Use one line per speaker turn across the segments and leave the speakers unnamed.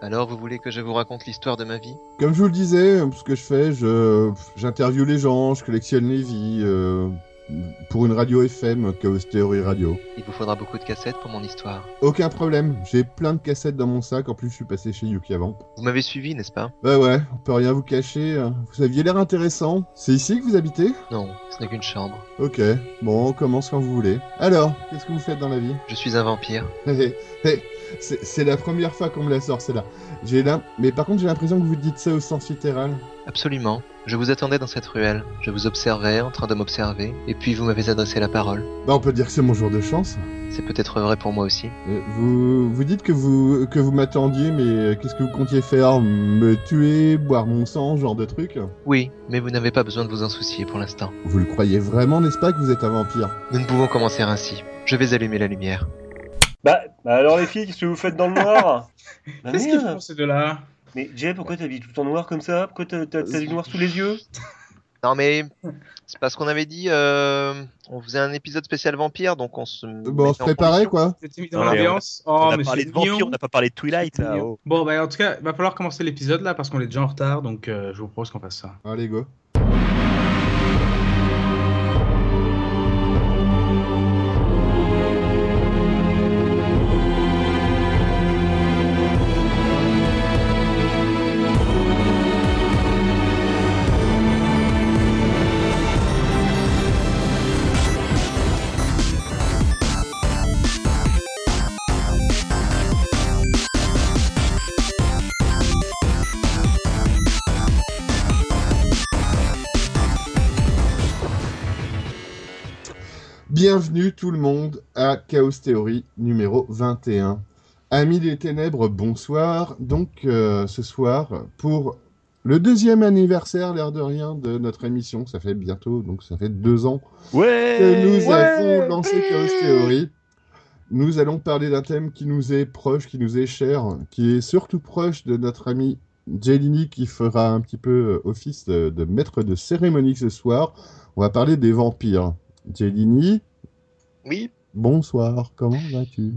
Alors, vous voulez que je vous raconte l'histoire de ma vie?
Comme je vous le disais, ce que je fais, je j'interviewe les gens, je collectionne les vies euh, pour une radio FM, Chaos Theory Radio.
Il vous faudra beaucoup de cassettes pour mon histoire.
Aucun problème, j'ai plein de cassettes dans mon sac. En plus, je suis passé chez Yuki avant.
Vous m'avez suivi, n'est-ce pas?
Ouais, ouais, on peut rien vous cacher. hein. Vous aviez l'air intéressant. C'est ici que vous habitez?
Non, ce n'est qu'une chambre.
Ok, bon, on commence quand vous voulez. Alors, qu'est-ce que vous faites dans la vie?
Je suis un vampire.
Hé, hé, hé, c'est la première fois qu'on me la sort, celle-là. J'ai là, mais par contre, j'ai l'impression que vous dites ça au sens littéral.
Absolument. Je vous attendais dans cette ruelle. Je vous observais, en train de m'observer, et puis vous m'avez adressé la parole.
Bah, on peut dire que c'est mon jour de chance.
C'est peut-être vrai pour moi aussi.
Euh, Vous, vous dites que vous, que vous m'attendiez, mais euh, qu'est-ce que vous comptiez faire? Me tuer, boire mon sang, ce genre de truc?
Oui, mais vous n'avez pas besoin de vous en soucier pour l'instant.
Vous le croyez vraiment, n'est-ce pas, que vous êtes un vampire?
Nous ne pouvons commencer ainsi. Je vais allumer la lumière.
Bah, bah alors les filles, qu'est-ce que vous faites dans le noir? Bah
Qu'est-ce qu'ils font ces deux-là
Mais Jay, pourquoi t'habilles tout en noir comme ça? Pourquoi t'as t'as- t'as du noir sous les yeux?
Non mais c'est parce qu'on avait dit euh, on faisait un épisode spécial vampire donc on se
Bon, on
mettait
se
en
préparait,
condition.
quoi
Vous êtes mis dans l'ambiance
On
Oh,
a
mais
parlé de vampire, on n'a pas parlé de Twilight là. Oh.
Bon, bah en tout cas, il va falloir commencer l'épisode là parce qu'on est déjà en retard, donc euh, je vous propose qu'on fasse ça.
Allez, go. Bienvenue tout le monde à Chaos Theory numéro 21. Amis des ténèbres, bonsoir. Donc euh, ce soir, pour le deuxième anniversaire, l'air de rien, de notre émission, ça fait bientôt, donc ça fait deux ans
Ouais
que nous
ouais.
avons lancé Chaos Theory. Nous allons parler d'un thème qui nous est proche, qui nous est cher, qui est surtout proche de notre ami Jelini qui fera un petit peu euh, office de, de maître de cérémonie ce soir. On va parler des vampires. Jelini,
Oui.
bonsoir, comment vas-tu?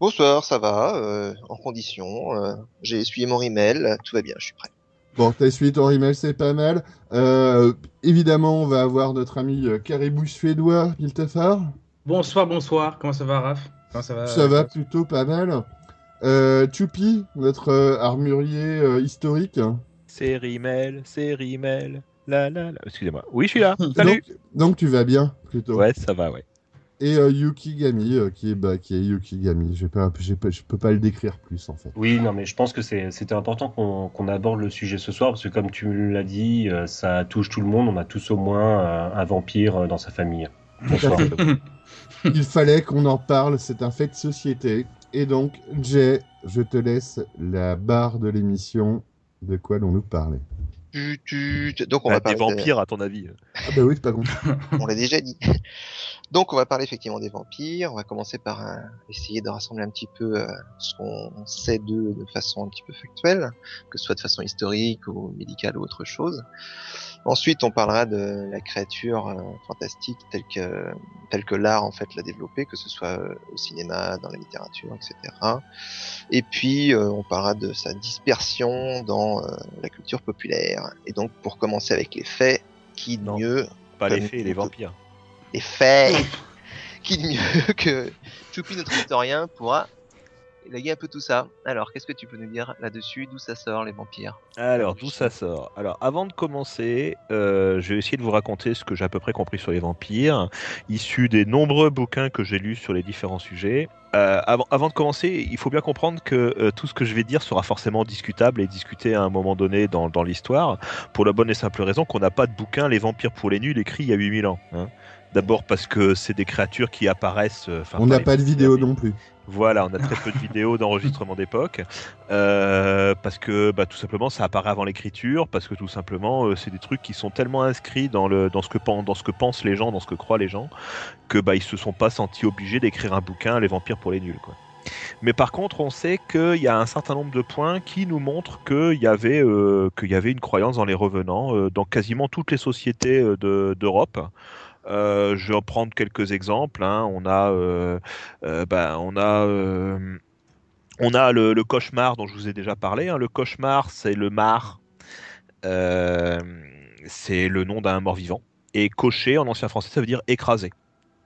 Bonsoir, ça va, euh, en condition. euh, J'ai essuyé mon email, tout va bien, je suis prêt.
Bon, t'as suivi ton email, c'est pas mal. Euh, évidemment, on va avoir notre ami Caribou suédois, Miltefar.
Bonsoir, bonsoir. Comment ça va, Raph? Comment ça va?
Ça va plutôt pas mal. Euh, Choupi, notre euh, armurier euh, historique.
C'est Rimmel, c'est Rimmel. La la la. Excusez-moi. Oui, je suis là. Salut.
Donc, donc tu vas bien, plutôt.
Ouais, ça va, ouais.
Et euh, Yukigami, euh, qui est bah, qui est Yukigami. Je peux pas le décrire plus en fait.
Oui, non, mais je pense que c'était important qu'on aborde le sujet ce soir parce que comme tu l'as dit, euh, ça touche tout le monde. On a tous au moins euh, un vampire euh, dans sa famille. Bonsoir.
Il fallait qu'on en parle, c'est un fait de société. Et donc, Jay, je te laisse la barre de l'émission. De quoi l'on nous parlait
Tu- tu- tu- Donc on
Ah,
va
des
parler de-
vampires, à ton avis.
Ah bah oui, c'est pas con.
on l'a déjà dit. Donc on va parler effectivement des vampires. On va commencer par essayer de rassembler un petit peu euh, ce qu'on sait d'eux de façon un petit peu factuelle, que ce soit de façon historique ou médicale ou autre chose. Ensuite, on parlera de la créature euh, fantastique telle que telle que l'art en fait l'a développée, que ce soit euh, au cinéma, dans la littérature, etc. Et puis on parlera de sa dispersion dans la culture populaire. Et donc pour commencer avec les faits, qui de
Non.
mieux
Pas les fées et les vampires.
Les faits qui de mieux que Choupi, notre historien, pourra élaguer un peu tout ça. Alors, qu'est-ce que tu peux nous dire là-dessus? D'où ça sort, les vampires?
Alors, d'où ça sort? Alors, avant de commencer, euh, je vais essayer de vous raconter ce que j'ai à peu près compris sur les vampires, issu des nombreux bouquins que j'ai lus sur les différents sujets. Euh, avant, avant de commencer, il faut bien comprendre que euh, tout ce que je vais dire sera forcément discutable et discuté à un moment donné dans, dans l'histoire, pour la bonne et simple raison qu'on n'a pas de bouquin Les vampires pour les nuls écrit il y a 8000 ans. hein. D'abord parce que c'est des créatures qui apparaissent. euh,
On n'a pas de vidéo non plus.
voilà, on a très peu de vidéos d'enregistrement d'époque, euh, parce que bah, tout simplement ça apparaît avant l'écriture, parce que tout simplement euh, c'est des trucs qui sont tellement inscrits dans, le, dans, ce que, dans ce que pensent les gens, dans ce que croient les gens, que bah, ils se sont pas sentis obligés d'écrire un bouquin Les vampires pour les nuls. Quoi. Mais par contre, on sait qu'il y a un certain nombre de points qui nous montrent qu'il y, avait, euh, qu'il y avait une croyance dans les revenants dans quasiment toutes les sociétés de- d'Europe. Euh, je vais en prendre quelques exemples. hein. On a, euh, euh, ben, on a, On a le, cauchemar dont je vous ai déjà parlé. hein. Le cauchemar, c'est le mar. C'est le nom d'un mort-vivant. Et cocher, en ancien français, ça veut dire écraser.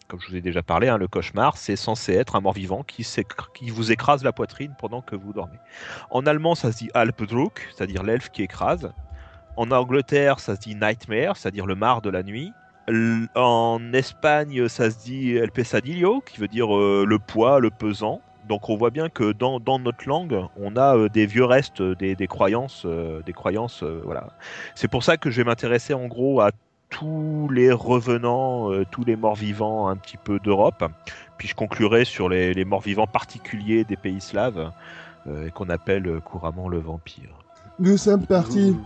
Comme je vous ai déjà parlé, hein, le cauchemar, c'est censé être un mort-vivant qui, qui vous écrase la poitrine pendant que vous dormez. En allemand, ça se dit Alpdruck, c'est-à-dire l'elfe qui écrase. En Angleterre, ça se dit Nightmare, c'est-à-dire le mar de la nuit. En Espagne, ça se dit El Pesadillo, qui veut dire euh, le poids, le pesant. Donc on voit bien que dans, notre langue, on a euh, des vieux restes, euh, des, croyances, des croyances, voilà. C'est pour ça que je vais m'intéresser en gros à tous les revenants, tous les morts-vivants un petit peu d'Europe. Puis je conclurai sur les, morts-vivants particuliers des pays slaves, qu'on appelle couramment le vampire.
Nous sommes partis.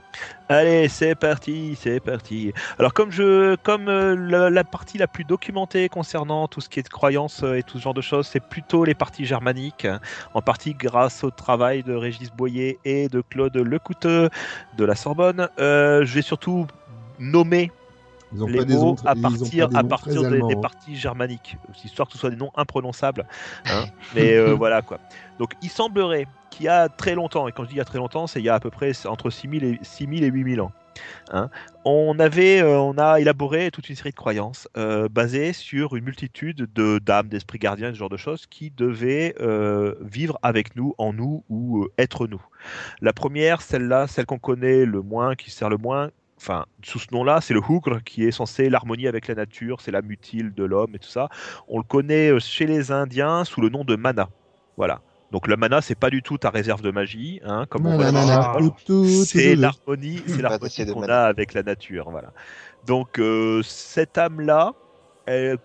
Allez, c'est parti, c'est parti. Alors comme je, comme euh, la, partie la plus documentée concernant tout ce qui est de croyances euh, et tout ce genre de choses, c'est plutôt les parties germaniques, en partie grâce au travail de Régis Boyer et de Claude Lecouteux de la Sorbonne. Euh, je vais surtout nommer
Ils ont
les
pas des
mots à partir,
des
à partir des,
allemands,
des
hein.
parties germaniques, histoire que ce soit des noms imprononçables. hein. Mais euh, voilà quoi. Donc il semblerait qu'il y a très longtemps, et quand je dis il y a très longtemps, c'est il y a à peu près entre 6000 et, 6000 et 8000 ans. hein, on avait, euh, on a élaboré toute une série de croyances euh, basées sur une multitude de d'âmes, d'esprits gardiens, ce genre de choses qui devaient vivre avec nous, en nous ou être nous. La première, celle-là, celle qu'on connaît le moins, qui sert le moins, enfin, sous ce nom-là, c'est le Hugr, qui est censé l'harmonie avec la nature, c'est la mutile de l'homme et tout ça. On le connaît euh, chez les Indiens sous le nom de mana. Voilà. Donc le mana, c'est pas du tout ta réserve de magie, hein, comme on c'est l'harmonie, c'est l'harmonie qu'on
mana.
a avec la nature, voilà. Donc euh, cette âme-là,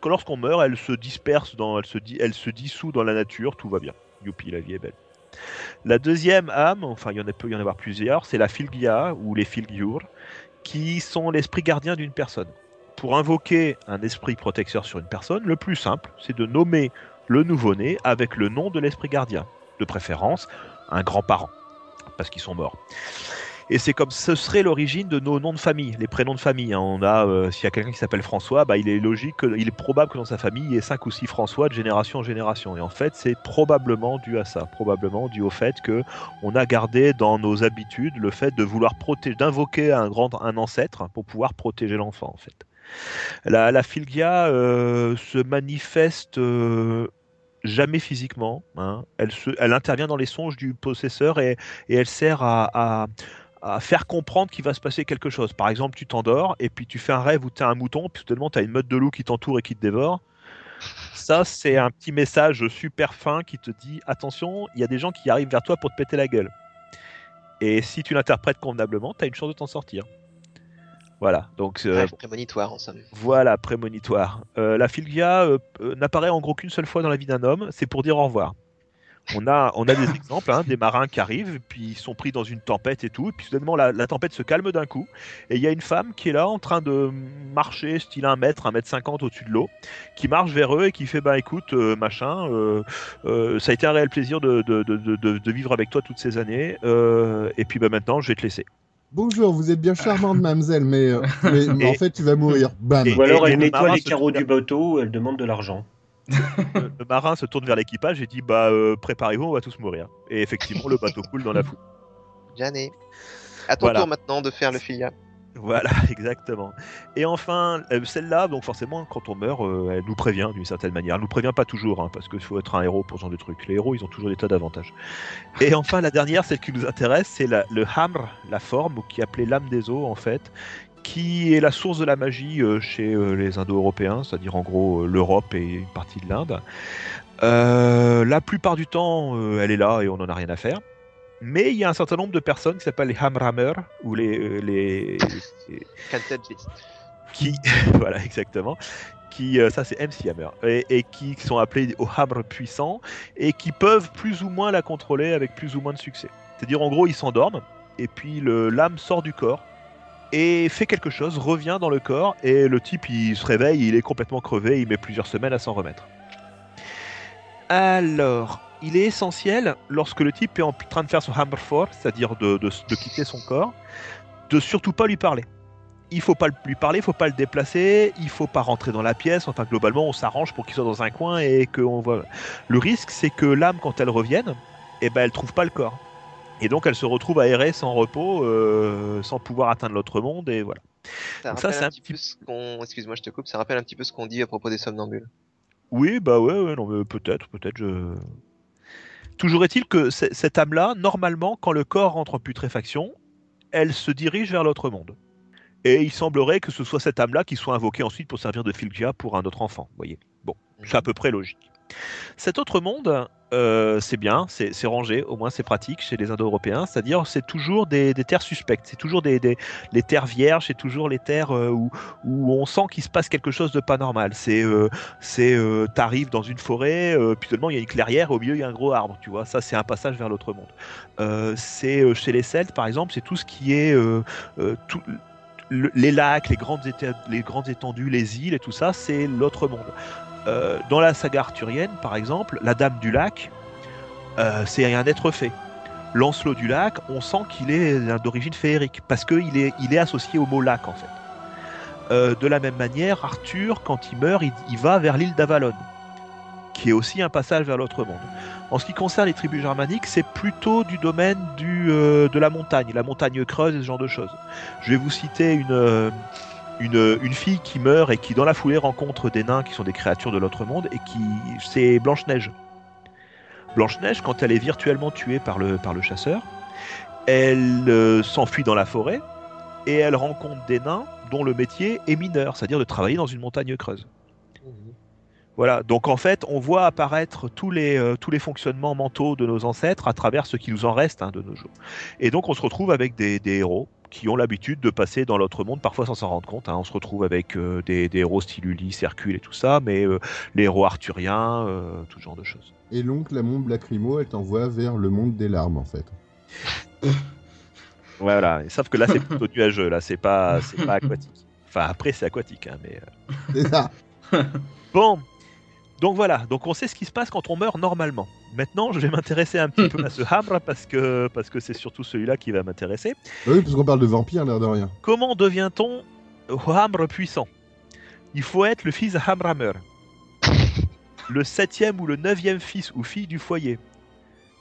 lorsqu'on meurt, elle se disperse dans, elle se, di- elle se dissout dans la nature, tout va bien. Youpi, la vie est belle. La deuxième âme, enfin il y en a peut y en avoir plusieurs, c'est la Filgia ou les Filgiur, qui sont l'esprit gardien d'une personne. Pour invoquer un esprit protecteur sur une personne, le plus simple, c'est de nommer le nouveau-né avec le nom de l'esprit gardien, de préférence un grand-parent, parce qu'ils sont morts. Et c'est comme ce serait l'origine de nos noms de famille, les prénoms de famille. hein. On a, euh, s'il y a quelqu'un qui s'appelle François, bah, il est logique, que- il est probable que dans sa famille il y ait cinq ou six François de génération en génération. Et en fait, c'est probablement dû à ça, probablement dû au fait que on a gardé dans nos habitudes le fait de vouloir protéger, d'invoquer un grand, un ancêtre pour pouvoir protéger l'enfant, en fait. La, la Filgia euh, se manifeste euh, jamais physiquement. hein. Elle, se, elle intervient dans les songes du possesseur et, elle sert à- à faire comprendre qu'il va se passer quelque chose. Par exemple, tu t'endors et puis tu fais un rêve où tu as un mouton, puis soudainement tu as une meute de loup qui t'entoure et qui te dévore. Ça, c'est un petit message super fin qui te dit attention, il y a des gens qui arrivent vers toi pour te péter la gueule. Et si tu l'interprètes convenablement, tu as une chance de t'en sortir. Voilà, donc euh,
prémonitoire, en somme.
voilà, prémonitoire. Euh, la Filgia euh, euh, n'apparaît en gros qu'une seule fois dans la vie d'un homme, c'est pour dire au revoir. On a, on a des exemples, hein, des marins qui arrivent, puis ils sont pris dans une tempête et tout, et puis soudainement la, la tempête se calme d'un coup, et il y a une femme qui est là en train de marcher, style un mètre, un mètre cinquante au-dessus de l'eau, qui marche vers eux et qui fait, bah écoute, euh, machin, euh, euh, ça a été un réel plaisir de, de, de, de, de vivre avec toi toutes ces années, euh, et puis bah maintenant je vais te laisser.
Bonjour, vous êtes bien charmante, mademoiselle, mais, euh, mais, mais en fait, tu vas mourir. Bam.
et-
Ou alors elle
le
nettoie les carreaux du bateau, elle demande de l'argent.
Le, le marin se tourne vers l'équipage et dit bah euh, préparez-vous, on va tous mourir. Et effectivement, le bateau coule dans la foule.
Janet. À ton
Voilà.
tour maintenant de faire le filia.
Voilà, exactement. Et enfin, euh, celle-là, donc forcément, quand on meurt, euh, elle nous prévient d'une certaine manière. Elle nous prévient pas toujours, hein, parce qu'il faut être un héros pour ce genre de truc. Les héros, ils ont toujours des tas d'avantages. Et enfin, la dernière, celle qui nous intéresse, c'est le hamr, la forme, ou qui est appelée l'âme des eaux, en fait, qui est la source de la magie euh, chez euh, les Indo-Européens, c'est-à-dire en gros euh, l'Europe et une partie de l'Inde. Euh, la plupart du temps, euh, elle est là et on n'en a rien à faire. Mais il y a un certain nombre de personnes qui s'appellent les Hamramers, ou les, les, les- qui voilà exactement qui ça c'est MC Hammer et, et qui sont appelés au hammer puissant et qui peuvent plus ou moins la contrôler avec plus ou moins de succès. C'est-à-dire en gros ils s'endorment et puis l'âme sort du corps et fait quelque chose, revient dans le corps et le type il se réveille, il est complètement crevé, il met plusieurs semaines à s'en remettre. Alors, il est essentiel lorsque le type est en train de faire son hammer c'est-à-dire de, quitter son corps, de surtout pas lui parler il faut pas lui parler, il faut pas le déplacer, il faut pas rentrer dans la pièce. Enfin, globalement, on s'arrange pour qu'il soit dans un coin et qu'on voit. Le risque, c'est que l'âme, quand elle revienne, et ben elle trouve pas le corps. Et donc elle se retrouve aérée sans repos, euh, sans pouvoir atteindre l'autre monde, et voilà.
Ça rappelle
c'est
un
un
petit peu ce qu'on. Excuse-moi, je te coupe. Ça rappelle un petit peu ce qu'on dit à propos des somnambules.
Oui, bah ouais, ouais non, mais peut-être, peut-être. Je... Toujours est-il que cette âme-là, normalement, quand le corps rentre en putréfaction, elle se dirige vers l'autre monde. Et il semblerait que ce soit cette âme-là qui soit invoquée ensuite pour servir de Filgia pour un autre enfant. Voyez Bon, c'est à peu près logique. Cet autre monde, euh, c'est bien, c'est rangé, au moins c'est pratique chez les Indo-Européens, c'est-à-dire c'est toujours des, terres suspectes, c'est toujours des, les terres vierges, c'est toujours les terres euh, où, on sent qu'il se passe quelque chose de pas normal. C'est euh, euh, t'arrives dans une forêt, puis seulement il y a une clairière, au milieu il y a un gros arbre, tu vois. Ça c'est un passage vers l'autre monde. C'est chez les Celtes par exemple, c'est tout ce qui est les lacs, les grandes étendues, les îles et tout ça, c'est l'autre monde. Euh, dans la saga arthurienne par exemple, la Dame du Lac, euh, c'est un être fait. Lancelot du Lac, on sent qu'il est d'origine féerique parce qu'il est, il est associé au mot lac en fait. Euh, de la même manière, Arthur, quand il meurt, il, il va vers l'île d'Avalon, qui est aussi un passage vers l'autre monde. En ce qui concerne les tribus germaniques, c'est plutôt du domaine du, de la montagne, la montagne creuse et ce genre de choses. Je vais vous citer une, une, fille qui meurt et qui, dans la foulée, rencontre des nains qui sont des créatures de l'autre monde et qui. C'est Blanche-Neige. Blanche-Neige, quand elle est virtuellement tuée par le, par le chasseur, elle euh, s'enfuit dans la forêt et elle rencontre des nains dont le métier est mineur, c'est-à-dire de travailler dans une montagne creuse. Voilà, donc en fait, on voit apparaître tous les, euh, tous les fonctionnements mentaux de nos ancêtres à travers ce qui nous en reste hein, de nos jours. Et donc on se retrouve avec des héros qui ont l'habitude de passer dans l'autre monde, parfois sans s'en rendre compte. hein. On se retrouve avec euh, des, des héros style Ulysse, Hercule et tout ça, mais euh, les héros arthuriens, euh, tout genre de choses.
Et l'oncle Amon Lacrymo, elle t'envoie vers le monde des larmes, en fait.
Voilà, sauf que là c'est plutôt nuageux, là c'est pas, pas aquatique. Enfin après c'est aquatique, hein, mais... euh,
C'est ça.
Bon, donc voilà, donc on sait ce qui se passe quand on meurt normalement. Maintenant, je vais m'intéresser un petit peu à ce Hamre parce que parce que c'est surtout celui-là qui va m'intéresser.
Bah oui, parce qu'on parle de vampire, l'air de rien.
Comment devient-on Hamre puissant? Il faut être le fils de Hamramer, le septième ou le neuvième fils ou fille du foyer,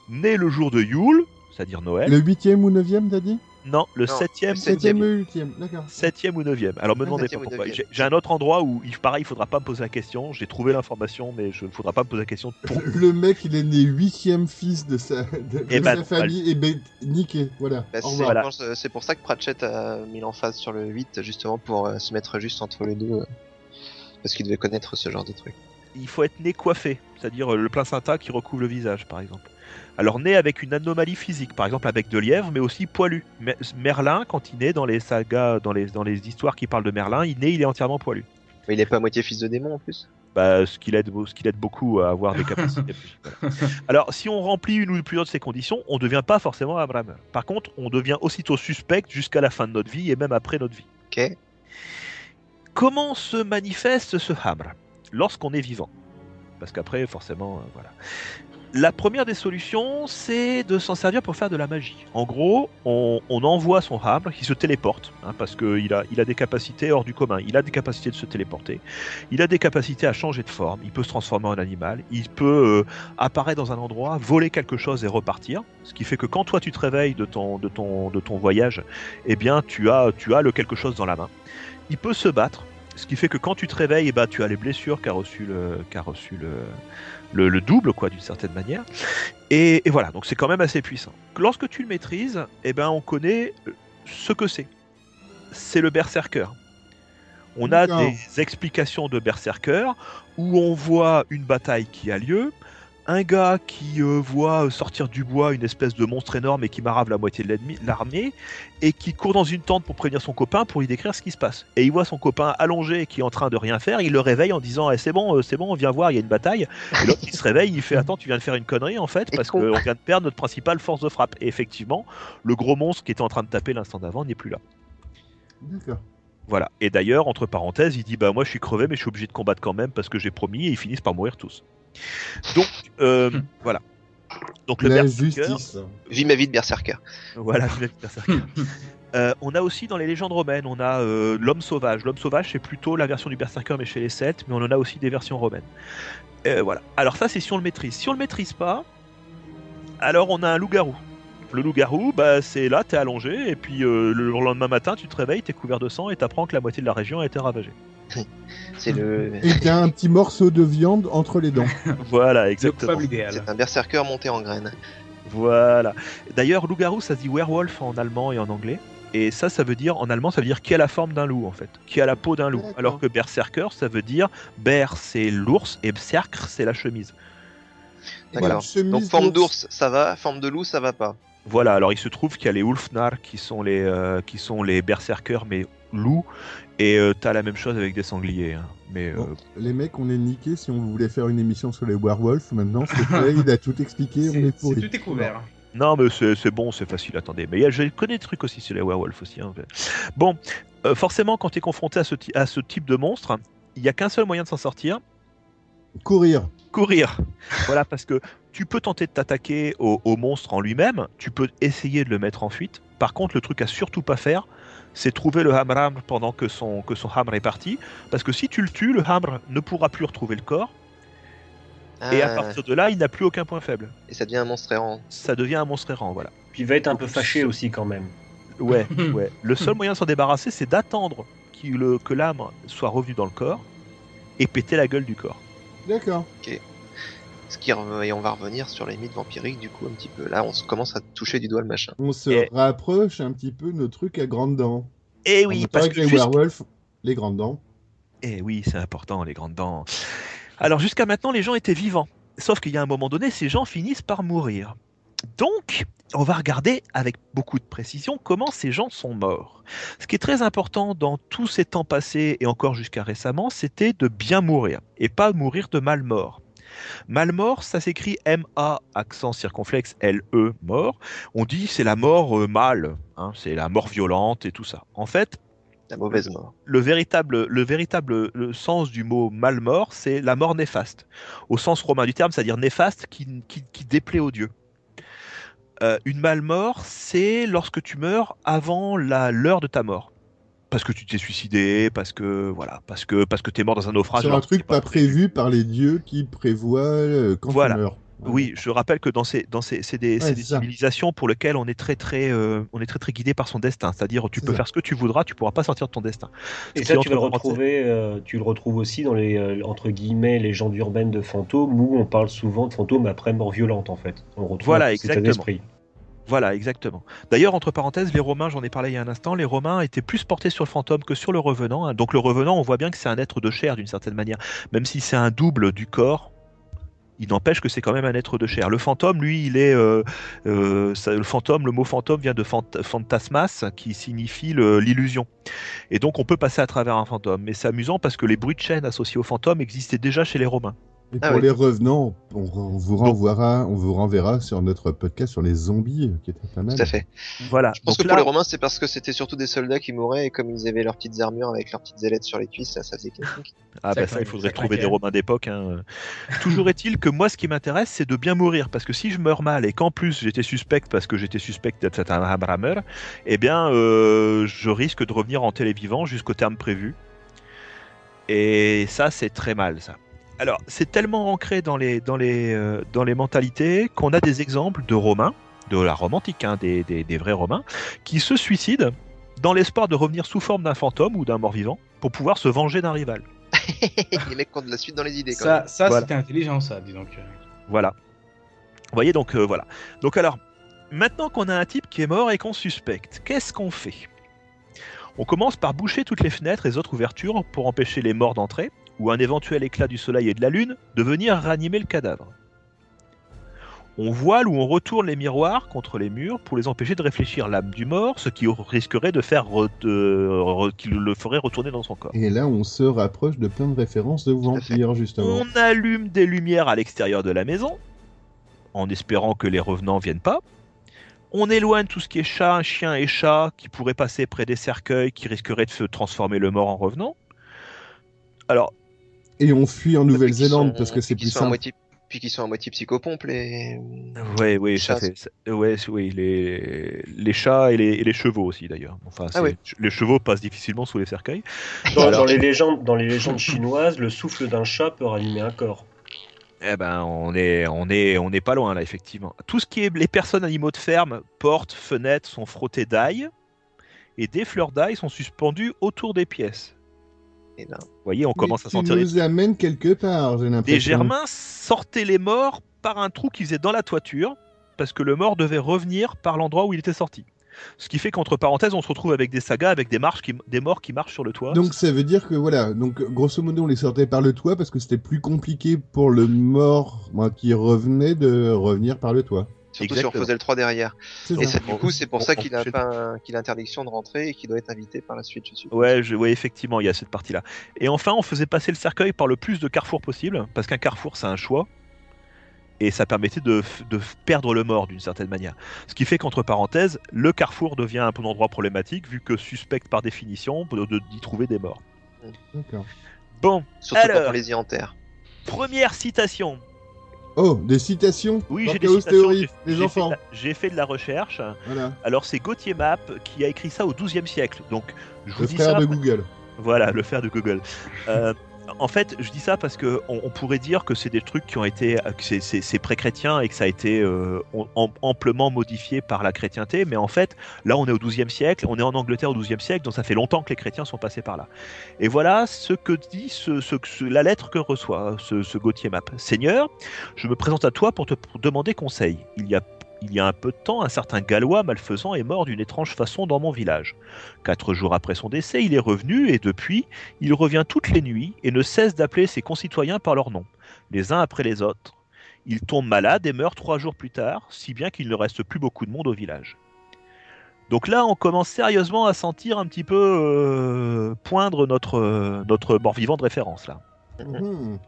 né le jour de Yule, c'est-à-dire Noël.
Le huitième ou neuvième, t'as dit?
Non, le
Non,
septième,
le
Septième ou huitième, d'accord.
septième ou neuvième. Alors me demandez pas
septième ou
pourquoi.
neuvième.
J'ai j'ai un autre endroit où, il- pareil, il faudra pas me poser la question. J'ai trouvé l'information, mais je ne faudra pas me poser la question pour
Le mec, il est né huitième fils de sa, de, de
Eh ben,
sa famille, et ben niqué, voilà.
Bah,
Au
c'est
revoir.
Voilà.
je pense, c'est pour ça que Pratchett a mis l'emphase sur le 8, justement pour euh, se mettre juste entre les deux. euh, parce qu'il devait connaître ce genre de truc.
il faut être né coiffé, c'est-à-dire euh, le placenta qui recouvre le visage, par exemple. Alors né avec une anomalie physique, par exemple avec de lièvre, mais aussi poilu. Me- Merlin, quand il naît dans les sagas, dans les, dans les histoires qui parlent de Merlin, il naît, il est entièrement poilu.
Mais il est pas à moitié fils de démon en plus?
Bah, ce qui l'aide, ce qui l'aide beaucoup à avoir des capacités. voilà. Alors, si on remplit une ou plusieurs de ces conditions, on ne devient pas forcément Abraham. Par contre, on devient aussitôt suspect jusqu'à la fin de notre vie et même après notre vie.
Ok.
Comment se manifeste ce hamre lorsqu'on est vivant Parce qu'après, forcément, euh, voilà. La première des solutions, c'est de s'en servir pour faire de la magie. En gros, on, envoie son hamre qui se téléporte, hein, parce qu'il a, il a des capacités hors du commun. Il a des capacités de se téléporter. Il a des capacités à changer de forme. Il peut se transformer en animal. Il peut euh, apparaître dans un endroit, voler quelque chose et repartir. Ce qui fait que quand toi tu te réveilles de ton, de ton, de ton voyage, eh bien tu as, tu as le quelque chose dans la main. Il peut se battre, ce qui fait que quand tu te réveilles, eh ben, tu as les blessures qu'a reçu le, reçu le, le, le double, quoi, d'une certaine manière. Et, et voilà, donc c'est quand même assez puissant. Lorsque tu le maîtrises, eh ben, on connaît euh, ce que c'est. C'est le berserker. On a des explications de berserker où on voit une bataille qui a lieu, un gars qui euh, voit sortir du bois une espèce de monstre énorme et qui marave la moitié de l'ennemi- l'armée, et qui court dans une tente pour prévenir son copain pour lui décrire ce qui se passe. Et il voit son copain allongé qui est en train de rien faire, il le réveille en disant Eh, c'est bon, euh, c'est bon, viens voir, il y a une bataille. Et l'autre il se réveille, il fait attends, tu viens de faire une connerie en fait, parce qu'on vient de perdre notre principale force de frappe. Et effectivement, le gros monstre qui était en train de taper l'instant d'avant n'est plus là.
D'accord.
Voilà. Et d'ailleurs, entre parenthèses, il dit bah moi je suis crevé, mais je suis obligé de combattre quand même parce que j'ai promis, et ils finissent par mourir tous. Donc euh, voilà. Donc le
La
berserker,
justice.
Vis ma vie de berserker.
voilà, je l'ai dit, berserker. Euh, on a aussi dans les légendes romaines, on a euh, l'homme sauvage. L'homme sauvage, c'est plutôt la version du berserker, mais chez les Celtes, mais on en a aussi des versions romaines. Euh, voilà. Alors ça, c'est si on le maîtrise. Si on le maîtrise pas, Alors on a un loup-garou. Le loup-garou, bah, c'est là, t'es allongé, et puis euh, le lendemain matin, tu te réveilles, t'es couvert de sang, et t'apprends que la moitié de la région a été ravagée.
C'est le.
Et t'as un petit morceau de viande entre les dents.
Voilà, exactement.
C'est un berserker monté en graines.
Voilà. D'ailleurs, loup-garou, ça se dit werewolf en allemand et en anglais. Et ça, ça veut dire, en allemand, ça veut dire qui a la forme d'un loup, en fait. Qui a la peau d'un loup. Alors que berserker, ça veut dire ber, c'est l'ours, et berserker, c'est la chemise.
Voilà,
D'accord.
chemise
Donc forme
d'ours.
d'ours, ça va. Forme de loup, ça va pas.
Voilà, alors il se trouve qu'il y a les Ulfnar qui sont les, euh, qui sont les berserkers, mais loups. Et euh, t'as la même chose avec des sangliers. hein. Mais euh,
Bon, les mecs, on est niqués. Si on voulait faire une émission sur les werewolves, maintenant, c'est fait, il a tout expliqué. On est
c'est
pourri.
tout est couvert.
Non, mais c'est bon, c'est facile, attendez. Mais il y a- je connais des trucs aussi sur les werewolves aussi. hein. Bon, euh, forcément, quand tu es confronté à ce, à ce type de monstre, il n'y a qu'un seul moyen de s'en sortir
Courir.
courir. voilà, parce que tu peux tenter de t'attaquer au, au monstre en lui-même, tu peux essayer de le mettre en fuite. Par contre, le truc à surtout pas faire, c'est trouver le hammer pendant que son, que son est parti. Parce que si tu le tues, le hammer ne pourra plus retrouver le corps. Et à
Ah,
partir de là, il n'a plus aucun point faible.
et ça devient un monstre errant.
Ça devient un monstre errant, voilà.
Puis il va être un peu fâché aussi quand même.
Ouais, ouais. Le seul moyen de s'en débarrasser, c'est d'attendre qu'il- le- que l'âme soit revenue dans le corps et péter la gueule du corps.
D'accord.
Ce qui re- et on va revenir sur les mythes vampiriques du coup un petit peu. Là, on se commence à toucher du doigt le machin.
On se
Et-
rapproche un petit peu de nos trucs à grandes dents.
Et
On
oui, parce que
les werewolves, les grandes dents.
Eh oui, c'est important, les grandes dents. Alors jusqu'à maintenant, les gens étaient vivants. Sauf qu'il y a un moment donné, ces gens finissent par mourir. Donc, on va regarder avec beaucoup de précision comment ces gens sont morts. Ce qui est très important dans tous ces temps passés et encore jusqu'à récemment, c'était de bien mourir et pas mourir de mal mort. Mal mort, ça s'écrit M-A, accent circonflexe L-E, mort. On dit c'est la mort euh, mal, hein, c'est la mort violente et tout ça. En fait,
La mauvaise mort.
le véritable, le véritable le sens du mot mal mort, c'est la mort néfaste, au sens romain du terme, c'est-à-dire néfaste qui, qui, qui déplaît aux dieux. Euh, une mal mort, c'est lorsque tu meurs avant la l'heure de ta mort, parce que tu t'es suicidé, parce que voilà, parce que parce que t'es mort dans un naufrage.
Sur un truc
c'est
pas prévu par les dieux qui prévoient euh, quand
Voilà.
tu meurs.
Oui, je rappelle que dans ces, dans ces, c'est des,
Ouais,
c'est des
c'est ça.
civilisations pour lesquelles on est très très, euh, on est très très guidé par son destin. C'est-à-dire, tu
C'est
peux
ça.
faire ce que tu voudras, tu pourras pas sortir de ton destin.
Et ça, tu vas le retrouver, euh, tu le retrouves aussi dans les euh, entre guillemets légendes urbaines de fantômes où on parle souvent de fantômes après mort violente en fait. On retrouve
Voilà,
un peu cet
exactement.
d'esprit.
Voilà, exactement. D'ailleurs, entre parenthèses, les Romains, j'en ai parlé il y a un instant, les Romains étaient plus portés sur le fantôme que sur le revenant. hein. Donc le revenant, on voit bien que c'est un être de chair d'une certaine manière. Même si c'est un double du corps, il n'empêche que c'est quand même un être de chair. Le fantôme, lui, il est... euh, euh, le fantôme, le mot fantôme vient de phantasmas, qui signifie l'illusion. Et donc on peut passer à travers un fantôme. Mais c'est amusant parce que les bruits de chaîne associés au fantôme existaient déjà chez les Romains.
Et
Ah
pour
oui.
les revenants, on, on vous renverra, on vous renverra sur notre podcast sur les zombies, qui était pas mal.
Tout à fait.
Voilà.
Je pense
Donc
que
là-
pour les Romains, c'est parce que c'était surtout des soldats qui mouraient et comme ils avaient leurs petites armures avec leurs petites ailettes sur les cuisses, ça, ça faisait.
Ah bah ça, il faudrait trouver des Romains d'époque. hein. Toujours est-il que moi, ce qui m'intéresse, c'est de bien mourir. Parce que si je meurs mal et qu'en plus j'étais suspect parce que j'étais suspect d'être un Hammer, eh bien, euh, je risque de revenir en télévivant jusqu'au terme prévu. Et ça, c'est très mal, ça. Alors, c'est tellement ancré dans les, dans les, euh, dans les mentalités qu'on a des exemples de Romains, de la Rome antique, hein, des, des, des vrais Romains, qui se suicident dans l'espoir de revenir sous forme d'un fantôme ou d'un mort-vivant pour pouvoir se venger d'un rival.
les mecs ont de la suite dans les idées quand
Ça, ça
Voilà.
c'était intelligent, ça, dis donc.
Voilà. Vous voyez, donc euh, voilà. Donc alors, maintenant qu'on a un type qui est mort et qu'on suspecte, qu'est-ce qu'on fait? On commence par boucher toutes les fenêtres et les autres ouvertures pour empêcher les morts d'entrer, ou un éventuel éclat du soleil et de la lune de venir ranimer le cadavre. On voile ou on retourne les miroirs contre les murs pour les empêcher de réfléchir l'âme du mort, ce qui risquerait de faire re- de- re- qui le ferait retourner dans son corps.
Et là, on se rapproche de plein de références de vampires, justement.
On allume des lumières à l'extérieur de la maison, en espérant que les revenants viennent pas. On éloigne tout ce qui est chat, chien et chat qui pourraient passer près des cercueils qui risqueraient de se transformer le mort en revenant. Alors,
Et on fuit en Nouvelle-Zélande parce que c'est plus simple.
moitié- Puis qu'ils sont à moitié psychopompes, les.
ouais, oui, ça
Chats.
fait, ouais, oui, les, les chats et les, et les chevaux aussi d'ailleurs. Enfin,
ouais.
les chevaux passent difficilement sous les cercueils.
Dans,
Alors-
dans les légendes, dans les légendes chinoises, le souffle d'un chat peut ranimer un corps.
Eh ben, on est, on est, on n'est pas loin là, effectivement. Tout ce qui est les personnes animaux de ferme, portes, fenêtres sont frottées d'ail et des fleurs d'ail sont suspendues autour des pièces.
Et là,
Vous voyez, on commence à
tu
sentir les-
nous amènes quelque part, j'ai l'impression.
des germains sortaient les morts par un trou qu'ils faisaient dans la toiture parce que le mort devait revenir par l'endroit où il était sorti. Ce qui fait qu'entre parenthèses, on se retrouve avec des sagas, avec des, marches qui, des morts qui marchent sur le toit.
Donc ça veut dire que voilà, donc grosso modo on les sortait par le toit parce que c'était plus compliqué pour le mort moi, qui revenait de revenir par le toit.
Surtout si on
Exactement.
faisait le 3 derrière. Et
ça.
du coup, c'est pour
on-
ça qu'il a
fait-
qu'il a interdiction de rentrer et qu'il doit être invité par la suite, je suppose.
Ouais, je, ouais, effectivement, il y a cette partie-là. Et enfin, on faisait passer le cercueil par le plus de carrefours possible, parce qu'un carrefour, c'est un choix. Et ça permettait de, perdre le mort d'une certaine manière. Ce qui fait qu'entre parenthèses, le carrefour devient un peu un endroit problématique, vu que suspect par définition de- de- d'y trouver des morts.
D'accord.
Bon,
Surtout quand
Alors.
on les y enterre.
première citation.
Oh, des citations
Oui, j'ai des citations.
Les enfants.
J'ai fait de la recherche.
Voilà,
Alors, c'est Gauthier Map qui a écrit ça au XIIe siècle. Donc, je vous
le
dis
frère
ça
de Google.
Voilà, le fer de Google. Euh, en fait, je dis ça parce que on, pourrait dire que c'est des trucs qui ont été, que c'est- pré-chrétien et que ça a été euh, am- amplement modifié par la chrétienté. Mais en fait, là, on est au XIIe siècle, on est en Angleterre au XIIe siècle, donc ça fait longtemps que les chrétiens sont passés par là. Et voilà ce que dit la lettre que reçoit ce, Gauthier Map. Seigneur, je me présente à toi pour te demander conseil. Il y a il y a un peu de temps, un certain Gallois malfaisant est mort d'une étrange façon dans mon village. Quatre jours après son décès, il est revenu et depuis, il revient toutes les nuits et ne cesse d'appeler ses concitoyens par leur nom, les uns après les autres. Il tombe malade et meurt trois jours plus tard, si bien qu'il ne reste plus beaucoup de monde au village. Donc là, on commence sérieusement à sentir un petit peu euh, poindre notre, euh, notre mort-vivant de référence là.
Mhm.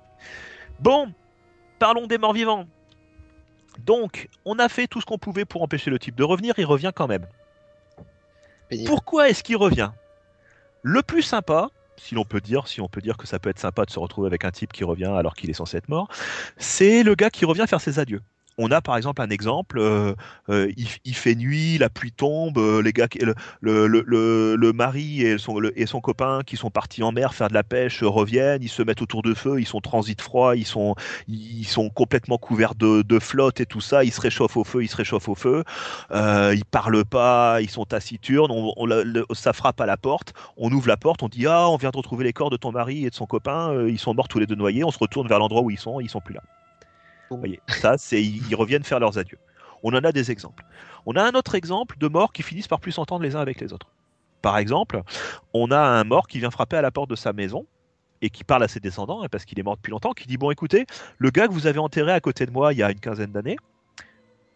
Bon, parlons des morts vivants. Donc, on a fait tout ce qu'on pouvait pour empêcher le type de revenir, il revient quand même.
Pénible.
Pourquoi est-ce qu'il revient? Le plus sympa, si l'on peut dire, si on peut dire que ça peut être sympa de se retrouver avec un type qui revient alors qu'il est censé être mort, c'est le gars qui revient faire ses adieux. On a par exemple un exemple, euh, euh, il, fait nuit, la pluie tombe, euh, les gars, le, mari et son, copain qui sont partis en mer faire de la pêche reviennent, ils se mettent autour de feu, ils sont transit froid, ils sont, complètement couverts de, flotte et tout ça, ils se réchauffent au feu, ils se réchauffent au feu, ils parlent pas, ils sont taciturnes, ça frappe à la porte, on ouvre la porte, on dit ah on vient de retrouver les corps de ton mari et de son copain, ils sont morts tous les deux noyés, on se retourne vers l'endroit où ils sont, ils sont plus là. Vous voyez, ça c'est ils, reviennent faire leurs adieux. On en a des exemples. On a un autre exemple de morts qui finissent par plus s'entendre les uns avec les autres. Par exemple, on a un mort qui vient frapper à la porte de sa maison et qui parle à ses descendants, hein, parce qu'il est mort depuis longtemps, qui dit bon écoutez, le gars que vous avez enterré à côté de moi il y a une quinzaine d'années,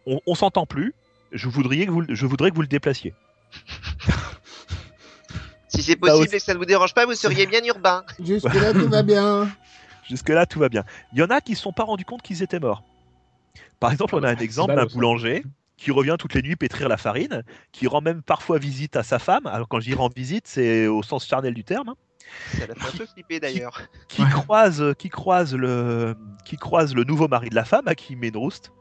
on, on s'entend plus. Je voudrais que vous, le- je voudrais que vous le déplaciez.
Si c'est
Ça
possible
aussi.
et que ça ne vous dérange pas, vous seriez bien urbain.
Jusque là tout va bien.
Jusque-là, tout va bien. Il y en a qui ne se sont pas rendus compte qu'ils étaient morts. Par exemple, on a un exemple d'un boulanger qui revient toutes les nuits pétrir la farine, qui rend même parfois visite à sa femme. Alors quand je dis rend visite, c'est au sens charnel du terme. hein.
Ça l'a fait un peu flipper d'ailleurs.
Qui
Ouais.
croise, qui croise le, qui croise le nouveau mari de la femme à qui il met une rouste.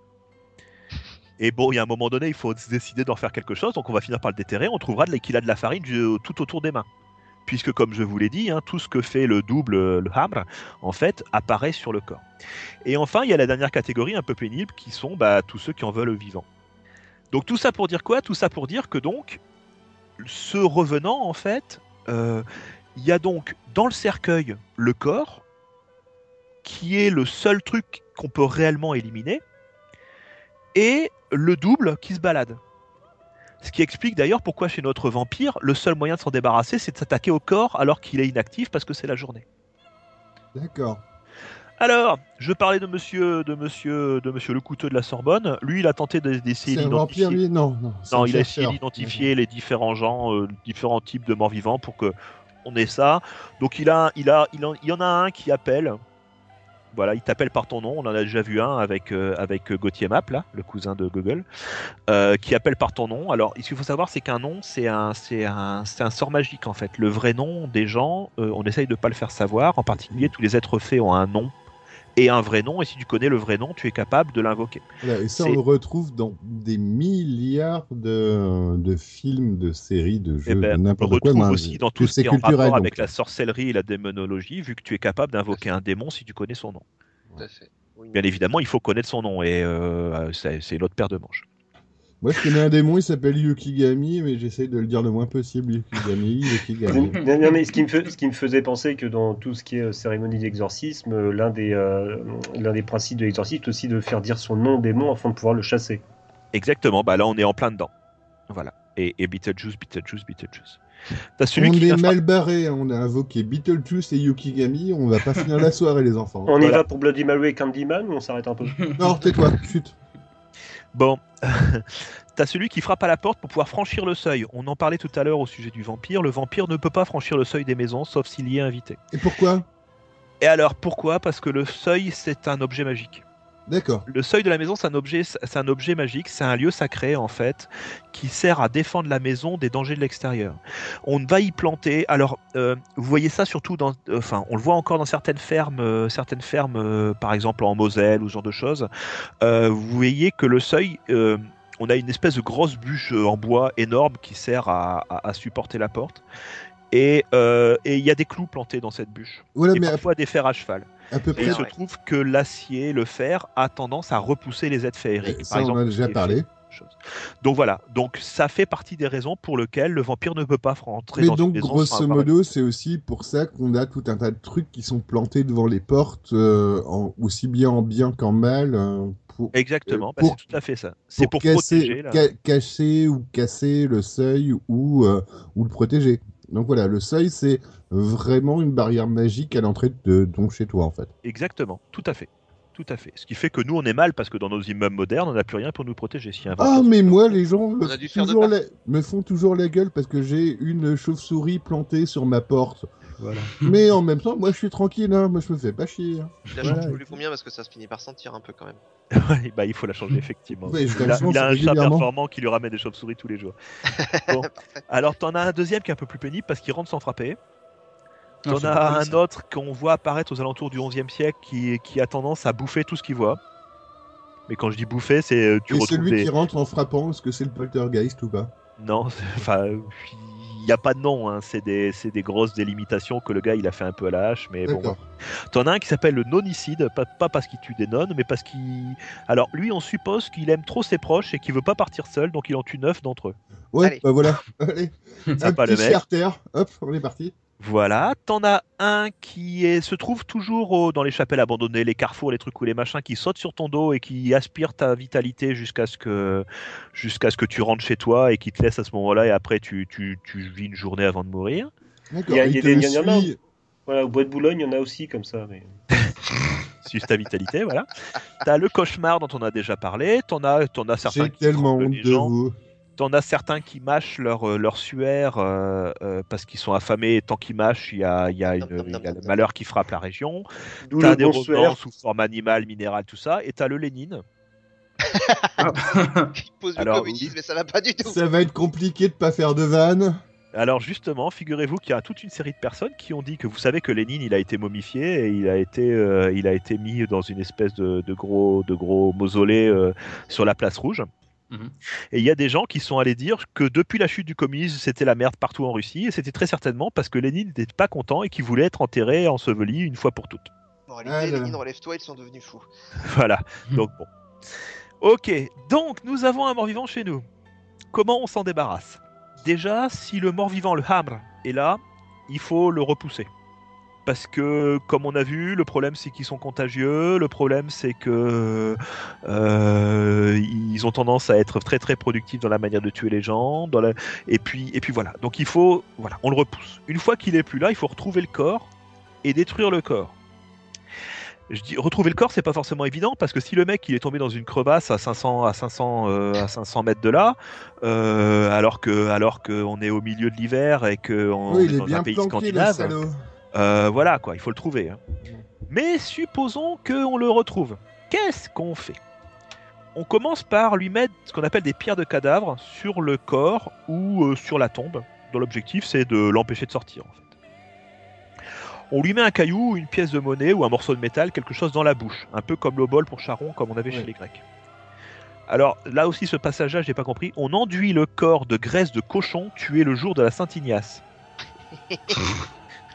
Et bon, il y a un moment donné, il faut se décider d'en faire quelque chose, donc on va finir par le déterrer. On trouvera de, qu'il a de la farine tout autour des mains. Puisque, comme je vous l'ai dit, hein, tout ce que fait le double, le hamre, en fait, apparaît sur le corps. Et enfin, il y a la dernière catégorie un peu pénible qui sont bah, tous ceux qui en veulent vivant. Donc tout ça pour dire quoi? Tout ça pour dire que donc, ce revenant, en fait, euh, il y a donc dans le cercueil le corps, qui est le seul truc qu'on peut réellement éliminer, et le double qui se balade. Ce qui explique d'ailleurs pourquoi chez notre vampire, le seul moyen de s'en débarrasser, c'est de s'attaquer au corps alors qu'il est inactif parce que c'est la journée.
D'accord.
Alors, je parlais de monsieur, de monsieur, de monsieur le couteau de la Sorbonne. Lui, il a tenté de- d'essayer d'identifier.
Non, non.
il a essayé d'identifier les différents gens, euh, différents types de morts vivants pour que on ait ça. Donc il a, il a, il, en, il y en a un qui appelle. Voilà, il t'appelle par ton nom. On en a déjà vu un avec euh, avec euh, Gauthier Map là, le cousin de Google, euh, qui appelle par ton nom. Alors, ce qu'il faut savoir, c'est qu'un nom, c'est un, un, un sort magique en fait. Le vrai nom des gens, on essaye de pas le faire savoir. En particulier, tous les êtres faits ont un nom et un vrai nom. Et si tu connais le vrai nom, tu es capable de l'invoquer.
Voilà, et ça, on le retrouve dans des milliards de, de films, de séries, de jeux,
Eh ben,
de
on
n'importe quoi.
retrouve
mais
aussi dans tout ce qui est en rapport
donc.
avec la sorcellerie et la démonologie, vu que tu es capable d'invoquer un démon si tu connais son nom.
Tout à fait. Oui.
Bien évidemment, il faut connaître son nom et euh, c'est c'est l'autre paire de manches.
Moi, je connais un démon, il s'appelle Yukigami, mais j'essaie de le dire le moins possible. Yukigami, Yukigami.
Non, non, mais ce qui, me fe- ce qui me faisait penser que dans tout ce qui est euh, cérémonie d'exorcisme, euh, l'un des, euh, l'un des principes de l'exorcisme, c'est aussi de faire dire son nom au démon afin de pouvoir le chasser.
Exactement, bah là on est en plein dedans. Voilà. Et, et Beetlejuice, Beetlejuice, Beetlejuice. T'as celui
on
qui
est mal barré, hein. on a invoqué Beetlejuice et Yukigami, on va pas finir la soirée, les enfants.
On y va pour Bloody Mary et Candyman ou on s'arrête un peu?
Non, tais-toi, chut.
Bon, t'as celui qui frappe à la porte pour pouvoir franchir le seuil. On en parlait tout à l'heure au sujet du vampire. Le vampire ne peut pas franchir le seuil des maisons, sauf s'il y est invité.
Et pourquoi?
Et alors pourquoi? Parce que le seuil, c'est un objet magique.
D'accord.
Le seuil de la maison, c'est un objet, c'est un objet magique, c'est un lieu sacré en fait, qui sert à défendre la maison des dangers de l'extérieur. On va y planter. Alors, euh, vous voyez ça surtout dans, euh, enfin, on le voit encore dans certaines fermes, euh, certaines fermes, par exemple en Moselle ou ce genre de choses. Vous voyez que le seuil, on a une espèce de grosse bûche en bois énorme qui sert à, à- à supporter la porte. Et euh, il y a des clous plantés dans cette bûche.
Voilà,
et
mais à,
parfois des fers à cheval.
À peu
Et
près.
il se trouve que l'acier, le fer, a tendance à repousser les aides féeriques.
Ça, on en a déjà parlé.
Donc voilà, donc ça fait partie des raisons pour lesquelles le vampire ne peut pas rentrer
Mais
dans
donc,
une maison
grosso modo, c'est aussi pour ça qu'on a tout un tas de trucs qui sont plantés devant les portes, euh, en- aussi bien en bien qu'en mal, euh, pour,
Exactement,
Euh,
bah,
pour-
c'est tout à fait ça. C'est pour,
casser,
protéger. Là.
ca- cacher ou casser le seuil ou, euh, ou le protéger. Donc voilà, le seuil, c'est vraiment une barrière magique à l'entrée de ton chez toi, en fait.
Exactement, tout à fait. Tout à fait. Ce qui fait que nous, on est mal parce que dans nos immeubles modernes, on n'a plus rien pour nous protéger. Si un
Ah, mais moi, les gens toujours la- me font toujours la gueule parce que j'ai une chauve-souris plantée sur ma porte.
Voilà.
Mais en même temps, moi, je suis tranquille, hein. moi, je me fais pas chier. hein.
La
Voilà.
change tous les combien? Parce que ça se finit par sentir un peu quand même.
Ouais, bah, il faut la changer effectivement.
Ouais,
il,
la
a,
change
il a un chat performant qui lui ramène des chauves-souris tous les jours. Bon. Alors t'en as un deuxième qui est un peu plus pénible parce qu'il rentre sans frapper. T'en as un
ça.
autre qu'on voit apparaître aux alentours du XIe siècle qui, qui a tendance à bouffer tout ce qu'il voit. Mais quand je dis bouffer, c'est euh, tu
Et
retrouves
celui
des...
qui rentre en frappant, est-ce que c'est le poltergeist ou pas?
Non, enfin, il n'y a pas de nom. Hein. C'est des, c'est des grosses délimitations que le gars il a fait un peu à la hache. Mais bon. T'en as un qui s'appelle le nonicide, pas, pas parce qu'il tue des nonnes, mais parce qu'il. Alors lui, on suppose qu'il aime trop ses proches et qu'il veut pas partir seul, donc il en tue neuf d'entre eux.
Ouais,
Allez.
bah voilà. Allez, un
pas le
petit
mec.
charter. Hop, on est parti.
Voilà. T'en as un qui est, se trouve toujours au- dans les chapelles abandonnées, les carrefours, les trucs ou les machins, qui saute sur ton dos et qui aspire ta vitalité jusqu'à ce que jusqu'à ce que tu rentres chez toi et qui te laisse à ce moment-là et après tu, tu, tu vis une journée avant de mourir.
D'accord.
Il y a- il y a des- il y en a
suit-
Voilà, au bois de Boulogne, il y en a aussi comme ça. Mais...
Suce ta vitalité, voilà. T'as le cauchemar dont on a déjà parlé. T'en as, t'en as certains
J'ai
qui
tellement honte de vous.
T'en as certains qui mâchent leur, euh, leur suaire euh, euh, parce qu'ils sont affamés. Et tant qu'ils mâchent, il y a, il y, a une-
Nom, nom,
il y a
nom,
le malheur qui frappe la région.
D'où le
des
bon
sous forme animale, minérale, tout ça. Et t'as le Lénine.
Il pose
Alors,
le communisme mais ça va pas du tout.
Ça va être compliqué de pas faire de vanne.
Alors justement, figurez-vous qu'il y a toute une série de personnes qui ont dit que vous savez que Lénine, il a été momifié et il a été, euh, il a été mis dans une espèce de, de gros, de gros mausolée euh, sur la place rouge.
Mhm.
Et il y a des gens qui sont allés dire que depuis la chute du communisme, c'était la merde partout en Russie, et c'était très certainement parce que Lénine n'était pas content et qu'il voulait être enterré, enseveli une fois pour toutes.
En réalité,
Ah.
Lénine, relève-toi, ils sont devenus fous.
Voilà. Donc bon. Ok. Donc nous avons un mort-vivant chez nous. Comment on s'en débarrasse? Déjà, si le mort-vivant, le hamre, est là, il faut le repousser. Parce que, comme on a vu, le problème c'est qu'ils sont contagieux. Le problème c'est que euh, ils ont tendance à être très très productifs dans la manière de tuer les gens. Dans la... Et puis et puis voilà. Donc il faut voilà, on le repousse. Une fois qu'il est plus là, il faut retrouver le corps et détruire le corps. Je dis retrouver le corps, c'est pas forcément évident parce que si le mec il est tombé dans une crevasse à 500 à 500 euh, à 500 mètres de là, euh, alors que alors que on est au milieu de l'hiver et que on
Oui,
est
est
dans un pays scandinave. Euh, voilà quoi, il faut le trouver. hein. Mais supposons qu'on le retrouve. Qu'est-ce qu'on fait? On commence par lui mettre ce qu'on appelle des pierres de cadavre sur le corps ou euh, sur la tombe, dont l'objectif c'est de l'empêcher de sortir. En fait. On lui met un caillou, une pièce de monnaie ou un morceau de métal, quelque chose dans la bouche, un peu comme l'obol pour Charon, comme on avait chez les Grecs. Alors là aussi, ce passage-là, j'ai pas compris. On enduit le corps de graisse de cochon tué le jour de la Saint-Ignace.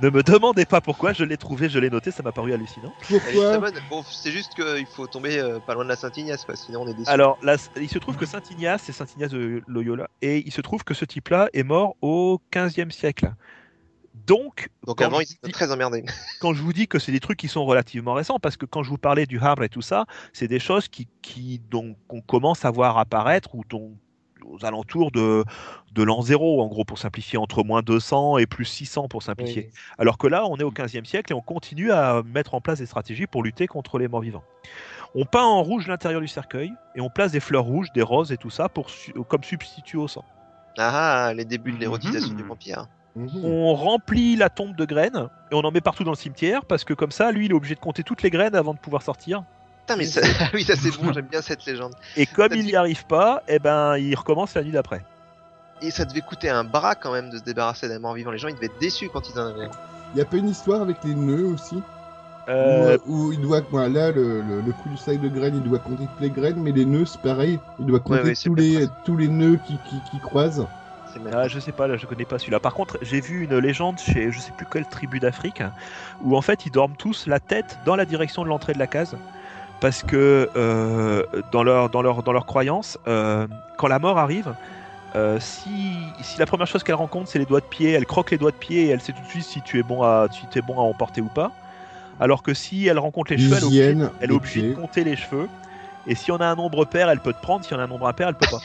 Ne me demandez pas pourquoi, je l'ai trouvé, je l'ai noté, ça m'a paru hallucinant.
Pourquoi.
Bon, c'est juste qu'il faut tomber euh, pas loin de la Saint-Ignace, quoi, sinon on est déçu.
Alors, là, il se trouve que Saint Ignace, c'est Saint Ignace de Loyola, et il se trouve que ce type-là est mort au 15e siècle. Donc,
Donc
quand
avant, ils
dis-
très emmerdés.
quand je vous dis que c'est des trucs qui sont relativement récents, parce que quand je vous parlais du Havre et tout ça, c'est des choses qui, qui donc qu'on commence à voir apparaître ou dont aux alentours de, de l'an zéro, en gros, pour simplifier, entre moins 200 et plus 600 pour simplifier. Alors que là, on est au 15e siècle et on continue à mettre en place des stratégies pour lutter contre les morts vivants. On peint en rouge l'intérieur du cercueil et on place des fleurs rouges, des roses et tout ça pour, comme substitut au sang.
Ah, ah, les débuts de l'érotisation
Mhm.
du vampire.
Mhm.
On remplit la tombe de graines et on en met partout dans le cimetière parce que comme ça, lui, il est obligé de compter toutes les graines avant de pouvoir sortir.
Putain, mais ça... oui, ça c'est bon, j'aime bien cette légende.
Et comme
Ça
il
dit-
n'y arrive pas, eh ben, il recommence la nuit d'après.
Et ça devait coûter un bras quand même de se débarrasser d'un mort vivant. Les gens, ils devaient être déçus quand ils en avaient. un.
Y a pas une histoire avec les nœuds aussi?
Euh,
où, où il doit, voilà, là, le, le, le coup du sac de graines, il doit compter toutes les graines, mais les nœuds, c'est pareil. Il doit compter
ouais,
tous, les, tous les nœuds qui, qui, qui croisent.
Ah, je sais pas, là, je connais pas celui-là. Par contre, j'ai vu une légende chez je sais plus quelle tribu d'Afrique où en fait ils dorment tous la tête dans la direction de l'entrée de la case. Parce que euh, dans, leur, dans, leur, dans leur croyance, euh, quand la mort arrive, euh, si, si la première chose qu'elle rencontre c'est les doigts de pied, elle croque les doigts de pied et elle sait tout de suite si tu es bon à, si tu es bon à emporter ou pas. Alors que si elle rencontre les cheveux, elle est obligée-
L'hygiène,
elle est
les
obligée de compter les cheveux. Et si on a un nombre pair, elle peut te prendre. Si on a un nombre impair, elle peut pas.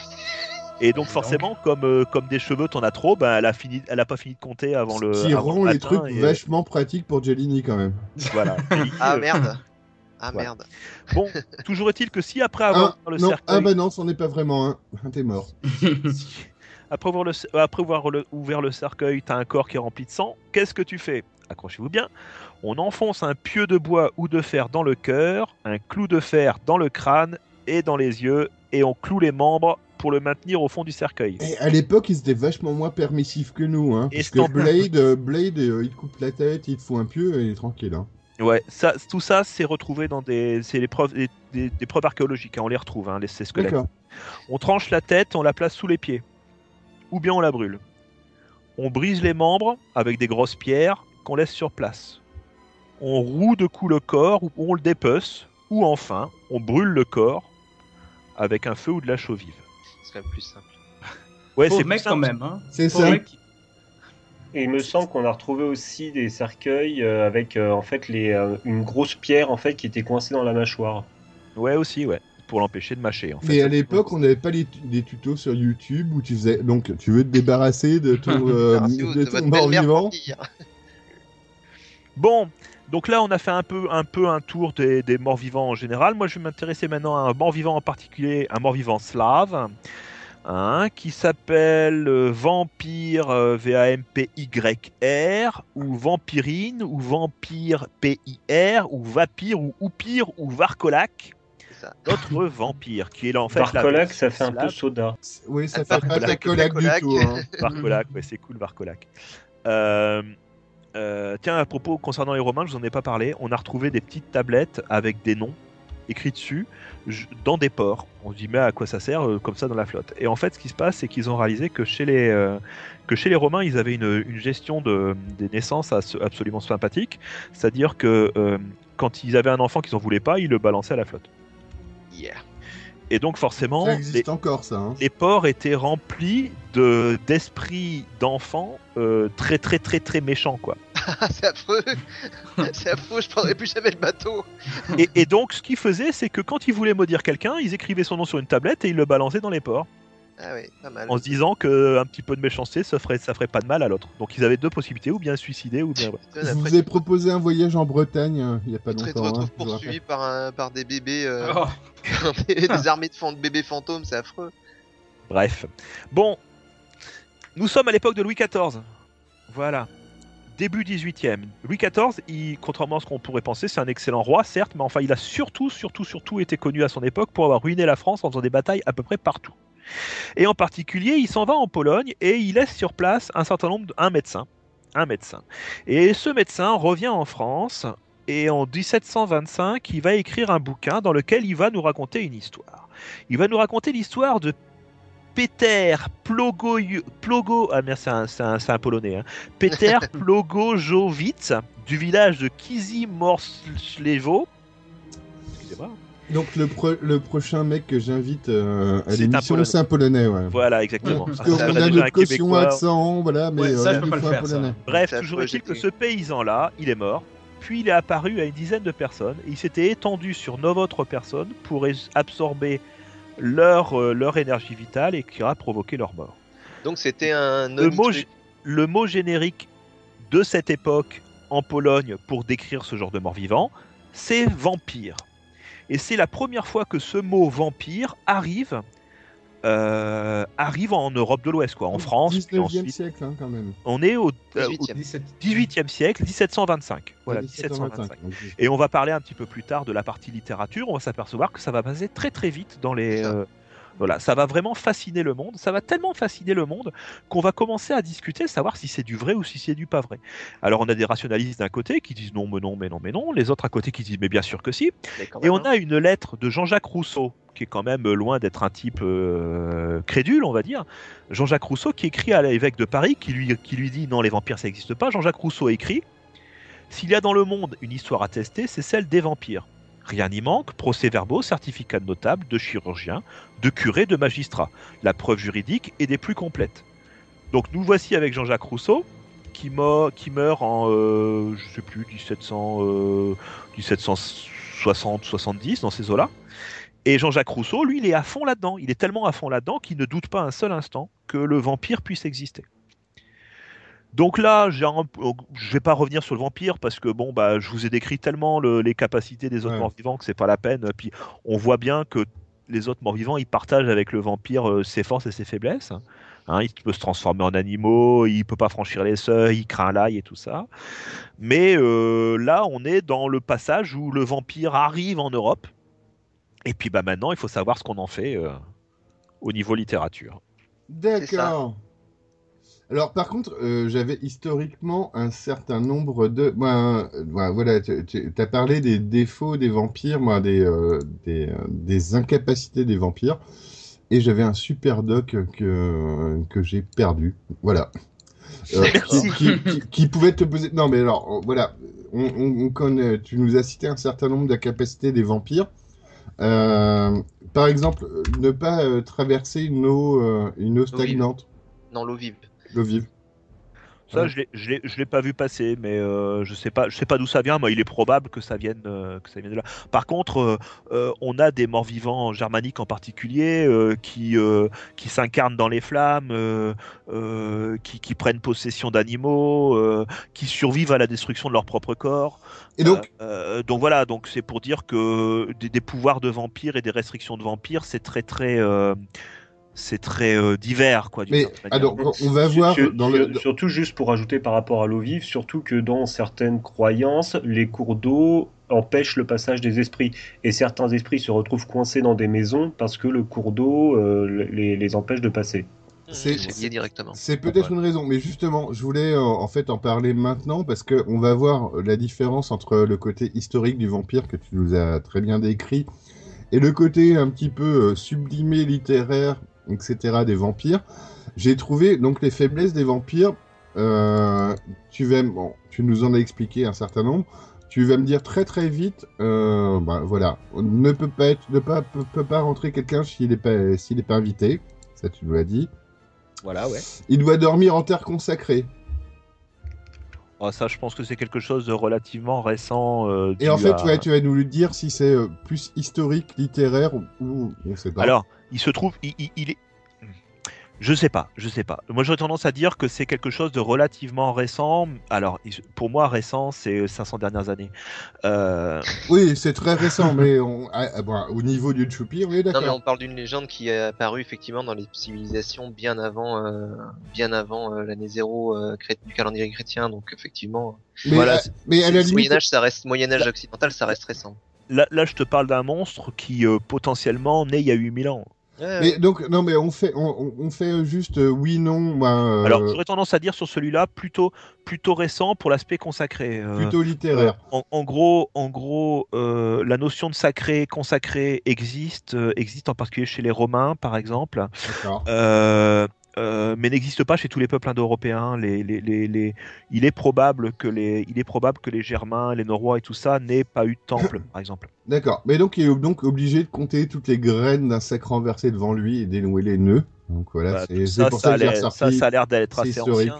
Et donc forcément, comme, euh, comme des cheveux, t'en as trop, ben, elle a fini, elle a pas fini de compter avant le.
qui
avant le
rend les trucs
et,
vachement pratiques pour Jelini quand même.
Voilà. Et,
Ah
euh,
merde. Ah merde.
Bon, toujours est-il que si après avoir
Ah,
le
non,
cercueil,
ah bah non, c'en est pas vraiment un. T'es mort.
après avoir, le, euh, après avoir le- ouvert le cercueil, t'as un corps qui est rempli de sang, qu'est-ce que tu fais? Accrochez-vous bien. On enfonce un pieu de bois ou de fer dans le cœur, un clou de fer dans le crâne et dans les yeux, et on cloue les membres pour le maintenir au fond du cercueil.
Et à l'époque, ils étaient vachement moins permissifs que nous. Hein,
Et
parce que Blade, euh, Blade euh, il te coupe la tête, il te fout un pieu et il est tranquille. Hein.
Ouais, ça, tout ça, c'est retrouvé dans des, c'est les preuves, des, des- des preuves archéologiques. hein, on les retrouve, hein, les, ces squelettes. On tranche la tête, on la place sous les pieds, ou bien on la brûle. On brise les membres avec des grosses pierres qu'on laisse sur place. On roue de coups le corps ou on le dépece, ou enfin on brûle le corps avec un feu ou de la chaux vive.
C'est quand même plus simple.
Ouais, c'est
mec quand même. Hein.
C'est ça.
mec.
Et il me semble qu'on a retrouvé aussi des cercueils euh, avec euh, en fait les, euh, une grosse pierre en fait qui était coincée dans la mâchoire.
Ouais, aussi, ouais, pour l'empêcher de mâcher. En fait.
Mais à l'époque, on n'avait pas les des tutos sur YouTube où tu faisais. Donc, tu veux te débarrasser de ton, euh, de ton mort vivant.
Bon, donc là, on a fait un peu un, peu un tour des, des morts vivants en général. Moi, je vais m'intéresser maintenant à un mort vivant en particulier, un mort vivant slave, hein, qui s'appelle euh, Vampire euh, V-A-M-P-Y-R, ou Vampirine, ou Vampire P-I-R, ou Vapire, ou Oupire, ou Varcolac.
C'est ça.
Notre vampire, qui est là en fait la
Varcolac, ça fait un peu soda.
Oui, ça
Ah,
fait pas de la
Varcolac,
colac du
Varcolac.
tout. Hein.
Varcolac, ouais, c'est cool, Varcolac. Euh, euh, tiens, à propos, concernant les Romains, je vous en ai pas parlé, on a retrouvé des petites tablettes avec des noms écrits dessus dans des ports. On se dit, mais à quoi ça sert euh, comme ça dans la flotte? Et en fait, ce qui se passe, c'est qu'ils ont réalisé que chez les, euh, que chez les Romains, ils avaient une, gestion de, des naissances absolument sympathique. C'est-à-dire que euh, quand ils avaient un enfant qu'ils en voulaient pas, ils le balançaient à la flotte.
Yeah.
Et donc, forcément,
Ça
les-
existe encore, ça. Hein.
les ports étaient remplis de d'esprits d'enfants euh, très très très très méchants quoi.
Ah, c'est affreux. c'est affreux, je prendrai plus jamais le bateau.
Et, et donc ce qu'ils faisaient c'est que quand ils voulaient maudire quelqu'un, ils écrivaient son nom sur une tablette et ils le balançaient dans les ports
Ah oui, pas mal.
en se disant que un petit peu de méchanceté ça ferait ça ferait pas de mal à l'autre. Donc ils avaient deux possibilités ou bien suicider ou bien
Je vous ai proposé un voyage en Bretagne euh, il y a pas
tu te
longtemps.
retrouves
hein,
poursuivi par, un, par des bébés, euh,
Oh,
des, des armées de, fan- de bébés fantômes, c'est affreux.
Bref. Bon, nous sommes à l'époque de Louis XIV. Voilà. Début 18e. Louis XIV, il, contrairement à ce qu'on pourrait penser, c'est un excellent roi, certes, mais enfin, il a surtout, surtout, surtout été connu à son époque pour avoir ruiné la France en faisant des batailles à peu près partout. Et en particulier, il s'en va en Pologne et il laisse sur place un certain nombre, de, un médecin, un médecin. Et ce médecin revient en France et en 1725, il va écrire un bouquin dans lequel il va nous raconter une histoire. Il va nous raconter l'histoire de Peter Plogo, Plogo ah merde, c'est un, c'est un- polonais, hein. Peter Plogojovic du village de Kizimorszlewo. Excusez-moi.
Donc le, pro- le prochain mec que j'invite euh, à
C'est un
l'émission,
Polonais.
c'est un Polonais, ouais.
Voilà, exactement.
Parce
Ah,
qu'on a
on a déjà
notre caution accent, voilà, mais
Ouais, ça,
euh,
je peux
il
pas le faire, ça.
Polonais.
Bref,
Ça,
toujours est-il que ce paysan-là, il est mort. Puis il est apparu à une dizaine de personnes et il s'était étendu sur neuf autres personnes pour absorber leur, euh, leur énergie vitale et qui a provoqué leur mort.
Donc c'était un
Le mot, le mot générique de cette époque en Pologne pour décrire ce genre de mort-vivant, c'est vampire. Et c'est la première fois que ce mot vampire arrive, euh, arrive en Europe de l'Ouest, quoi, en France. Puis
19e
ensuite,
siècle, hein, quand même.
on est au euh, au
18e.
17.
18e siècle, 1725. Voilà,
1725.
1725.
donc,
Et on va parler un petit peu plus tard de la partie littérature. On va s'apercevoir que ça va passer très très vite dans les. Euh, voilà, ça va vraiment fasciner le monde. Ça va tellement fasciner le monde qu'on va commencer à discuter, savoir si c'est du vrai ou si c'est du pas vrai. Alors on a des rationalistes d'un côté qui disent non, mais non, mais non, mais non. Les autres à côté qui disent mais bien sûr que si. Et on
hein.
a une lettre de Jean-Jacques Rousseau, qui est quand même loin d'être un type euh, crédule, on va dire. Jean-Jacques Rousseau qui écrit à l'évêque de Paris, qui lui, qui lui dit non, les vampires ça n'existe pas. Jean-Jacques Rousseau écrit S'il y a dans le monde une histoire à tester, c'est celle des vampires. Rien n'y manque, procès-verbaux, certificats de notables, de chirurgiens, de curés, de magistrats. La preuve juridique est des plus complètes. Donc nous voici avec Jean-Jacques Rousseau, qui, meurt en, euh, je sais plus, 1700, euh, 1760-70, dans ces eaux-là. Et Jean-Jacques Rousseau, lui, il est à fond là-dedans. Il est tellement à fond là-dedans qu'il ne doute pas un seul instant que le vampire puisse exister. Donc là, je vais pas revenir sur le vampire parce que bon, bah, je vous ai décrit tellement le- les capacités des autres
Ouais.
morts-vivants que c'est pas la peine. Puis on voit bien que les autres morts-vivants, ils partagent avec le vampire euh, ses forces et ses faiblesses. Hein, il peut se transformer en animaux, il peut pas franchir les seuils, il craint l'ail et tout ça. Mais euh, là, on est dans le passage où le vampire arrive en Europe. Et puis bah maintenant, il faut savoir ce qu'on en fait euh, au niveau littérature.
D'accord. Alors, par contre, euh, j'avais historiquement un certain nombre de. Moi, euh, moi, voilà, tu as parlé des défauts des vampires, moi, des, euh, des, euh, des incapacités des vampires. Et j'avais un super doc que, que j'ai perdu. Voilà. Qui, qui- qui pouvait te poser. Non, mais alors, voilà. On, on- on connaît... Tu nous as cité un certain nombre d'incapacités des vampires. Par exemple, ne pas traverser une eau, une eau stagnante,
Non, l'eau vive.
L'eau vive.
Ça,
Ouais.
je je l'ai pas vu passer, mais euh, je sais pas, je sais pas d'où ça vient. Moi, il est probable que ça vienne, euh, que ça vienne de là. Par contre, euh, on a des morts-vivants germaniques en particulier qui qui s'incarnent dans les flammes, qui, qui prennent possession d'animaux, qui survivent à la destruction de leur propre corps.
Et donc,
donc voilà, donc c'est pour dire que des, des pouvoirs de vampires et des restrictions de vampires, c'est très très c'est très euh, divers quoi.
mais alors, on va voir
sur-
dans le.
sur- Surtout juste pour ajouter par rapport à l'eau vive, surtout que dans certaines croyances, les cours d'eau empêchent le passage des esprits. Et certains esprits se retrouvent coincés dans des maisons parce que le cours d'eau euh, les, les empêche de passer.
C'est-
directement.
C'est peut-être une raison, mais justement, je voulais euh, en fait en parler maintenant parce que on va voir la différence entre le côté historique du vampire que tu nous as très bien décrit et le côté un petit peu euh, sublimé littéraire, etc. des vampires. J'ai trouvé donc les faiblesses des vampires. euh, tu vas, bon, tu nous en as expliqué un certain nombre. Tu vas me dire très très vite, euh, bah, voilà, ne peut pas être, ne pas, peut, peut pas rentrer quelqu'un s'il n'est pas, s'il n'est pas invité. Ça, tu nous l'as dit.
Voilà, ouais.
Il doit dormir en terre consacrée.
Ah, ça, je pense que c'est quelque chose de relativement récent. euh,
Et en fait,
à-
ouais, tu vas nous le dire si c'est euh, plus historique, littéraire ou, ou on sait pas.
Alors, il se trouve, il, il- il est. Je sais pas, je sais pas. Moi, j'aurais tendance à dire que c'est quelque chose de relativement récent. Alors, pour moi, récent, c'est 500 dernières années. Euh,
Oui, c'est très récent, mais on, ah, bon, au niveau du Chupi, oui,
Non, mais
d'accord.
on parle d'une légende qui est apparue effectivement dans les civilisations bien avant, euh, bien avant euh, l'année zéro euh, du calendrier chrétien. Donc effectivement,
Mais,
voilà,
à, mais à la limite,
Moyen Âge, ça reste Moyen Âge occidental, ça reste récent.
là, là, je te parle d'un monstre qui euh, potentiellement naît il y a 8000 ans.
Ouais,
Mais donc, non, mais on fait, on, fait juste euh, oui, non. ben, euh,
Alors, j'aurais tendance à dire sur celui-là plutôt, plutôt récent pour l'aspect consacré. euh,
plutôt littéraire.
En, en gros, en gros euh, la notion de sacré, consacré existe, euh, existe en particulier chez les Romains, par exemple,
D'accord.
Euh, mais n'existe pas chez tous les peuples indo-européens. Les, les, les, les- Il est probable que les, il est probable que les Germains, les Norrois et tout ça n'aient pas eu de temple, par exemple.
D'accord. Mais donc, il est donc obligé de compter toutes les graines d'un sac renversé devant lui et dénouer les nœuds. Donc voilà,
Bah,
c'est
ça,
pour
ça,
ça
a l'air- ça,
ressorti.
ça a l'air d'être assez ancien.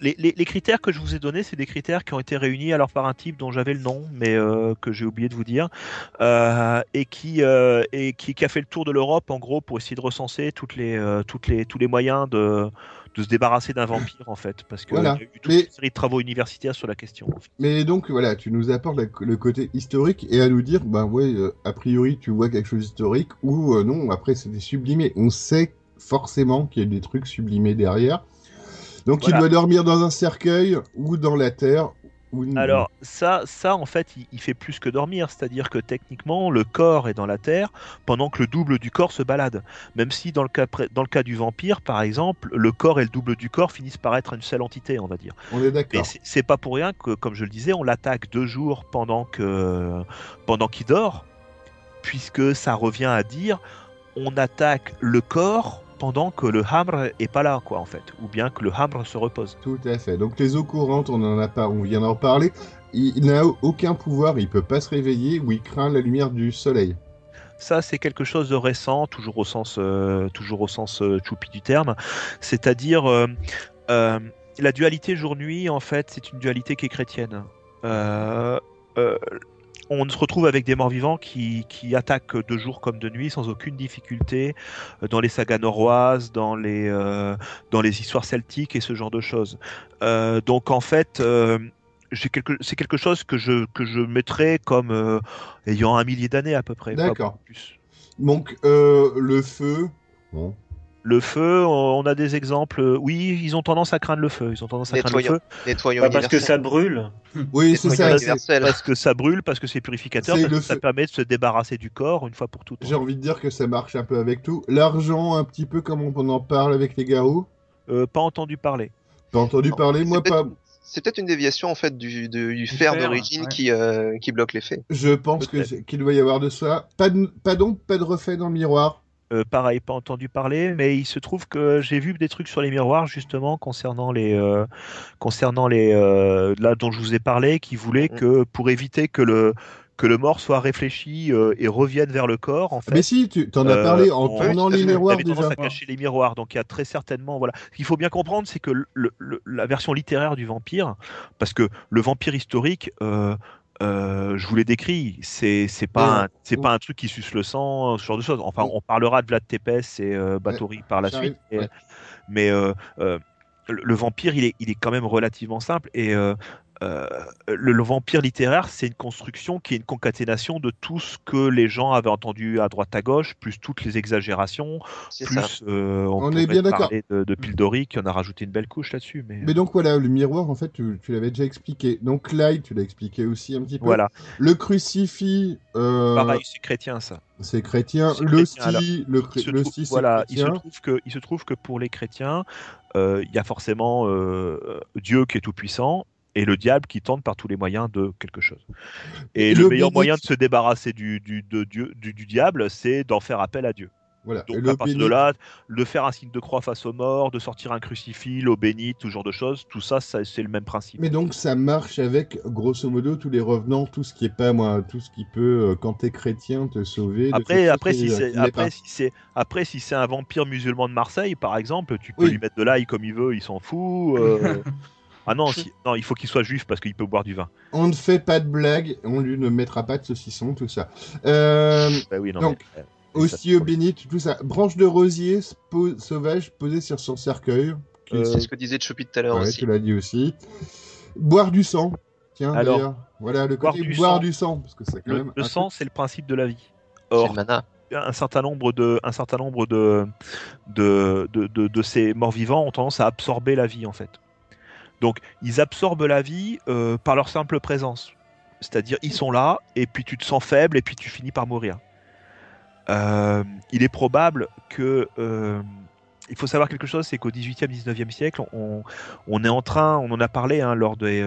Les, les- les critères que je vous ai donnés, c'est des critères qui ont été réunis alors par un type dont j'avais le nom, mais euh, que j'ai oublié de vous dire, euh, et, qui, euh, et qui, qui a fait le tour de l'Europe en gros pour essayer de recenser toutes les, toutes les, tous les moyens de, de se débarrasser d'un vampire en fait, parce qu'il
Voilà.
y a eu toute
Mais-
une série de travaux universitaires sur la question. en fait.
Mais donc voilà, tu nous apportes la- le côté historique et à nous dire, ben ouais, euh, a priori tu vois quelque chose d'historique ou non, après c'est des sublimés. On sait forcément qu'il y a des trucs sublimés derrière. Donc
Voilà.
il doit dormir dans un cercueil ou dans la terre. Ou...
Alors ça, ça en fait, il, il fait plus que dormir, c'est-à-dire que techniquement, le corps est dans la terre pendant que le double du corps se balade. Même si dans le cas, dans le cas du vampire, par exemple, le corps et le double du corps finissent par être une seule entité, on va dire.
on est d'accord.
c'est pas pour rien que, comme je le disais, on l'attaque deux jours pendant que pendant qu'il dort, puisque ça revient à dire on attaque le corps pendant que le hamre est pas là, quoi, en fait, ou bien que le hamre se repose.
Tout à fait. Donc les eaux courantes, on en a pas, on vient d'en parler. Il, il n'a aucun pouvoir, il peut pas se réveiller ou il craint la lumière du soleil.
Ça, c'est quelque chose de récent, toujours au sens, euh, toujours au sens euh, choupi du terme. C'est-à-dire, euh, la dualité jour-nuit, en fait, c'est une dualité qui est chrétienne. On se retrouve avec des morts-vivants qui, qui attaquent de jour comme de nuit sans aucune difficulté euh, dans les sagas norroises, dans les, euh, dans les histoires celtiques et ce genre de choses. Euh, donc, en fait, euh, quelque- c'est quelque chose que je, que je mettrais comme ayant un millier d'années à peu près.
D'accord. Donc le feu, bon,
Le feu, on a des exemples. Oui, ils ont tendance à craindre le feu. Ils ont tendance à craindre le feu
Nettoyant
Pas parce que ça brûle.
oui c'est ça.
parce que ça brûle, parce que c'est purificateur, parce que ça permet de se débarrasser du corps une fois pour toutes.
J'ai envie de dire que ça marche un peu avec tout. L'argent, un petit peu comme on en parle avec les garous.
Euh, pas entendu parler.
T'as entendu
Non,
parler,
c'est
moi
peut-être-
pas.
C'est peut-être une déviation en fait du, fer
fer,
d'origine
ouais.
qui, euh, qui bloque l'effet.
Je pense qu'il doit y avoir de ça. Pas, de, pas d'ombre, pas de reflet dans le miroir.
Euh, pareil, pas entendu parler, mais il se trouve que j'ai vu des trucs sur les miroirs justement concernant les euh, concernant les euh, là dont je vous ai parlé, qui voulaient
Mhm.
que pour éviter que le que le mort soit réfléchi euh, et revienne vers le corps en fait.
Mais si, tu t'en as
Euh,
parlé en tournant les miroirs
avait tendance
déjà.
à cacher les miroirs, donc il y a très certainement voilà. Ce qu'il faut bien comprendre, c'est que le- le- la version littéraire du vampire, parce que le vampire historique, euh, euh, je vous l'ai décrit, c'est pas un, c'est pas un truc qui suce le sang, ce genre de choses. Enfin, on parlera de Vlad Tepes et euh, Bathory par la suite, et-
ouais.
mais euh, euh, le, le vampire, il est, il est quand même relativement simple et euh, le, le vampire littéraire, c'est une construction qui est une concaténation de tout ce que les gens avaient entendu à droite à gauche, plus toutes les exagérations, plus euh, on,
On est bien d'accord.
de, de Pildori qui en a rajouté une belle couche là-dessus. Mais,
Mais donc voilà, le miroir, en fait, tu, tu l'avais déjà expliqué. Donc Clyde, tu l'as expliqué aussi un petit peu.
voilà,
Le crucifix, euh,
pareil, c'est chrétien ça.
c'est chrétien. Le le, le
trouve,
sti, c'est
voilà, il se
chrétien.
trouve que, il se trouve que pour les chrétiens, euh, il y a forcément euh, Dieu qui est tout puissant et le diable qui tente par tous les moyens de quelque chose. Et
Et
le,
le
meilleur moyen de se débarrasser du, du, de Dieu, du, du diable, c'est d'en faire appel à Dieu.
Voilà. Et
Donc
le
à partir de là, de faire un signe de croix face aux morts, de sortir un crucifix, l'eau bénite, tout genre de choses, tout ça, ça c'est le même principe.
Mais donc ça marche avec, grosso modo, tous les revenants, tout ce qui est pas, moi, tout ce qui peut, euh, quand t'es chrétien, te sauver.
Après, après,
qui-
si c'est, après, si c'est, après, si c'est un vampire musulman de Marseille, par exemple, tu peux
Oui.
lui mettre de l'ail comme il veut, il s'en fout. euh. Ah non, si- non, il faut qu'il soit juif parce qu'il peut boire du vin.
On ne fait pas de blagues, on lui ne mettra pas de saucisson, tout ça. Euh,
Bah oui, non,
Donc,
mais, euh,
bénite, tout ça. Branche de rosier spo- sauvage posée sur son cercueil. qui-
Euh,
C'est ce que disait Choupi tout à l'heure
ouais,
aussi.
tu l'as dit aussi. Boire du sang. Tiens,
Alors,
d'ailleurs. Voilà, le
boire
côté
du
boire
sang.
du sang. Parce que c'est quand
le,
même.
le sang,
truc-
c'est le principe de la vie.
C'est
Or,
le mana.
un certain nombre de, un certain nombre de, de, de, de- de ces morts-vivants ont tendance à absorber la vie en fait. Donc ils absorbent la vie euh, par leur simple présence. C'est-à-dire ils sont là et puis tu te sens faible et puis tu finis par mourir. euh, il est probable que euh, il faut savoir quelque chose, c'est qu'au 18e, 19e siècle, on, est en train, on en a parlé hein, lors des,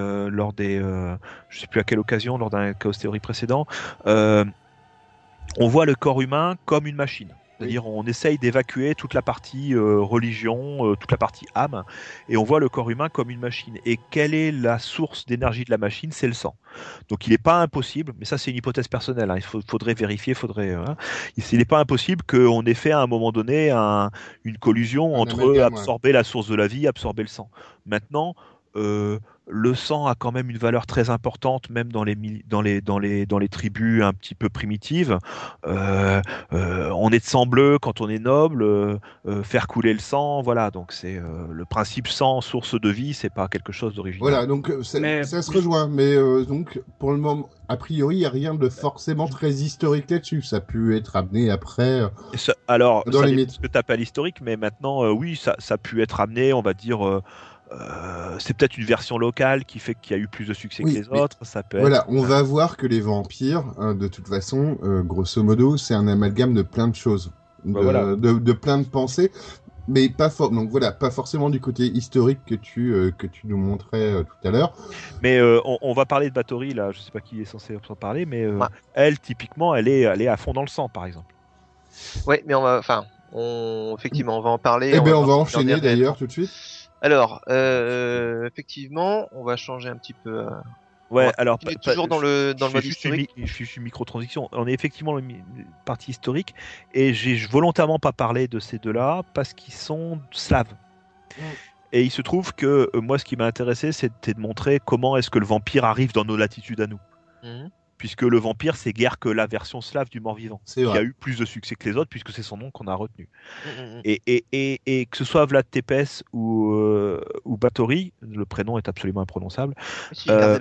je sais plus à quelle occasion, lors d'un chaos théorie précédent, on voit le corps humain comme une machine. C'est-à-dire, on essaye d'évacuer toute la partie euh, religion, euh, toute la partie âme, et on voit le corps humain comme une machine. Et quelle est la source d'énergie de la machine? C'est le sang. Donc, il n'est pas impossible, mais ça, c'est une hypothèse personnelle. hein, il faut- faudrait vérifier, faudrait. hein. il n'est pas impossible qu'on ait fait à un moment donné un- une collusion entre
ouais.
absorber la source de la vie, absorber le sang. Maintenant. euh, le sang a quand même une valeur très importante, même dans les, dans les, dans les, dans les tribus un petit peu primitives. Euh, euh, on est de sang bleu quand on est noble, euh, euh, faire couler le sang, voilà. Donc c'est euh, le principe sang, source de vie, c'est pas quelque chose d'original.
Voilà, donc euh, ça,
Mais-
ça se rejoint, mais euh, donc pour le moment, a priori, il n'y a rien de forcément très historique là-dessus. Ça a pu être amené après.
ça- alors,
Dans
ça
les mythes.
ce que tu appelles historique, mais maintenant, euh, oui, ça, ça a pu être amené, on va dire. Euh, c'est peut-être une version locale qui fait qu'il y a eu plus de succès
Oui,
que les autres. Ça peut
Voilà,
être-
on va voir que les vampires, hein, de toute façon, euh, grosso modo, c'est un amalgame de plein de choses, de,
Bah voilà.
de, de plein de pensées, mais pas for- donc voilà, pas forcément du côté historique que tu euh, que tu nous montrais euh, tout à l'heure.
Mais euh, on, on va parler de Bathory là. Je sais pas qui est censé en parler, mais euh,
Ouais.
elle, typiquement, elle est, elle est à fond dans le sang, par exemple.
Ouais, mais on va, enfin, on, effectivement, on va en parler.
Eh ben, on va enchaîner
si on y revient.
d'ailleurs tout de suite.
Alors, euh, effectivement, on va changer un petit peu. euh,
Ouais, alors
continuer
pa-
toujours dans le dans le mode historique.
mi- je micro-transition. On est effectivement dans la mi- partie historique et j'ai volontairement pas parlé de ces deux-là parce qu'ils sont slaves.
Mm.
Et il se trouve que euh, moi, ce qui m'a intéressé, c'était de montrer comment est-ce que le vampire arrive dans nos latitudes à nous.
Mhm.
Puisque le vampire, c'est guère que la version slave du mort-vivant,
C'est
qui
vrai.
a eu plus de succès que les autres, puisque c'est son nom qu'on a retenu.
Mhm, mhm.
Et, et, et, et que ce soit Vlad Tepes ou, euh, ou Bathory, le prénom est absolument imprononçable, Euh.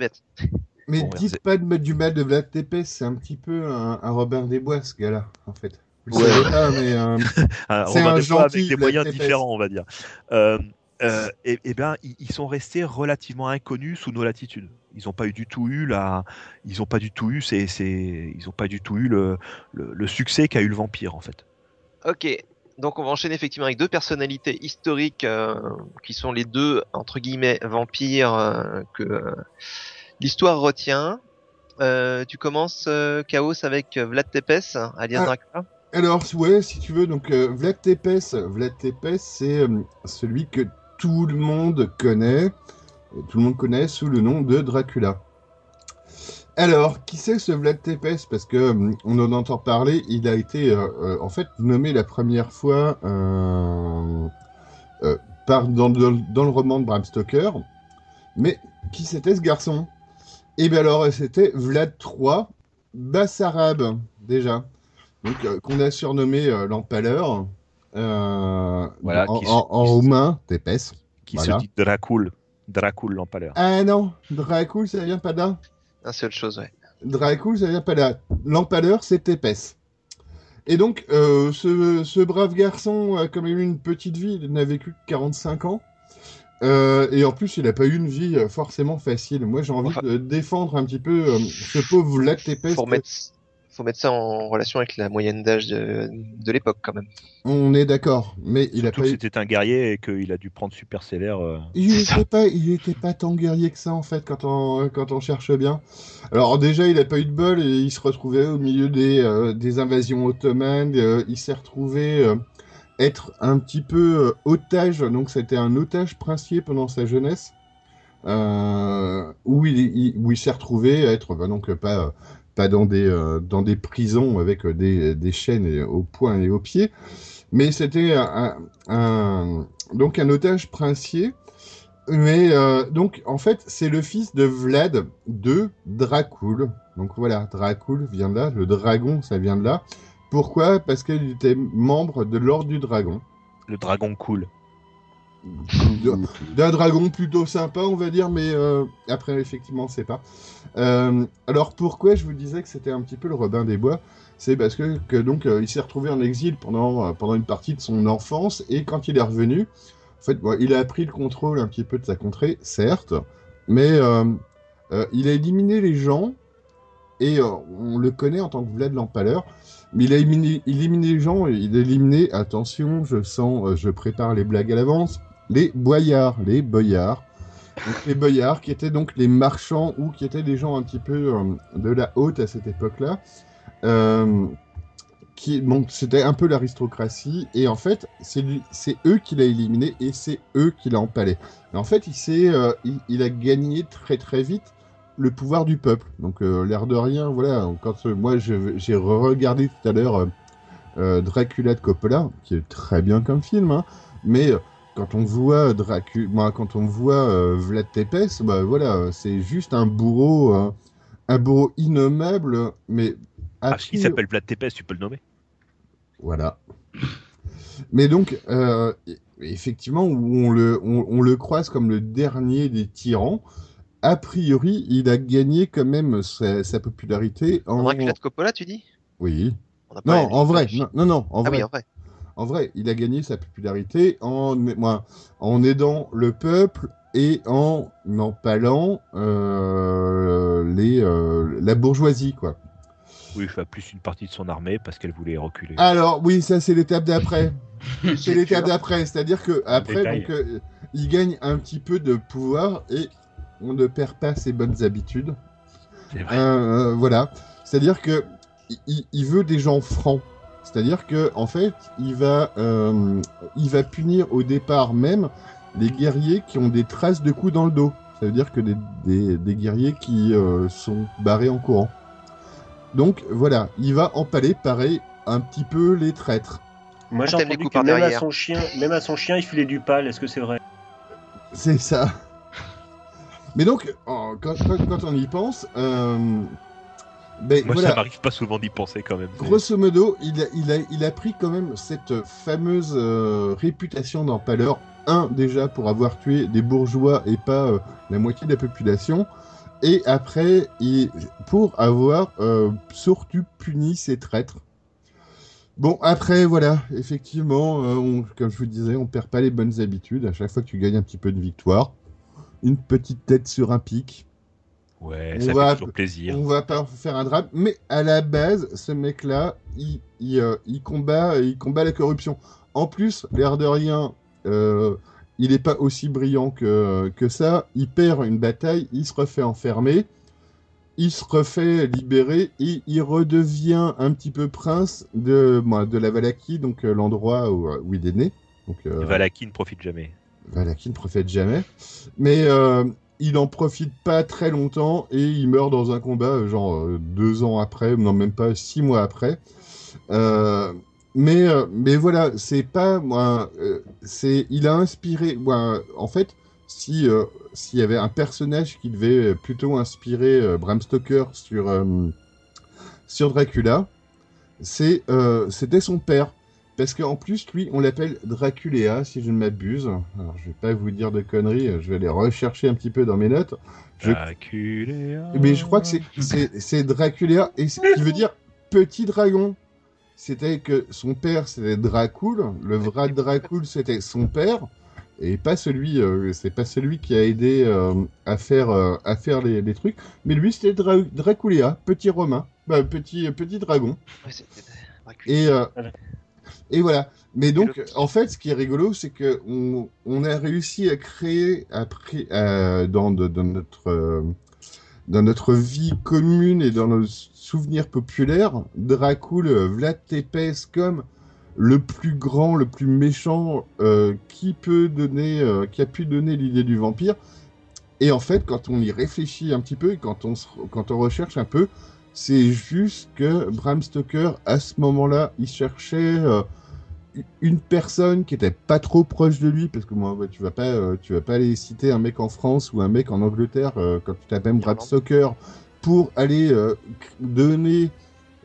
Mais
Bon,
dites pas de mettre du mal de Vlad Tepes, c'est un petit peu un, un Robin des Bois, ce gars-là, en fait. Vous le
Ouais.
savez pas, mais euh,
un
C'est
Robin
un
des Bois
gentil,
avec des
Vlad
moyens
Tepes.
différents, on va dire. Euh, euh, et, et bien, ils, ils sont restés relativement inconnus sous nos latitudes. Ils n'ont pas eu du tout eu la, ils ont pas du tout eu, c'est, c'est, ils ont pas du tout eu le, le, le succès qu'a eu le vampire en fait.
Ok. Donc on va enchaîner effectivement avec deux personnalités historiques euh, qui sont les deux entre guillemets vampires euh, que euh, l'histoire retient. Euh, tu commences euh, Chaos avec Vlad Tepes, alias
Ah.
Dracula.
Alors, ouais, si tu veux, donc euh, Vlad Tepes, Vlad Tepes, c'est euh, celui que tout le monde connaît, tout le monde connaît sous le nom de Dracula. Alors, qui c'est ce Vlad Tepes? Parce que euh, on en entend parler, il a été euh, euh, en fait nommé la première fois euh, euh, par, dans, le roman de Bram Stoker. Mais qui c'était ce garçon? Eh bien alors, c'était Vlad III Bassarab, déjà donc qu'on a surnommé l'empaleur.
Voilà,
en,
qui-
en- en
qui-
roumain, t'épaisse.
Qui
Voilà.
se dit Dracul, Dracul l'empaleur.
Ah non, Dracul, ça vient pas là.
Un seule chose, ouais.
Dracul, ça vient pas là. L'empaleur, c'est épaisse. Et donc, euh, ce, ce brave garçon a quand même eu une petite vie, il n'a vécu que 45 ans. Euh, et en plus, il n'a pas eu une vie euh, forcément facile. Moi, j'ai envie
Enfin-
de défendre un petit peu euh, ce pauvre Vlad Tepes.
Faut remettre, faut mettre ça en relation avec la moyenne d'âge de, de l'époque quand même.
On est d'accord, mais il a pas
que
eu...
c'était un guerrier et qu'il a dû prendre super sévère. euh.
Il
C'est ça.
était pas, il était pas tant guerrier que ça en fait quand on quand on cherche bien. Alors déjà il a pas eu de bol et il se retrouvait au milieu des euh, des invasions ottomanes. euh, il s'est retrouvé euh, être un petit peu euh, otage. Donc c'était un otage princier pendant sa jeunesse. Euh, où il, il- où il s'est retrouvé à être bah, donc pas pas dans des euh, dans des prisons avec euh, des, des chaînes et- aux poings et aux pieds, mais c'était un, donc un otage princier. Mais euh, donc en fait c'est le fils de Vlad de Dracul. Donc voilà, Dracul vient de là, le dragon ça vient de là. Pourquoi? Parce qu'il était membre de l'ordre du dragon.
Le dragon cool.
D'un dragon plutôt sympa, on va dire, mais euh, après, effectivement, c'est pas. Euh, alors, pourquoi je vous disais que c'était un petit peu le Robin des Bois? C'est parce que, que donc, euh, il s'est retrouvé en exil pendant, pendant une partie de son enfance, et quand il est revenu, en fait, bon, il a pris le contrôle un petit peu de sa contrée, certes, mais il a éliminé les gens et on le connaît en tant que Vlad l'Empaleur. Mais il a éliminé, éliminé les gens, il a éliminé, attention, je sens, je prépare les blagues à l'avance, les boyards, les boyards. Les boyards qui étaient donc les marchands ou qui étaient des gens un petit peu euh, de la haute à cette époque-là. Euh, c'était un peu l'aristocratie et en fait c'est eux qui l'a éliminé et c'est eux qui l'a empalé. En fait euh, il, a gagné très très vite le pouvoir du peuple. Donc euh, l'air de rien voilà quand moi j'ai regardé tout à l'heure Dracula de Coppola qui est très bien comme film hein, mais quand on voit Dracula moi, quand on voit euh, Vlad Tepes bah voilà c'est juste un bourreau euh, un bourreau innommable mais
Ah, il s'appelle Vlad Tepes, tu peux le nommer.
voilà. Mais donc, euh, effectivement, où on le, on, on le croise comme le dernier des tyrans, a priori, il a gagné quand même sa, sa popularité en.
Dracula de Coppola, tu dis?
Oui. Non, en vrai. Non, non, non, en
Ah
vrai.
oui, en vrai.
En vrai, il a gagné sa popularité en, moi, en aidant le peuple et en empalant euh, les, euh, la bourgeoisie, quoi.
Oui, enfin, plus une partie de son armée parce qu'elle voulait reculer.
Alors, oui, ça, c'est l'étape d'après. C'est l'étape d'après, c'est-à-dire que après, donc, euh, il gagne un petit peu de pouvoir et on ne perd pas ses bonnes habitudes.
C'est vrai.
Euh, euh, voilà, c'est-à-dire que il, il veut des gens francs. C'est-à-dire que en fait, il va, euh, il va punir au départ même les guerriers qui ont des traces de coups dans le dos. Ça veut dire que des, des, des guerriers qui euh, sont barrés en courant. Donc voilà, il va empaler pareil un petit peu les traîtres.
Moi, j'ai entendu que même à, son chien, même à son chien, il filait du pal. Est-ce que c'est vrai?
C'est ça. Mais donc, quand, quand- quand on y pense, euh, ben,
Moi,
voilà,
ça m'arrive pas souvent d'y penser quand même.
Grosso modo, il a, il, a, il a pris quand même cette fameuse euh, réputation d'empaleur. Un, déjà, pour avoir tué des bourgeois et pas euh, la moitié de la population. Et après, il- pour avoir euh, surtout puni ses traîtres. Bon, après, voilà, effectivement, euh, on- comme je vous disais, on perd pas les bonnes habitudes. À chaque fois que tu gagnes un petit peu de victoire, une petite tête sur un pic,
Ouais,
On
ça
va-
fait toujours plaisir.
on va pas faire un drame, mais à la base, ce mec-là, il, il, euh, il combat, il combat la corruption. En plus, l'air de rien, euh, il n'est pas aussi brillant que, que ça. Il perd une bataille, il se refait enfermer, il se refait libérer et il redevient un petit peu prince de, de la Valaquie, donc euh, l'endroit où, où il est né. Donc, euh,
Valaki ne profite jamais.
Valaki ne profite jamais. Mais euh, il en profite pas très longtemps et il meurt dans un combat, euh, genre euh, deux ans après, non même pas six mois après. Euh, mais, mais voilà, c'est pas moi. c'est, il a inspiré. moi, en fait, si s'il y avait un personnage qui devait plutôt inspirer Bram Stoker sur sur Dracula, c'était son père. Parce qu'en plus, lui, on l'appelle Draculéa, si je ne m'abuse. Alors, je vais pas vous dire de conneries, je vais aller rechercher un petit peu dans mes notes. Je-
Dracula.
Mais je crois que c'est- Draculéa, et qui veut dire petit dragon. C'était que son père, c'était Dracul, le vrai Dracul, c'était son père, et pas celui, euh, c'est pas celui qui a aidé euh, à faire, euh, à faire les, les trucs, mais lui, c'était Dra Draculéa, petit romain, bah, petit, petit dragon.
Ouais.
Et, euh. Et voilà. Mais donc, en fait, ce qui est rigolo, c'est que on, on a réussi à créer euh, dans, de- dans notre dans notre vie commune et dans nos souvenirs populaires, Dracul, euh, Vlad Tepes comme le plus grand, le plus méchant euh, qui peut donner, euh, qui a pu donner l'idée du vampire. Et en fait, quand on y réfléchit un petit peu et quand on, se- quand on recherche un peu, c'est juste que Bram Stoker, à ce moment-là, il cherchait euh, une personne qui était pas trop proche de lui, parce que moi, tu vas pas, euh, tu vas pas aller citer un mec en France ou un mec en Angleterre euh, quand tu t'appelles Bram. Stoker pour aller euh, donner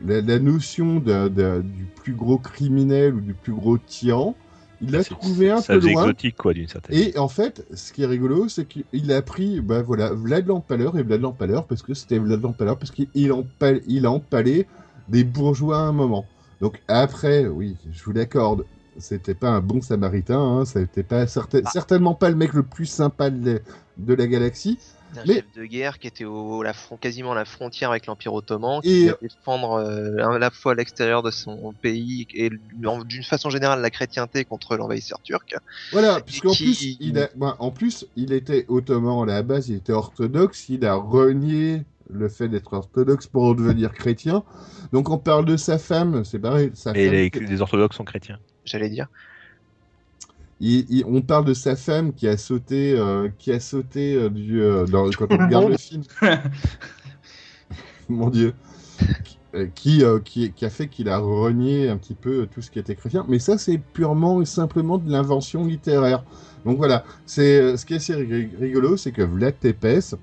la, la notion du plus gros criminel ou du plus gros tyran. Il l'a trouvé un peu loin.
exotique, quoi, d'une certaine
Et en fait, ce qui est rigolo, c'est qu'il a pris, bah voilà, Vlad l'Empaleur et Vlad l'Empaleur parce que c'était Vlad l'Empaleur parce qu'il il a empalé des bourgeois à un moment. Donc après, oui, je vous l'accorde, c'était pas un bon samaritain, hein, c'était pas certain-
Ah.
certainement pas le mec le plus sympa de, de la galaxie.
Un
Mais-
chef de guerre qui était au la front, quasiment à la frontière avec l'Empire ottoman, qui
Et-
devait défendre euh, à la fois l'extérieur de son pays et d'une façon générale la chrétienté contre l'envahisseur turc.
Voilà, puisqu'en
qui-
plus, il a, ben, en plus, il était ottoman à la base, il était orthodoxe, il a renié le fait d'être orthodoxe pour devenir chrétien. Donc on parle de sa femme, c'est pareil, sa
Et
femme
les,
qui-
les orthodoxes sont chrétiens.
J'allais dire.
Il- il- on parle de sa femme qui a sauté, euh, qui a sauté euh, du, euh, dans- quand on regarde le film. Mon Dieu. Euh, Qui, qui, qui a fait qu'il a renié un petit peu tout ce qui était chrétien. Mais ça, c'est purement et simplement de l'invention littéraire. Donc voilà, c'est ce qui est assez rig- rigolo, c'est que Vlad Tepes,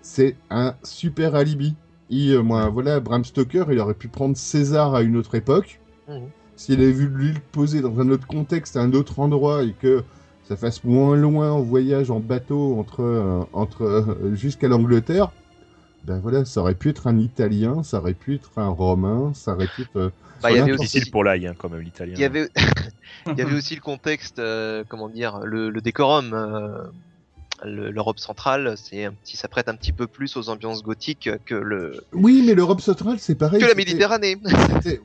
c'est un super alibi. Il, moi, voilà, Bram Stoker, il aurait pu prendre César à une autre époque.
Mhm.
S'il avait vu lui le poser dans un autre contexte, à un autre endroit, et que ça fasse moins loin en voyage en bateau entre, euh, entre euh, jusqu'à l'Angleterre, ben voilà, ça aurait pu être un Italien, ça aurait pu être un Romain, ça aurait pu être. euh,
Bah, il y avait aussi,
Difficile pour l'ail, hein, quand même, l'italien.
il y avait, il y avait aussi le contexte, euh, comment dire, le, le décorum. Euh, le- L'Europe centrale, c'est ça prête un petit peu plus aux ambiances gothiques que le
Oui, mais l'Europe centrale, c'est pareil.
que la Méditerranée.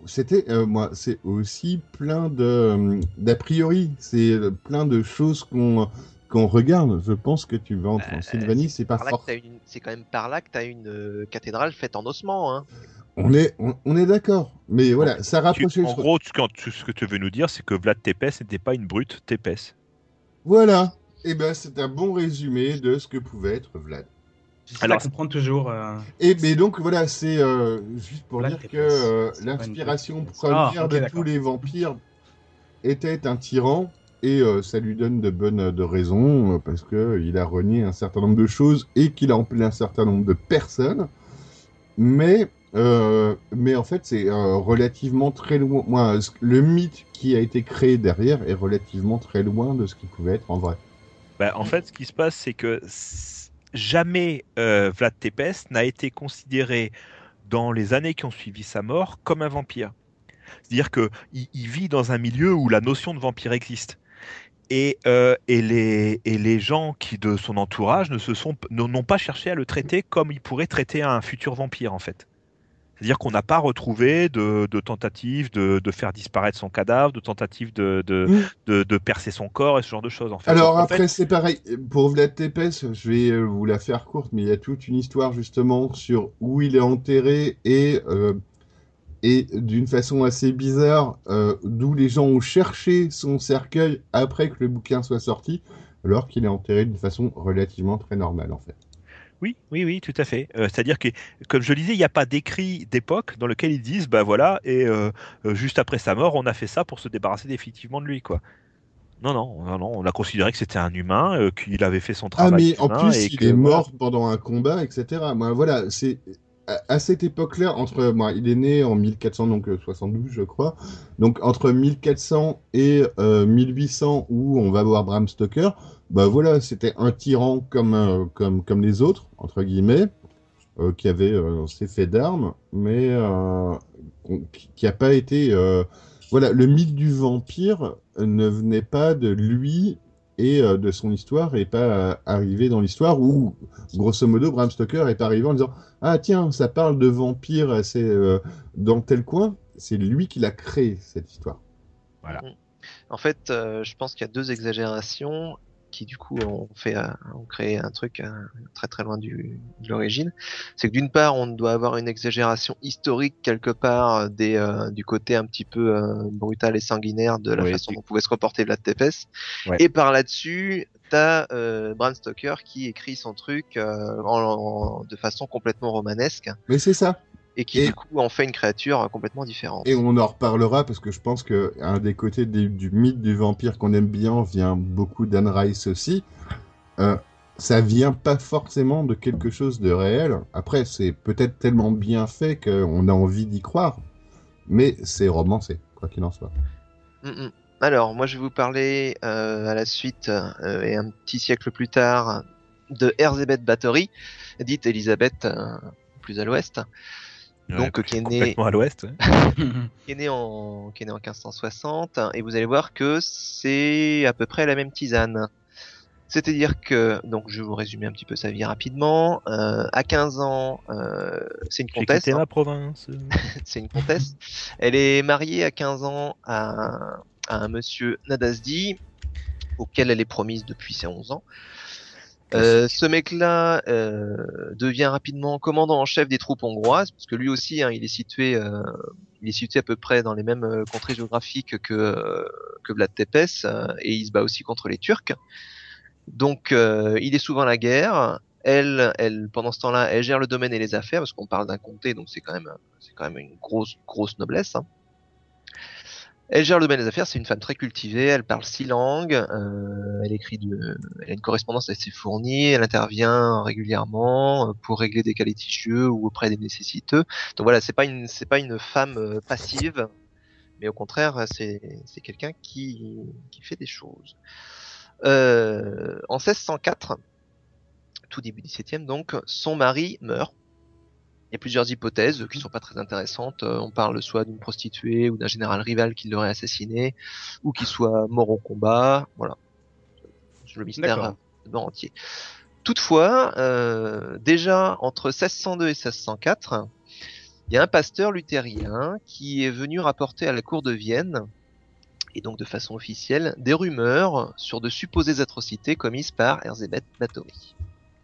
C'était- euh, moi, c'est aussi plein de euh, d'a priori. C'est euh, plein de choses qu'on qu'on regarde. Je pense que tu vas en
Euh,
Transylvanie, c'est pas fort.
une- C'est quand même par là que tu as une euh, cathédrale faite en ossement. Hein.
On est, on, on est d'accord. Mais voilà, ça le
en gros, tu- quand tu- ce que tu veux nous dire, c'est que Vlad Tepes n'était pas une brute Tepes.
Voilà. Et ben, c'est un bon résumé de ce que pouvait être Vlad.
Alors,
de comprendre toujours. euh,
Et mais donc voilà, c'est euh, juste pour
Vlad
dire que euh, l'inspiration première
Ah, ok,
de tous les vampires était un tyran et euh, ça lui donne de bonnes de raisons euh, parce que il a renié un certain nombre de choses et qu'il a empli un certain nombre de personnes. Mais euh, mais en fait c'est euh, relativement très loin. Le mythe qui a été créé derrière est relativement très loin de ce qui pouvait être en vrai.
Bah, en fait, ce qui se passe, c'est que jamais euh, Vlad Tepes n'a été considéré dans les années qui ont suivi sa mort comme un vampire. C'est-à-dire que il, il vit dans un milieu où la notion de vampire existe. Et, euh, et, les, et les gens qui de son entourage ne se sont n'ont pas cherché à le traiter comme ils pourraient traiter un futur vampire en fait. C'est-à-dire qu'on n'a pas retrouvé de, de tentatives de, de faire disparaître son cadavre, de tentatives de, de, de, de percer son corps et ce genre de choses. En fait.
Alors
En fait,
après, c'est pareil. Pour Vlad Tepes, je vais euh, vous la faire courte, mais il y a toute une histoire justement sur où il est enterré et, euh, et d'une façon assez bizarre, euh, d'où les gens ont cherché son cercueil après que le bouquin soit sorti, alors qu'il est enterré d'une façon relativement très normale en fait.
Oui, oui, oui, tout à fait. Euh, C'est-à-dire que, comme je le disais, il n'y a pas d'écrit d'époque dans lequel ils disent, bah voilà, et euh, euh, juste après sa mort, on a fait ça pour se débarrasser définitivement de lui, quoi. Non, non, non, non, on a considéré que c'était un humain, euh, qu'il avait fait son
Ah
travail.
mais en plus,
et
il
que,
est
voilà.
mort pendant un combat, etc. Moi, voilà, c'est à, cette époque-là, entre moi, il est né en 1400, donc euh, 72, je crois. Donc entre 1400 et euh, 1800, où on va voir Bram Stoker, bah voilà, c'était un tyran comme euh, comme comme les autres entre guillemets, euh, qui avait euh, ses faits d'armes, mais euh, qui qui a pas été euh, voilà, le mythe du vampire ne venait pas de lui et euh, de son histoire et pas euh, arrivé dans l'histoire où, grosso modo, Bram Stoker est arrivé en disant Ah, tiens, ça parle de c'est, euh, dans tel coin. C'est lui qui l'a créé, cette histoire.
En fait, euh, je pense qu'il y a deux exagérations qui du coup ont fait ont créé un truc très très loin du, de l'origine. C'est que d'une part, on doit avoir une exagération historique quelque part euh, des euh, du côté un petit peu euh, brutal et sanguinaire de la
Oui,
façon
tu-
dont pouvait se comporter Vlad Tepes.
Ouais.
Et par là-dessus, t'as euh, Bram Stoker qui écrit son truc euh, en, en- de façon complètement romanesque
Mais c'est ça.
Et qui
Et-
du coup en fait une créature complètement différente.
Et on en reparlera parce que je pense que un des côtés des- du mythe du vampire qu'on aime bien vient beaucoup d'Anne Rice aussi. Euh, ça vient pas forcément de quelque chose de réel. Après, c'est peut-être tellement bien fait qu'on a envie d'y croire. Mais c'est romancé, quoi qu'il en soit.
Mm, mm. Alors, moi, je vais vous parler euh, à la suite euh, et un petit siècle plus tard de Erzébeth Bathory, dite Elisabeth euh, plus à l'ouest, Donc, qui est né-
complètement à l'ouest. ouais.
qui est né en, qui est né en 1560, et vous allez voir que c'est à peu près la même tisane. C'est-à-dire que, donc je vais vous résumer un petit peu sa vie rapidement. Euh, à 15 ans, euh, c'est une comtesse.
quitté
hein,
ma province.
c'est une comtesse. Elle est mariée à 15 ans à, à un monsieur Nadasdi, auquel elle est promise depuis ses 11 ans. Euh, ce mec-là euh, devient rapidement commandant en chef des troupes hongroises, parce que lui aussi, hein, il est situé, euh, il est situé à peu près dans les mêmes contrées géographiques que euh, que Vlad Tepes, euh, et il se bat aussi contre les Turcs. Donc, euh, il est souvent à la guerre. Elle, elle, pendant ce temps-là, elle gère le domaine et les affaires, parce qu'on parle d'un comté, donc c'est quand même, c'est quand même une grosse, grosse noblesse. hein. Elle gère le domaine des affaires, c'est une femme très cultivée, elle parle six langues, euh, elle écrit de, elle a une correspondance assez fournie, elle intervient régulièrement euh, pour régler des cas litigieux ou auprès des nécessiteux. Donc voilà, c'est pas une, c'est pas une femme euh, passive, mais au contraire, c'est, c'est quelqu'un qui, qui fait des choses. Euh, en 1604, tout début 17e donc, son mari meurt. Il y a plusieurs hypothèses qui sont pas très intéressantes. Euh, On parle soit d'une prostituée ou d'un général rival qui l'aurait assassiné, ou qui soit mort au combat. Voilà. Le mystère euh, entier. Toutefois, euh, déjà entre 1602 et 1604, il y a un pasteur luthérien qui est venu rapporter à la cour de Vienne, et donc de façon officielle, des rumeurs sur de supposées atrocités commises par Erzébeth Báthory.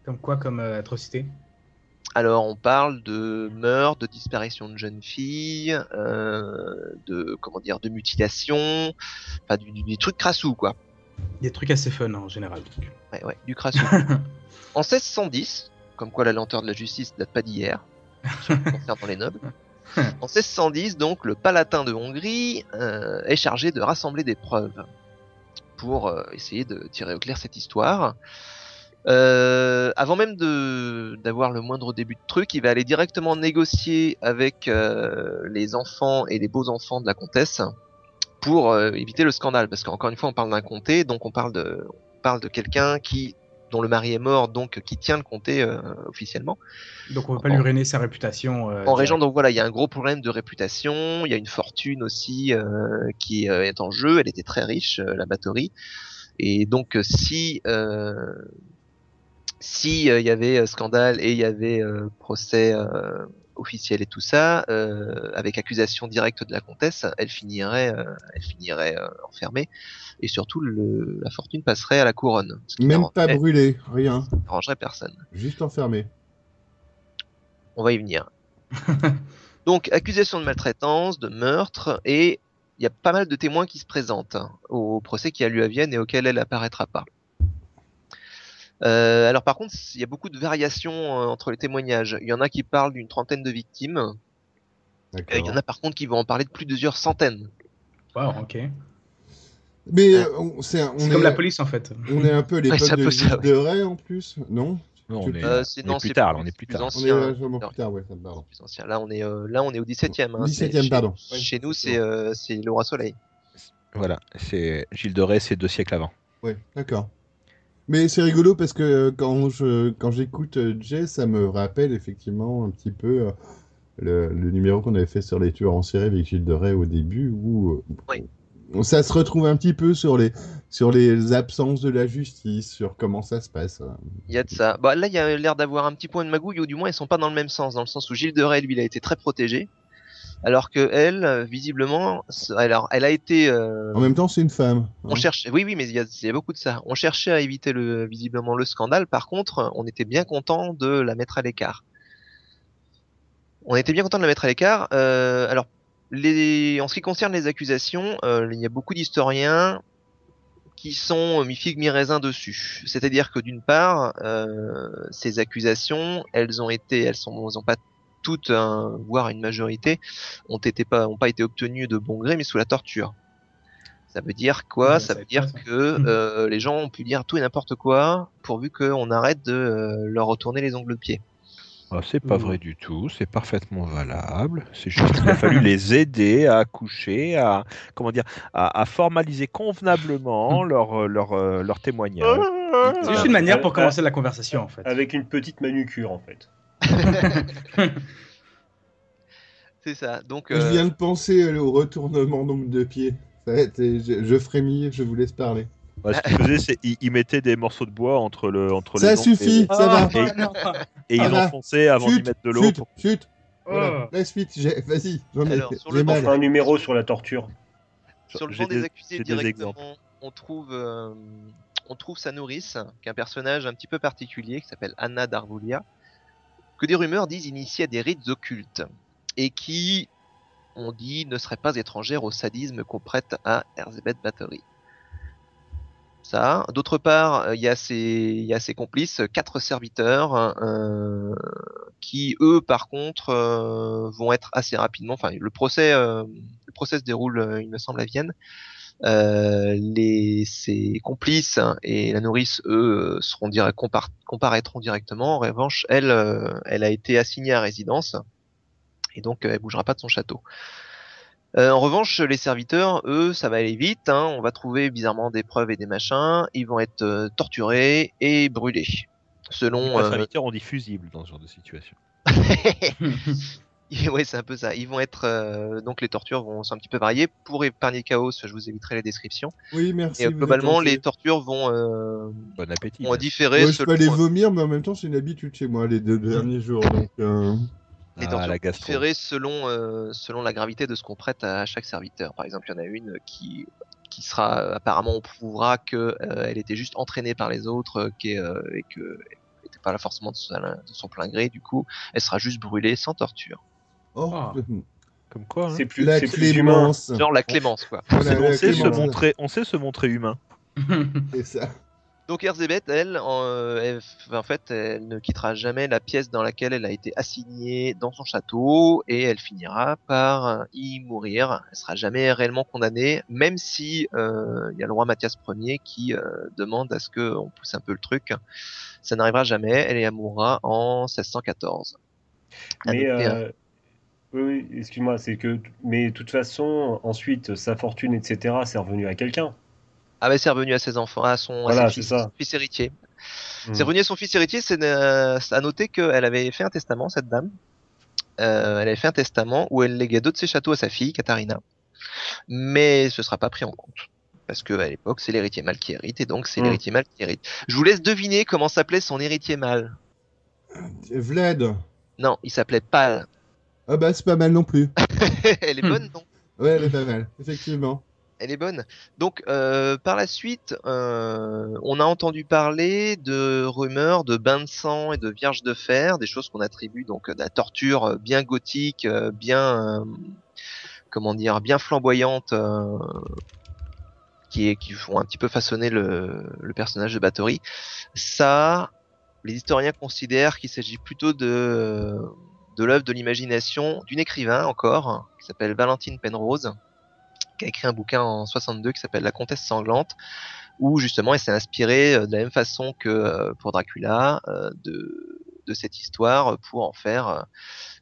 Comme quoi, comme euh, atrocité?
Alors, on parle de meurtres, de disparition de jeunes filles, euh, de comment dire, de mutilation, enfin du, du- des trucs crassous quoi.
Des trucs assez fun en général. donc.
Ouais, ouais, du crassou. en 1610, comme quoi la lenteur de la justice date pas d'hier, concernant les nobles. En 1610, donc, le Palatin de Hongrie euh, est chargé de rassembler des preuves pour euh, essayer de tirer au clair cette histoire. Euh, avant même de d'avoir le moindre début de truc, il va aller directement négocier avec euh, les enfants et les beaux enfants de la comtesse pour euh, éviter le scandale, parce qu'encore une fois, on parle d'un comté, donc on parle de on parle de quelqu'un qui dont le mari est mort, donc qui tient le comté euh, officiellement.
Donc on veut pas
En-
lui ruiner sa réputation. euh,
En région, donc voilà, il y a un gros problème de réputation, il y a une fortune aussi euh, qui euh, est en jeu, elle était très riche, euh, la batterie. Et donc euh, si si euh, il y avait euh, scandale et il y avait euh, procès euh, officiel et tout ça, euh, avec accusation directe de la comtesse, elle finirait, euh, elle finirait euh, enfermée. Et surtout, le, la fortune passerait à la couronne.
Même pas
n'arrangerait-
brûlé, rien.
n'arrangerait personne.
Juste enfermé.
On va y venir. Donc, accusation de maltraitance, de meurtre, et il y a pas mal de témoins qui se présentent hein, au procès qui a lieu à Vienne et auquel elle apparaîtra pas. Euh, alors par contre, il y a beaucoup de variations euh, entre les témoignages. Il y en a qui parlent d'une trentaine de victimes, il y en a par contre qui vont en parler de plusieurs centaines.
Wow, ok.
Mais
Euh,
on, c'est un- on
C'est
est,
comme la police en fait.
on est un peu à l'époque
c'est un
de
ouais.
de Rais en plus, non?
Non, on est,
Euh, c'est-
on est
non,
plus
c'est
tard,
plus-
là, on est plus
plus
tard.
ancien.
On est
Ancien,
largement plus tard, ouais, ça me pardon.
Plus ancien. Là, on est euh, là, on est au 17e. Hein,
17e,
c'est-
pardon.
Chez, chez nous, c'est euh, c'est le roi Soleil.
Voilà, c'est Gilles de Rais, c'est deux siècles avant.
Ouais, d'accord. Mais c'est rigolo parce que euh, quand je quand j'écoute euh, Jay, ça me rappelle effectivement un petit peu euh, le, le numéro qu'on avait fait sur les tueurs en série avec Gilles de Rais au début, où
Oui.
ça se retrouve un petit peu sur les sur les absences de la justice, sur comment ça se passe. hein.
Il y a de ça. Bah, là, il y a l'air d'avoir un petit point de magouille, ou du moins, ils sont pas dans le même sens, dans le sens où Gilles de Rais, lui, il a été très protégé, alors que elle, euh, visiblement, alors, elle a été. euh,
En même temps, c'est une femme.
on
hein.
cherche. Oui, oui, mais il y, a, il y a beaucoup de ça. On cherchait à éviter le visiblement le scandale. Par contre, on était bien content de la mettre à l'écart. On était bien content de la mettre à l'écart. Euh, alors, les, en ce qui concerne les accusations, euh, il y a beaucoup d'historiens qui sont mi figue mi raisin dessus. C'est-à-dire que d'une part, euh, ces accusations, elles ont été, elles sont, elles ont pas toutes, hein, voire une majorité, ont été pas, ont pas été obtenues de bon gré, mais sous la torture. Ça veut dire quoi?
Ouais,
Ça
ça
veut dire
quoi,
que euh, les gens ont pu dire tout et n'importe quoi, pourvu qu'on arrête de euh, leur retourner les ongles de pied.
Ah, c'est pas
Mmh.
vrai du tout, c'est parfaitement valable. C'est juste qu'il a fallu les aider à accoucher, à comment dire, à, à formaliser convenablement leur leur euh, leur témoignage.
C'est juste une manière pour commencer la conversation en fait.
Avec une petite manucure en fait.
C'est ça. Donc,
Je
euh,
viens de penser au retournement nombre de pieds. Ça va être- je, je frémis, je vous laisse parler.
Ce qu'ils faisaient, c'est ils ils mettaient des morceaux de bois entre le entre
Ça
les ongles
suffit,
et,
ça va.
Et-
non.
et
Ça
ils
va.
enfonçaient avant d'y mettre de l'eau.
chut,
pour-
chut.
Oh.
Voilà, la suite, j'ai- vas-y, j'en ai,
Alors, sur
j'ai
le
mal.
On fera un numéro sur la torture.
sur le
J'ai
banc des,
des-
accusés
des
directement,
exemples.
on trouve, euh, on trouve sa nourrice, qui est un personnage un petit peu particulier, qui s'appelle Anna Darvulia, que des rumeurs disent initier à des rites occultes, et qui, on dit, ne serait pas étrangère au sadisme qu'on prête à Erzébeth Bathory. Ça. D'autre part, euh, il y, a ses- complices, quatre serviteurs, euh, qui eux, par contre, euh, vont être assez rapidement. Enfin, le procès, le procès se déroule, il me semble, à Vienne. Euh, les, ses complices et la nourrice, eux, euh, seront compar- comparaîtront directement. En revanche, elle, euh, elle a été assignée à résidence et donc euh, elle bougera pas de son château. Euh, en revanche, les serviteurs, eux, ça va aller vite. hein. On va trouver bizarrement des preuves et des machins. Ils vont être euh, torturés et brûlés. Selon
Les
euh,
serviteurs ont dit fusible dans ce genre de situation.
ouais, c'est un peu ça. Ils vont être euh, donc les tortures vont sont un petit peu variées. Pour épargner chaos, je vous éviterai les descriptions.
Oui, merci.
Et euh, globalement, les tortures vont euh,
Bon appétit.
vont différer
Moi, je peux aller vomir, mais en même temps, c'est une habitude chez moi les deux derniers jours. Donc, euh,
les
Ah,
tortures
la
vont
gastro.
différer selon euh, selon la gravité de ce qu'on prête à chaque serviteur. Par exemple, il y en a une qui qui sera euh, apparemment on prouvera que euh, elle était juste entraînée par les autres euh, qui est, euh, et que elle était pas là forcément de son, de son plein gré. Du coup, elle sera juste brûlée sans torture.
Oh,
Ah.
Comme quoi. hein.
C'est plus,
la
c'est plus humain.
Genre la clémence quoi.
Voilà,
on,
la
sait se montrer, on sait se montrer humain.
C'est ça.
Donc Erzébeth, elle, en, euh, elle, en fait, elle ne quittera jamais la pièce dans laquelle elle a été assignée dans son château et elle finira par euh, y mourir. Elle sera jamais réellement condamnée, même si euh, il y a le roi Mathias Ier qui euh, demande à ce qu'on pousse un peu le truc. Ça n'arrivera jamais. Elle y mourra en 1614.
Mais
Adoptée, hein.
euh, oui, oui, excuse-moi, c'est que mais de toute façon, ensuite sa fortune, etc., c'est revenu à quelqu'un.
Ah bah c'est revenu à ses enfants, à son, à ses fils, héritier.
Hmm.
C'est revenu à son fils héritier, c'est euh, à noter qu'elle avait fait un testament, cette dame. Euh, elle avait fait un testament où elle léguait deux de ses châteaux à sa fille, Katharina. Mais ce sera pas pris en compte. Parce que à l'époque, c'est l'héritier mâle qui hérite, et donc c'est
Mm.
l'héritier mâle qui hérite. Je vous laisse deviner comment s'appelait son héritier mâle.
Vlad.
Non, il s'appelait Pal.
Ah bah, c'est pas mal non plus.
elle est bonne, non?
Ouais, elle est pas mal, effectivement.
Elle est bonne. Donc, euh, par la suite, euh, on a entendu parler de rumeurs de bains de sang et de vierges de fer, des choses qu'on attribue donc à la torture euh, bien gothique, bien, euh, comment dire, bien flamboyante, euh, qui, est, qui font un petit peu façonner le, le personnage de Bathory. Ça, les historiens considèrent qu'il s'agit plutôt de, de l'œuvre de l'imagination d'une écrivain encore, qui s'appelle Valentine Penrose qui a écrit un bouquin en 62 qui s'appelle La Comtesse sanglante, où justement elle s'est inspirée euh, de la même façon que euh, pour Dracula euh, de, cette histoire pour en faire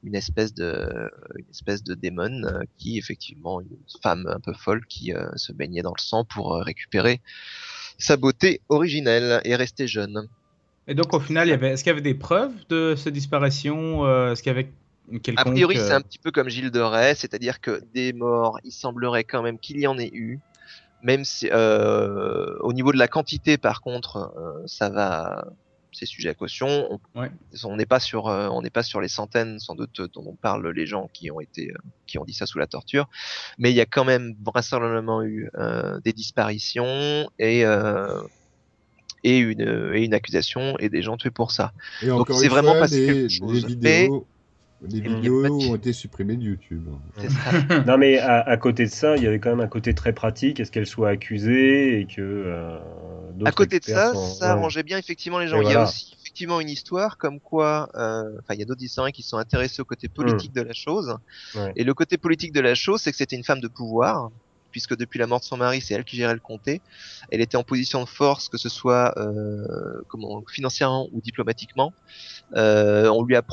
une espèce de une espèce de démon qui effectivement une femme un peu folle qui se baignait dans le sang pour récupérer sa beauté originelle et rester jeune.
Et donc, au final, il y avait... est-ce qu'il y avait des preuves de cette disparition euh, Est-ce qu'il y avait
A priori,
euh,
c'est un petit peu comme Gilles de Rais, c'est-à-dire que des morts, il semblerait quand même qu'il y en ait eu. Même si, euh, au niveau de la quantité, par contre, euh, ça va, c'est sujet à caution. On
Ouais.
n'est pas sur, euh, on n'est pas sur les centaines, sans doute, dont on parle les gens qui ont été, euh, qui ont dit ça sous la torture. Mais il y a quand même vraisemblablement eu euh, des disparitions et euh, et une et une accusation et des gens tués pour ça.
Et
Donc,
encore
c'est
une
vraiment
fois,
passé
les,
quelque chose.
les vidéos,
de-
ont été supprimées de YouTube.
Ça.
Non, mais à, à côté de ça, il y avait quand même un côté très pratique, est-ce qu'elle soit accusée et que. euh,
À côté de ça,
sont-
ça
ouais.
arrangeait bien effectivement les gens.
Et
Il y a aussi effectivement une histoire comme quoi, euh, enfin il y a d'autres historiens qui sont intéressés au côté politique de la chose.
Ouais.
Et le côté politique de la chose, c'est que c'était une femme de pouvoir, puisque depuis la mort de son mari, c'est elle qui gérait le comté. Elle était en position de force, que ce soit euh, financièrement ou diplomatiquement. Euh, on lui a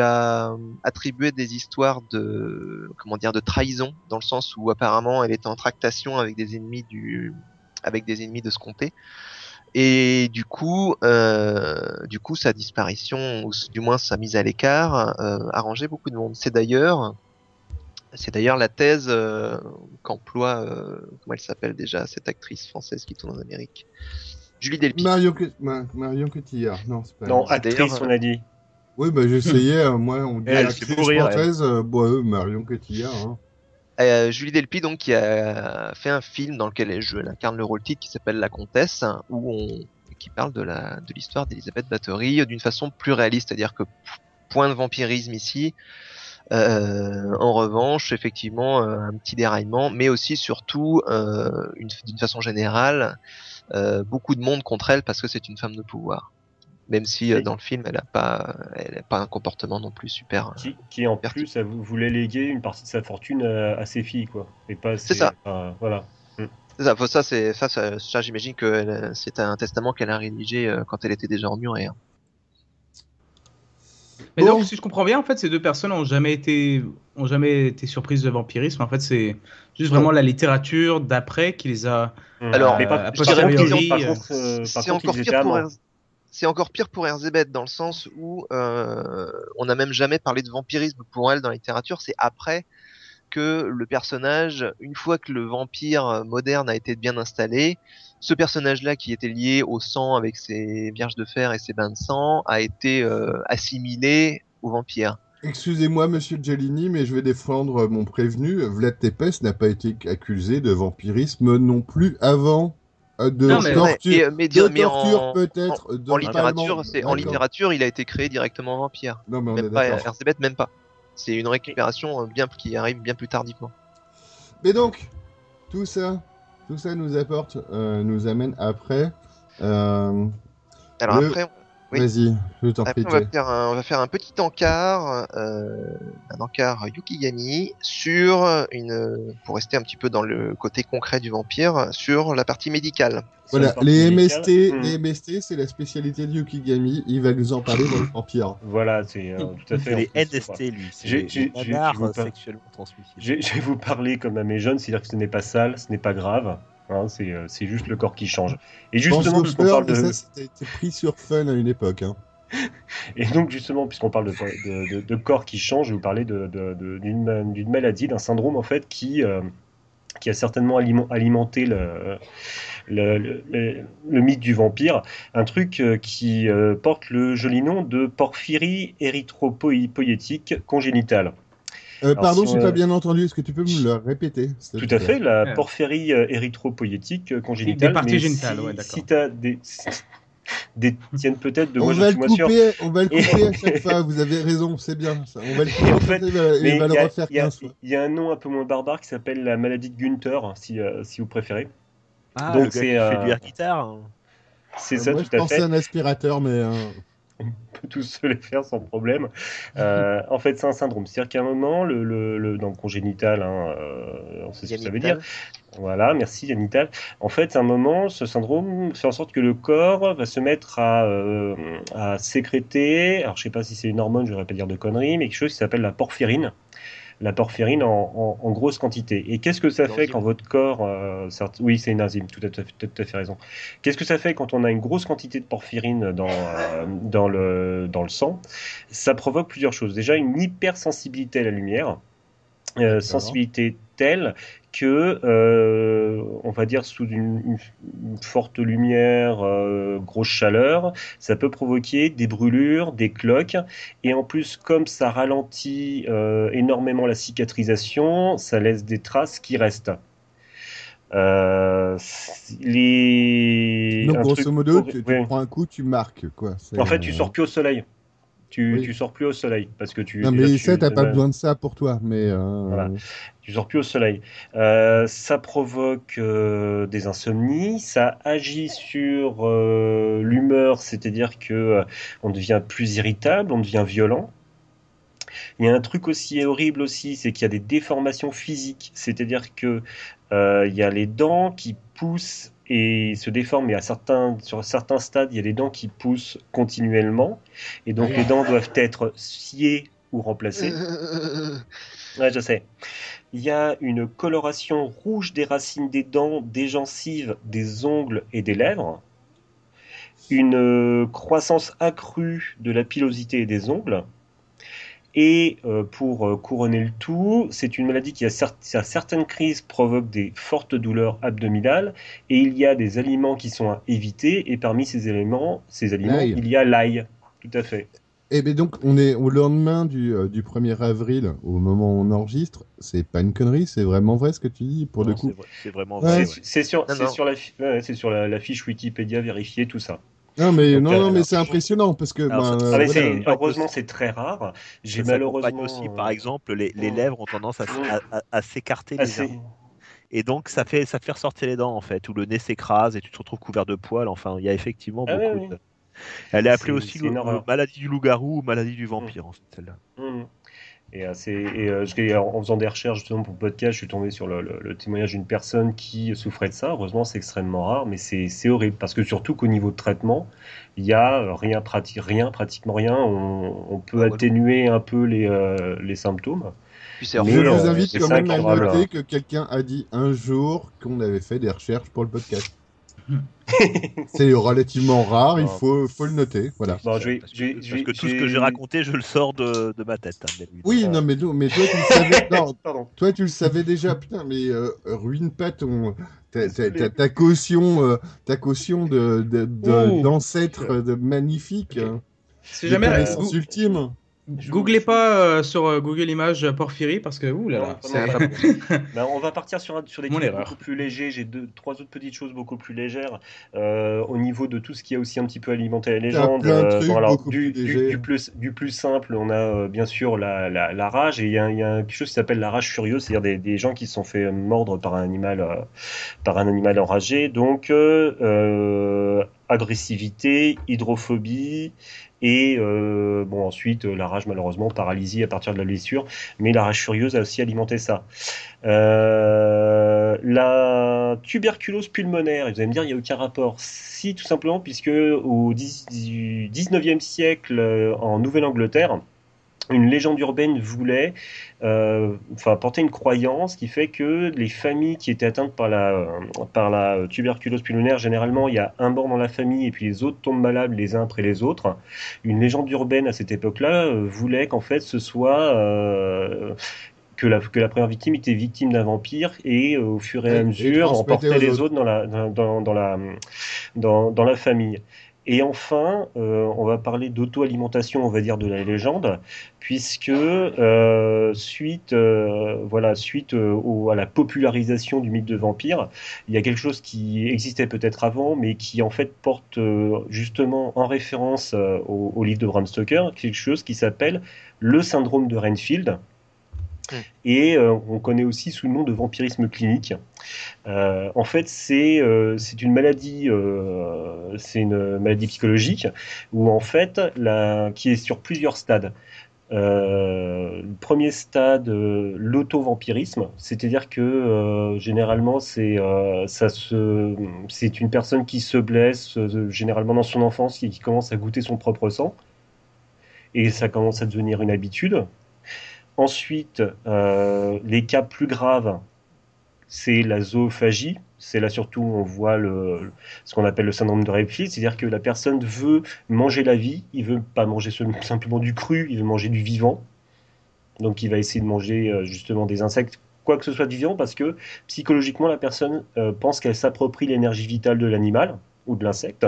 a attribué des histoires de comment dire de trahison, dans le sens où apparemment elle était en tractation avec des ennemis du avec des ennemis de ce comté. Et du coup, euh, du coup, sa disparition, ou du moins sa mise à l'écart, euh, arrangeait beaucoup de monde. C'est d'ailleurs C'est d'ailleurs la thèse euh, qu'emploie, euh, comment elle s'appelle déjà, cette actrice française qui tourne en Amérique? Julie Delpy.
Marion, Ma- Marion Cotillard. Non, c'est pas
Non, actrice,
d'ailleurs,
on a dit.
Oui, bah j'essayais, euh, moi, on dit
Elle,
actrice
elle.
française, euh, bon, euh, Marion Cotillard. Hein.
Euh, Julie Delpy donc qui a fait un film dans lequel elle, joue- elle incarne le rôle titre qui s'appelle La Comtesse où on qui parle de la de l'histoire d'Elisabeth Bathory d'une façon plus réaliste, c'est-à-dire que point de vampirisme ici. Euh, en revanche, effectivement, euh, un petit déraillement, mais aussi surtout euh, une- d'une façon générale, beaucoup de monde contre elle parce que c'est une femme de pouvoir. Même si
Oui.
dans le film, elle a pas, elle a pas un comportement non plus super.
Qui, qui en plus elle vou- voulait léguer une partie de sa fortune à, à ses filles, quoi. Et pas
C'est ça.
voilà.
C'est ça, ça, ça, ça, j'imagine que c'est un testament qu'elle a rédigé quand elle était déjà emmurée. hein.
Mais
Bon.
donc, si je comprends bien, en fait, ces deux personnes ont jamais été, ont jamais été surprises de vampirisme. En fait, c'est juste vraiment la littérature d'après qui les a.
Alors,
mais
euh,
pas,
a
je dirais
euh,
contre, euh,
C'est encore pire pour c'est encore pire pour Erzébeth dans le sens où euh, on n'a même jamais parlé de vampirisme pour elle dans la littérature. C'est après que le personnage, une fois que le vampire moderne a été bien installé, ce personnage-là qui était lié au sang avec ses vierges de fer et ses bains de sang a été euh, assimilé au vampire.
Excusez-moi, monsieur Giallini, mais je vais défendre mon prévenu. Vlad Tepes n'a pas été accusé de vampirisme non plus avant. euh, de
Non, mais-
torture,
Et, euh, mais,
de
dire- mais
torture
en,
peut-être. de
en
pas
littérature, c'est en littérature, il a été créé directement vampire.
Non, mais on est
Même pas
d'accord.
Erzébeth, même pas. C'est une récupération bien qui arrive bien plus tardivement.
Mais donc, tout ça, tout ça nous apporte, euh, nous amène après. euh,
Alors
Le-
après, Oui.
Vas-y, je t'en prie.
on, va faire un, on va faire un petit encart, euh, un encart Yukigami sur une, pour rester un petit peu dans le côté concret du vampire, sur la partie médicale.
Voilà, les
médicale.
MST,
Hmm.
les MST, c'est la spécialité de Yukigami. Il va nous en parler dans le vampire.
Voilà, c'est euh, tout à fait.
Les
plus,
NST, lui. C'est les sexuellement transmissibles.
Je vais vous parler comme à mes jeunes, c'est-à-dire que ce n'est pas sale, ce n'est pas grave. Hein, c'est euh, c'est juste le corps qui change. Et justement, puisqu'on parle de,
ça, c'était pris sur Fun à une époque. Hein.
Et donc, justement, puisqu'on parle de, de, de- de corps qui change, je vais vous parler de- de- de- d'une ma- d'une maladie, d'un syndrome, en fait, qui, euh, qui a certainement aliment- alimenté le, le, le- mythe du vampire. Un truc euh, qui porte le joli nom de porphyrie érythropoïétique congénitale.
Euh, pardon,
si
j'ai
on-
pas bien entendu. Est-ce que tu peux me le répéter
Tout à fait, la
Ouais.
porphyrie euh, érythropoïétique euh, congénitale.
Des parties génitales,
si,
ouais, d'accord.
Si t'as des... des tiennent peut-être de
on
moi, je
va
suis
le
moins sûr.
couper, on va le
Et-
couper à chaque fois. Vous avez raison, c'est bien. ça. On va le couper
Et en fait,
et il va, le
y a-
refaire
il y a-
15 fois.
Il y a un nom un peu moins barbare qui s'appelle la maladie de Günther, si, euh, si vous préférez.
Ah,
Donc c'est,
qui fait
euh,
du air guitare. hein.
C'est
Euh,
ça,
Moi,
tout
je
à
pensais
fait.
à un aspirateur, mais euh,
On peut tous se les faire sans problème. Euh, en fait, c'est un syndrome. C'est-à-dire qu'à un moment, le, le, le- dans le congénital, hein, euh, on sait ce que ça veut dire. Voilà, merci Yanital. En fait, à un moment, ce syndrome fait en sorte que le corps va se mettre à, euh, à sécréter, alors je sais pas si c'est une hormone, je ne vais pas dire de conneries, mais quelque chose qui s'appelle la porphyrine. La porphyrine en, en- en grosse quantité. Et qu'est-ce que ça fait quand votre corps... euh, oui, c'est une enzyme, tout à, fait- tout à fait raison. Qu'est-ce que ça fait quand on a une grosse quantité de porphyrine dans, euh, dans, le, dans le sang? Ça provoque plusieurs choses. Déjà, une hypersensibilité à la lumière. Euh, sensibilité telle que, euh, on va dire, sous une, forte lumière, euh, grosse chaleur, ça peut provoquer des brûlures, des cloques, et en plus, comme ça ralentit euh, énormément la cicatrisation, ça laisse des traces qui restent. Euh, les...
donc
un
grosso
truc
modo, tu, prends un coup, tu marques quoi.
En fait, tu sors plus au soleil. Tu,
Oui.
tu sors plus au soleil parce que tu.
Non, mais
tu-
t'as pas besoin de ça pour toi. Mais euh,
Voilà. tu sors plus au soleil. Euh, ça provoque euh, des insomnies, ça agit sur euh, l'humeur, c'est-à-dire que euh, on devient plus irritable, on devient violent. Il y a un truc aussi horrible aussi, c'est qu'il y a des déformations physiques, c'est-à-dire que euh, il y a les dents qui poussent et se déforment, et à certains, sur certains stades, il y a des dents qui poussent continuellement, et donc les dents doivent être sciées ou remplacées. Ouais, je sais. Il y a une coloration rouge des racines des dents, des gencives, des ongles et des lèvres. Une euh, croissance accrue de la pilosité et des ongles. Et euh, pour euh, couronner le tout, c'est une maladie qui, à, cer- à certaines crises, provoque des fortes douleurs abdominales. Et il y a des aliments qui sont à éviter. Et parmi ces éléments, ces aliments, il y a l'ail. Tout à fait.
Eh bien donc, on est au lendemain du, euh, du 1er avril, au moment où on enregistre. C'est pas une connerie, c'est vraiment vrai ce que tu dis, pour
Non,
le coup?
c'est vrai- C'est vraiment vrai.
C'est c'est sur,
Non,
c'est
non.
sur, la, fi- ouais, c'est sur la, la fiche Wikipédia vérifiée, tout ça.
Non, mais,
Donc,
non,
euh,
non, mais c'est impressionnant, parce que...
alors,
ben,
ça-
euh,
Ah,
voilà.
heureusement, c'est très rare. J'ai malheureusement.
aussi,
euh,
par exemple, les, les
Mm.
lèvres ont tendance à, à- à- à s'écarter
assez-
légèrement. Et donc, ça fait, ça fait ressortir les dents, en fait, ou le nez s'écrase et tu te retrouves couvert de poils. Enfin, il y a effectivement
Ah
beaucoup
oui, oui.
de. Elle est appelée aussi le- le maladie du loup-garou ou maladie du vampire, en fait, celle-là.
Mhm. Et, euh, et, euh, je- en faisant des recherches justement pour le podcast, je suis tombé sur le, le- le témoignage d'une personne qui souffrait de ça. Heureusement, c'est extrêmement rare, mais c'est c'est horrible parce que surtout qu'au niveau de traitement, il y a euh, rien, prati- rien pratiquement rien. On, on peut
Ah, ouais.
atténuer un peu les, euh, les symptômes.
Je vous invite quand même à noter que quelqu'un a dit un jour qu'on avait fait des recherches pour le podcast. C'est relativement rare, il faut, faut le noter. Voilà.
Bon, je vais-
parce que,
je vais-
parce
je vais-
que tout ce
j'ai-
que j'ai raconté, je le sors de, de ma tête. hein.
Oui, non, mais, toi, tu le savais. Non, toi, tu le savais déjà. Putain, mais euh, ruine pas ton. Ta, ta-
Désolé.
ta- ta caution, euh, ta caution de, de- de-
Ouh.
d'ancêtre euh, de magnifique. Hein. De
jamais, euh,
connaissance ultime.
googlez pas euh, sur euh, Google Images euh, Porphyrie parce que ouh là là.
pas. Ben, on va partir sur, sur des
Mon
trucs
erreur.
beaucoup plus légers. J'ai deux, trois autres petites choses beaucoup plus légères euh, au niveau de tout ce qui a aussi un petit peu alimenté la légende.
plein de trucs
alors,
beaucoup
du,
plus
du-
légers.
du plus, du plus simple, on a euh, bien sûr la, la, la rage et il y a, il y a quelque chose qui s'appelle la rage furieuse, c'est-à-dire des, des gens qui se sont fait mordre par un animal, euh, par un animal enragé. Donc euh, euh, agressivité, hydrophobie. Et euh, bon ensuite euh, la rage malheureusement paralysie à partir de la blessure, mais la rage furieuse a aussi alimenté ça. Euh, la tuberculose pulmonaire, vous allez me dire, il n'y a aucun rapport. Si, tout simplement, puisque au 10 19e siècle, en Nouvelle-Angleterre, une légende urbaine voulait euh, enfin, porter une croyance qui fait que les familles qui étaient atteintes par la, par la tuberculose pulmonaire, généralement, il y a un mort dans la famille et puis les autres tombent malades les uns après les autres. Une légende urbaine à cette époque-là euh, voulait qu'en fait ce soit euh, que la, que la première victime était victime d'un vampire et euh, au fur et à
et
mesure emportait les
autres.
autres dans la, dans, dans, dans la, dans la famille. Et enfin, euh, on va parler d'auto-alimentation, on va dire, de la légende, puisque euh, suite, euh, à la popularisation du mythe de vampire, il y a quelque chose qui existait peut-être avant, mais qui en fait porte justement en référence au livre de Bram Stoker, quelque chose qui s'appelle le syndrome de Renfield.
Mm.
Et euh, on connaît aussi sous le nom de vampirisme clinique. Euh, en fait, c'est euh, c'est une maladie, c'est une maladie psychologique où en fait, la, qui est sur plusieurs stades. Euh, premier stade, euh, l'auto-vampirisme, c'est-à-dire que généralement c'est ça une personne qui se blesse généralement dans son enfance et qui commence à goûter son propre sang et ça commence à devenir une habitude. Ensuite, euh, les cas plus graves, c'est la zoophagie. C'est là surtout où on voit ce qu'on appelle le syndrome de Renfield, c'est-à-dire que la personne veut manger la vie, il veut pas manger simplement du cru, il veut manger du vivant. Donc il va essayer de manger euh, justement des insectes, quoi que ce soit du vivant, parce que psychologiquement la personne euh, pense qu'elle s'approprie l'énergie vitale de l'animal ou de l'insecte.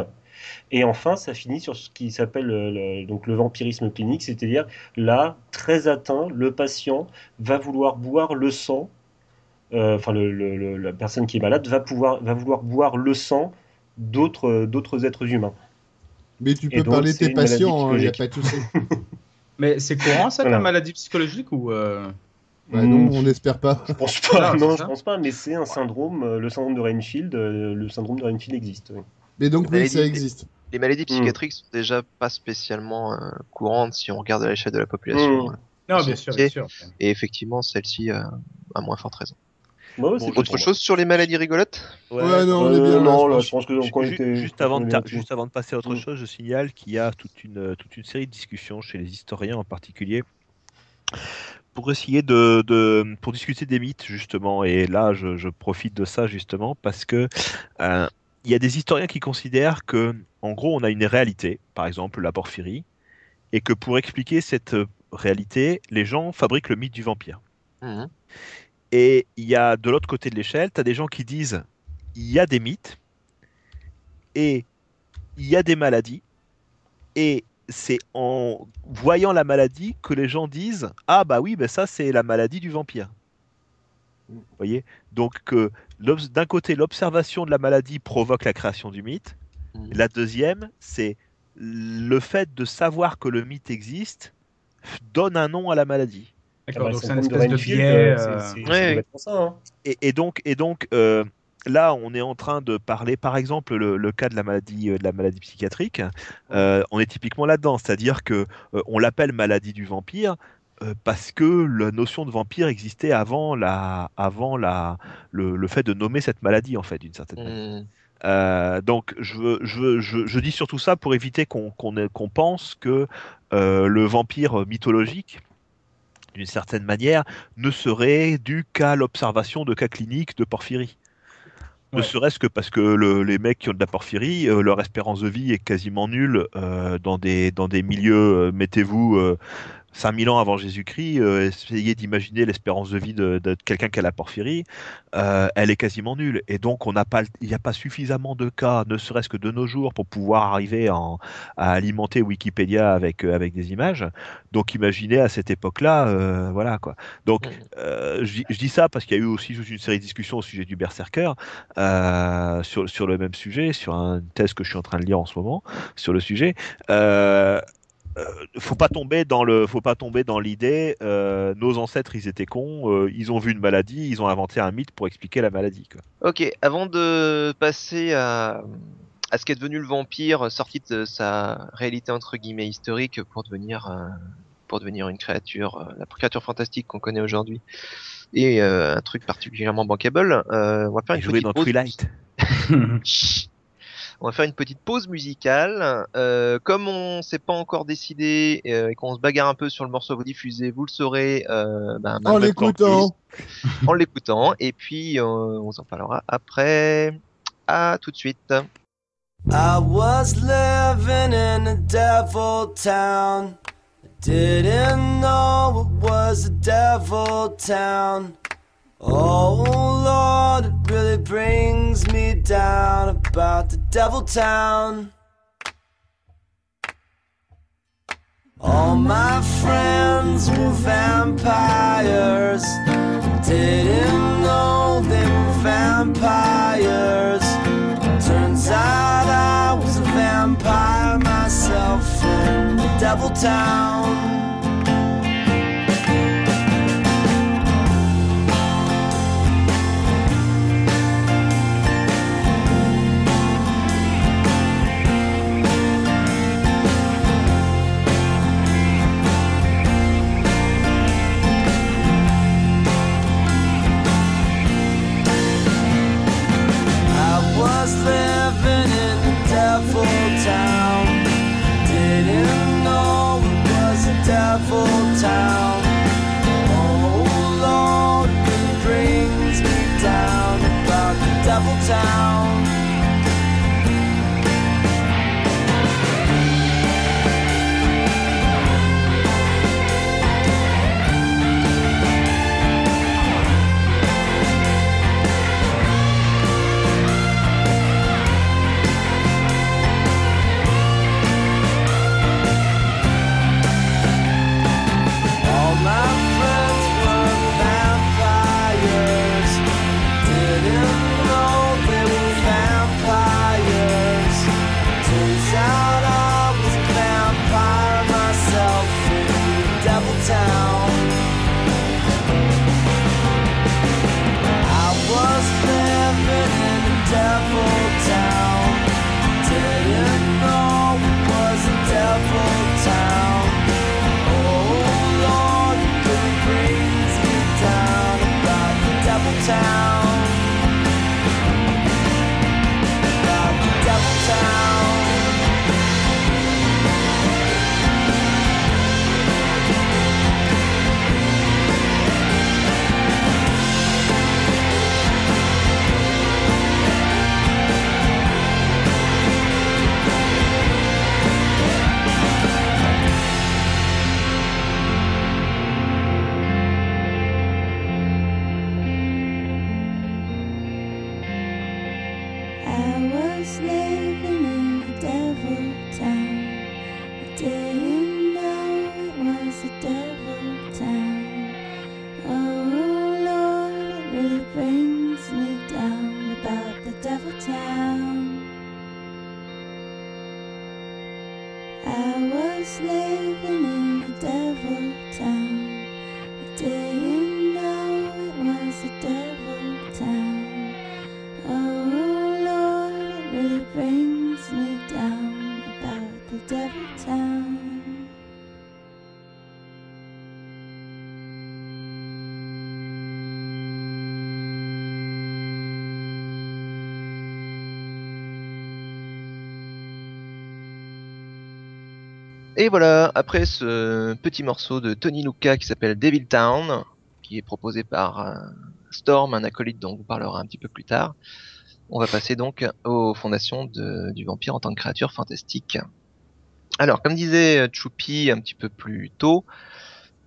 Et enfin, ça finit sur ce qui s'appelle le, le- donc le vampirisme clinique, c'est-à-dire là, très atteint, le patient va vouloir boire le sang euh, enfin le- le- le- la personne qui est malade va pouvoir va vouloir boire le sang d'autres d'autres êtres humains.
Mais tu peux
donc,
parler de tes patients, il n'y a pas de souci.
Mais c'est courant ça
Voilà.
comme maladie psychologique ou euh,
Ouais, non, on n'espère pas.
Je pense pas,
Non,
non, je pense pas, mais c'est un syndrome, euh, le syndrome de Renfield, euh, le syndrome de Renfield existe. oui.
Mais donc, oui, ça existe.
Les maladies
Mm.
psychiatriques sont déjà pas spécialement euh, courantes si on regarde à l'échelle de la population.
Mm.
Non,
Ils
bien sûr, bien sûr.
Et effectivement, celle-ci euh, a moins forte raison.
Ouais,
Bon, je
Autre chose sur les maladies rigolotes?
Ouais, non, on est
Euh,
là,
non,
je
là,
pense.
je pense que était-
juste, avant de juste avant de passer à autre
Mm.
chose, je signale qu'il y a toute une, toute une série de discussions chez les historiens en particulier pour essayer de, de- pour discuter des mythes justement. Et là, je, je profite de ça justement parce que euh, il y a des historiens qui considèrent que, en gros, on a une réalité, par exemple la porphyrie, et que pour expliquer cette réalité, les gens fabriquent le mythe du vampire.
Mhm.
Et il y a de l'autre côté de l'échelle, tu as des gens qui disent il y a des mythes et il y a des maladies et c'est en voyant la maladie que les gens disent ah bah oui, ben ça c'est la maladie du vampire. Vous voyez Donc que d'un côté l'observation de la maladie provoque la création du mythe,
Mhm.
la deuxième c'est le fait de savoir que le mythe existe donne un nom à la maladie.
D'accord,
Ah bah,
donc c'est une espèce de biais.
euh,
euh,
hein.
Et, et donc, et donc euh, là, on est en train de parler, par exemple, le, le cas de la maladie, euh, de la maladie psychiatrique. euh, on est typiquement là-dedans, c'est-à-dire que euh, on l'appelle maladie du vampire parce que la notion de vampire existait avant la, avant la, le, le fait de nommer cette maladie en fait, d'une certaine manière.
Mhm.
Euh, donc, je, je, je, je dis surtout ça pour éviter qu'on ait- qu'on pense que euh, le vampire mythologique, d'une certaine manière, ne serait dû qu'à l'observation de cas cliniques de porphyrie. Ne
Ouais.
serait-ce que parce que le- les mecs qui ont de la porphyrie, euh, leur espérance de vie est quasiment nulle euh, dans, des, dans des milieux, euh, mettez-vous, euh, 5000 ans avant Jésus-Christ, euh, essayez d'imaginer l'espérance de vie de, de quelqu'un qui a la porphyrie, euh, elle est quasiment nulle. Et donc, on n'a pas, il n'y a pas suffisamment de cas, ne serait-ce que de nos jours, pour pouvoir arriver en- à alimenter Wikipédia avec, euh, avec des images. Donc, imaginez à cette époque-là, euh, voilà quoi. Donc, je, dis- je dis ça parce qu'il y a eu aussi toute une série de discussions au sujet du berserker sur, sur le même sujet, sur une thèse que je suis en train de lire en ce moment sur le sujet. Euh, faut pas tomber dans le, faut pas tomber dans l'idée. euh, nos ancêtres, ils étaient cons. euh, ils ont vu une maladie, ils ont inventé un mythe pour expliquer la maladie. Quoi.
Ok, avant de passer à, à ce qu'est devenu le vampire, sorti de sa réalité entre guillemets historique pour devenir euh, pour devenir une créature, euh, la créature fantastique qu'on connaît aujourd'hui, et euh, un truc particulièrement bankable, euh, on va faire une petite
dans
pause.
Twilight.
On va faire une petite pause musicale. Euh, comme on s'est pas encore décidé euh, et qu'on se bagarre un peu sur le morceau à vous diffuser, vous le saurez euh, ben,
En l'écoutant.
en l'écoutant, et puis euh, on s'en parlera après. À tout de suite.
I was living in a devil town. I didn't know it was a devil town. Oh Lord, it really brings me down about the devil town. All my friends were vampires. Didn't know they were vampires. Turns out I was a vampire myself in the devil town.
Et voilà, après ce petit morceau de Tony Luca qui s'appelle Devil Town, qui est proposé par euh, Storm, un acolyte dont on vous parlera un petit peu plus tard, on va passer donc aux fondations de- du vampire en tant que créature fantastique. Alors, comme disait Choupi un petit peu plus tôt,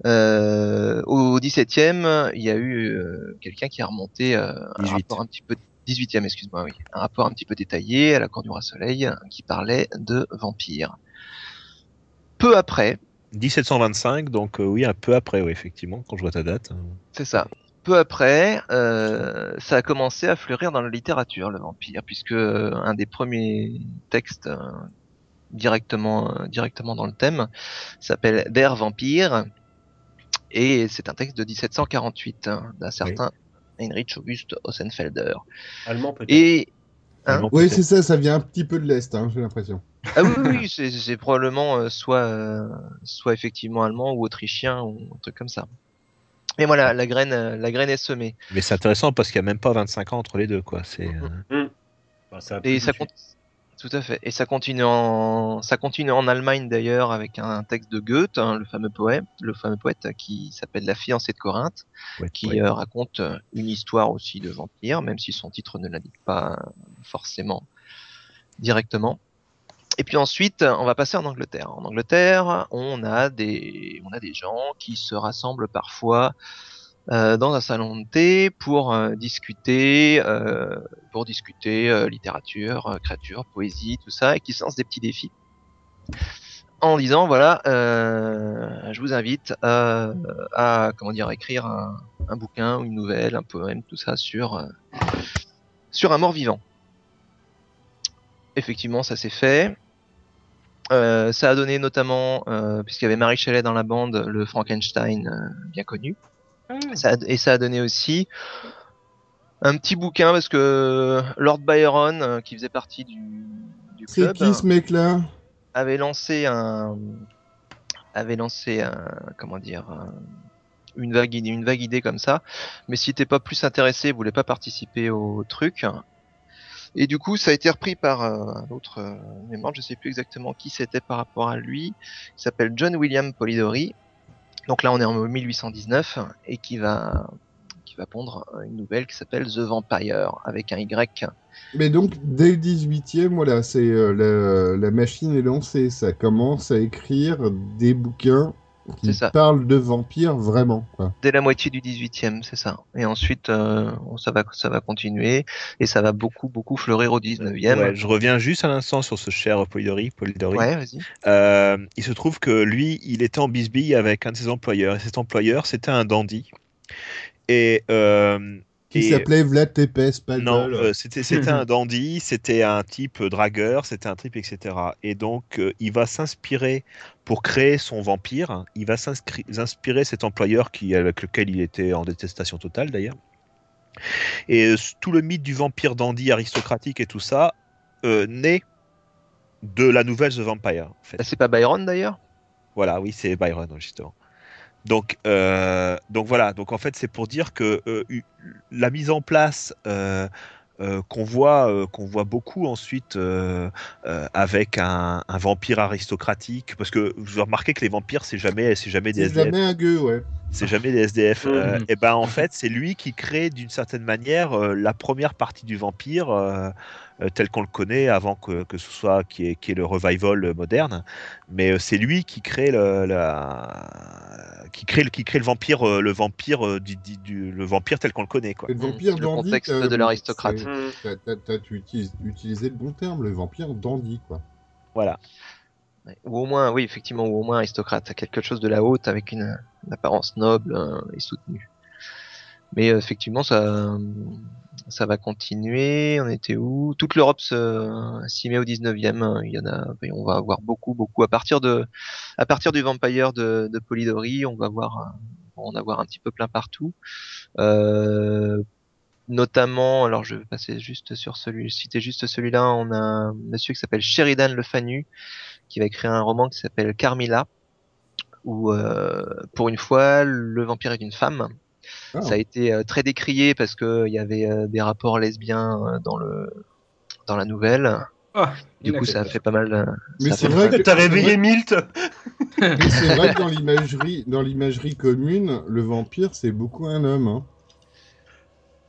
euh, au 17e, il y a eu euh, quelqu'un qui a remonté euh, un
18.
rapport un petit peu 18e, excuse-moi, oui, un rapport un petit peu détaillé à la cour du roi Soleil qui parlait de vampires. Peu après,
1725, donc euh, oui, un peu après, oui, effectivement, quand je vois ta date.
c'est ça. Peu après, euh, ça a commencé à fleurir dans la littérature, le vampire, puisque euh, un des premiers textes euh, directement, euh, directement dans le thème s'appelle Der Vampire, et c'est un texte de 1748 hein, d'un certain Heinrich August Ossenfelder.
Allemand peut-être.
Et Hein
Oui, c'est ça, ça vient un petit peu de l'Est, hein, j'ai l'impression.
ah oui, oui, oui, c'est- probablement euh, soit, euh, soit effectivement allemand ou autrichien ou un truc comme ça. Et voilà, la graine, euh, la graine est semée.
Mais c'est intéressant parce qu'il n'y a même pas 25 ans entre les deux, quoi. C'est, euh,
Bah,
Et ça compte. Tout à fait. Et ça continue en, ça continue en Allemagne d'ailleurs avec un texte de Goethe, hein, le fameux poète, le fameux poète qui s'appelle La fiancée de Corinthe,
ouais,
qui
ouais.
euh, raconte euh, une histoire aussi de vampire, même si son titre ne l'indique pas euh, forcément directement. Et puis ensuite, on va passer en Angleterre. En Angleterre, on a des, on a des gens qui se rassemblent parfois euh, dans un salon de thé pour euh, discuter, euh, pour discuter euh, littérature, créature, poésie, tout ça, et qui se lancent des petits défis en disant voilà, je vous invite à, comment dire écrire un, un bouquin ou une nouvelle, un poème, tout ça sur sur un mort vivant. Effectivement, ça s'est fait. Ça a donné notamment, puisqu'il y avait Marie Shelley dans la bande, le Frankenstein bien connu. Ça a- et ça a donné aussi un petit bouquin parce que Lord Byron, euh, qui faisait partie du, club,
qui ce mec-là?
avait lancé un, avait lancé un, comment dire, un- une vague idée, une vague idée comme ça. Mais s'il n'était pas plus intéressé, il voulait pas participer au truc. Et du coup, ça a été repris par euh, un autre euh, mémoire, je sais plus exactement qui c'était par rapport à lui, qui s'appelle John William Polidori. Donc là, on est en 1819 et qui va qui va pondre une nouvelle qui s'appelle The Vampire avec un Y.
Mais donc, dès le 18e, voilà, c'est euh, la machine est lancée. Ça commence à écrire des bouquins qui
ça.
parlent de vampires vraiment. Quoi.
Dès la moitié du 18e, c'est ça. Et ensuite, euh, ça va ça va continuer et ça va beaucoup beaucoup fleurir au 19e.
Ouais, je reviens juste à l'instant sur ce cher Polidori. Polidori.
Ouais, vas-y.
Euh, il se trouve que lui, il était en bisbille avec un de ses employeurs. Et cet employeur, c'était un dandy. Et, euh,
Qui
et-
s'appelait Vlad Tepes,
non, euh, c'était c'était un dandy, c'était un type dragueur, c'était un type, etc. Et donc, euh, il va s'inspirer pour créer son vampire. Il va s'inspirer cet employeur qui, avec lequel il était en détestation totale d'ailleurs. Et euh, tout le mythe du vampire dandy aristocratique et tout ça euh, naît de la nouvelle The Vampire. En fait.
Bah, c'est pas Byron d'ailleurs?
Voilà, oui, c'est Byron, justement. Donc, euh, donc voilà, donc en fait, c'est pour dire que euh, la mise en place euh, euh, qu'on voit, euh, qu'on voit beaucoup ensuite euh, euh, avec un, un vampire aristocratique, parce que vous remarquez que les vampires, c'est jamais, c'est jamais des
C'est
SDF
jamais un gueux, ouais.
c'est jamais des SDF. et ben en fait, c'est lui qui crée d'une certaine manière euh, la première partie du vampire euh, euh, tel qu'on le connaît avant que, que ce soit qui est, qui est le revival moderne. Mais euh, c'est lui qui crée le, la- qui crée le, qui crée le vampire, euh, le vampire euh, du, du- du- le vampire tel qu'on le connaît quoi.
Le vampire
le
dandy.
contexte
quand même,
de l'aristocrate.
t'as- Tu utilises, utilisé le bon terme, le vampire dandy, quoi.
Voilà.
Ou au moins, oui, effectivement, ou au moins aristocrate, quelque chose de la haute avec une, une apparence noble euh, et soutenue. Mais euh, effectivement, ça, ça va continuer. On était où? Toute l'Europe s'y met au 19e. Il y en a, on va avoir beaucoup, beaucoup. À partir de, à partir du Vampire de, de Polidori, on va voir, euh, on va en avoir un petit peu plein partout. Euh, notamment, alors je vais passer juste sur celui, citer juste celui-là. On a un monsieur qui s'appelle Sheridan Le Fanu qui va écrire un roman qui s'appelle Carmilla, où euh, pour une fois le vampire est une femme.
Ah.
Ça a été euh, très décrié parce que il y avait euh, des rapports lesbiens euh, dans le dans la nouvelle.
Ah,
Du coup, ça a fait pas mal.
Mais c'est vrai que-
T'as réveillé Milt
Mais c'est vrai que dans l'imagerie, dans l'imagerie commune, le vampire c'est beaucoup un homme. hein.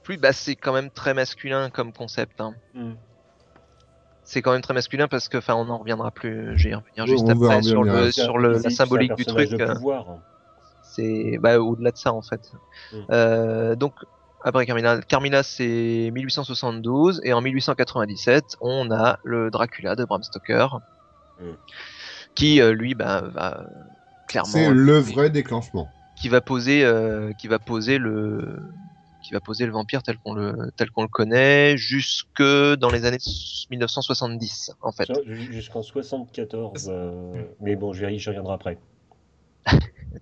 Plus, bah, c'est quand même très masculin comme concept. Hein.
Hmm.
C'est quand même très masculin parce que, enfin, on en reviendra plus. Je vais y revenir juste après sur, le, sur le, la symbolique du truc.
de pouvoir.
C'est bah, au-delà de ça en fait.
Mm.
Euh, donc après Carmilla, Carmilla c'est 1872 et en 1897 on a le Dracula de Bram Stoker
Mm.
qui euh, lui bah, va clairement
C'est le vrai déclenchement.
qui va poser euh, qui va poser le qui va poser le vampire tel qu'on le tel qu'on le connaît jusque dans les années 1970 en fait.
Jus- Jusqu'en 74. euh, Mais bon, j'y j'y reviendrai après.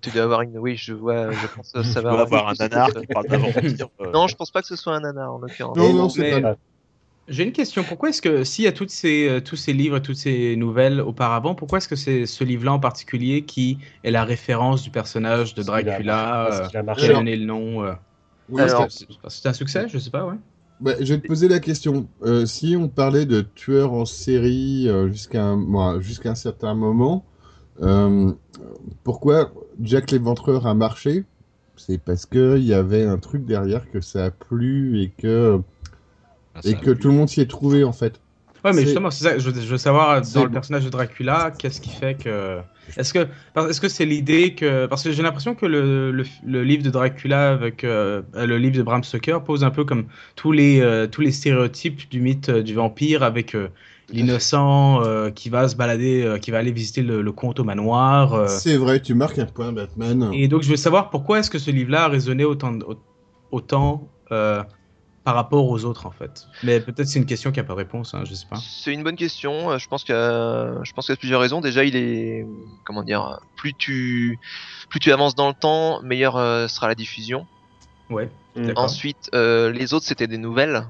Tu dois avoir une oui je vois je pense que ça
Tu
va
dois avoir un nanar qui parle vampire. euh,
Non je pense pas que ce soit un nanar en l'occurrence.
Non, non, c'est
mais-
pas.
J'ai une question. Pourquoi est-ce que, s'il y a toutes ces, euh, tous ces livres toutes ces nouvelles auparavant, pourquoi est-ce que c'est ce livre-là en particulier qui est la référence du personnage de
Parce qu'il a-
Dracula
parce
euh,
a
qui
marché.
a donné le nom euh,
Oui, c'est-
un succès, je sais pas, ouais.
Bah, je vais te poser la question. Euh, si on parlait de tueurs en série euh, jusqu'à un, un certain moment, euh, pourquoi Jack l'Éventreur a marché? C'est parce qu'il y avait un truc derrière que ça a plu et que, et que tout le monde s'y est trouvé en fait.
Ouais, mais justement, c'est ça. Je, veux- je veux savoir
C'est-
dans le personnage de Dracula, qu'est-ce qui fait que. Est-ce que est-ce que c'est l'idée que parce que j'ai l'impression que le, le, le livre de Dracula avec euh, le livre de Bram Stoker pose un peu comme tous les euh, tous les stéréotypes du mythe euh, du vampire avec euh, l'innocent euh, qui va se balader, euh, qui va aller visiter le, le comte au manoir. euh,
C'est vrai, tu marques un point, Batman.
et donc je veux savoir pourquoi est-ce que ce livre-là a résonné autant au- autant euh, par rapport aux autres en fait? Mais peut-être c'est une question qui a pas de réponse, hein, je sais pas.
C'est une bonne question. Je pense qu'il y a, je pense qu'il y a plusieurs raisons. Déjà, il est, comment dire, plus tu, plus tu avances dans le temps, meilleure sera la diffusion.
Ouais.
Mm.
D'accord.
Ensuite, euh, les autres c'était des nouvelles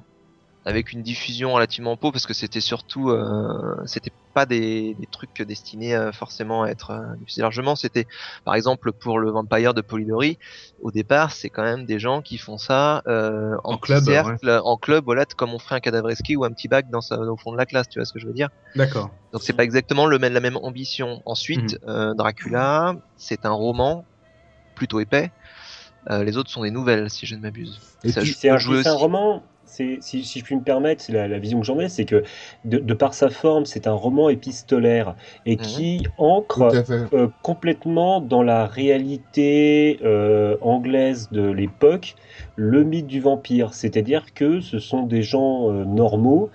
avec une diffusion relativement peu parce que c'était surtout, euh, c'était pas des, des trucs destinés euh, forcément à être euh, diffusés largement. C'était, par exemple, pour le Vampire de Polidori, au départ, c'est quand même des gens qui font ça euh, en,
En club,
cercle, en club, voilà, comme on ferait un cadavreski ou un petit bac dans sa, au fond de la classe. Tu vois ce que je veux dire
D'accord.
donc c'est pas exactement le même, la même ambition. Ensuite, euh, Dracula, c'est un roman plutôt épais. Euh, les autres sont des nouvelles, si je ne m'abuse.
Et
Ça
puis-
C'est un, roman, si, si je puis me permettre, c'est la, la vision que j'en ai, c'est que de, de par sa forme, c'est un roman épistolaire et
Mhm.
qui ancre euh, complètement dans la réalité euh, anglaise de l'époque le mythe du vampire. C'est-à-dire que ce sont des gens euh, normaux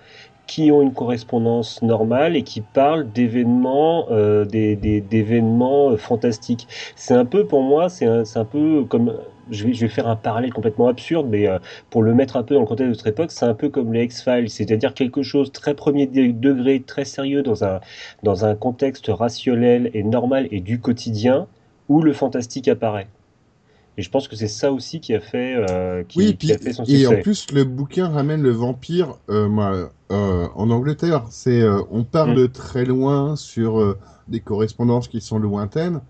qui ont une correspondance normale et qui parlent d'événements euh, des, des- d'événements fantastiques. C'est un peu pour moi, c'est un, c'est un peu comme je vais, je vais faire un parallèle complètement absurde, mais euh, pour le mettre un peu dans le contexte de notre époque, c'est un peu comme les X-Files, c'est-à-dire quelque chose très premier de- degré, très sérieux dans un, dans un contexte rationnel et normal et du quotidien où le fantastique apparaît. Et je pense que c'est ça aussi qui a fait, euh, qui,
Oui,
qui
puis,
a fait son
et
succès.
en plus, le bouquin ramène le vampire euh, moi, euh, en Angleterre. C'est, on part
Mm.
de très loin sur des correspondances qui sont lointaines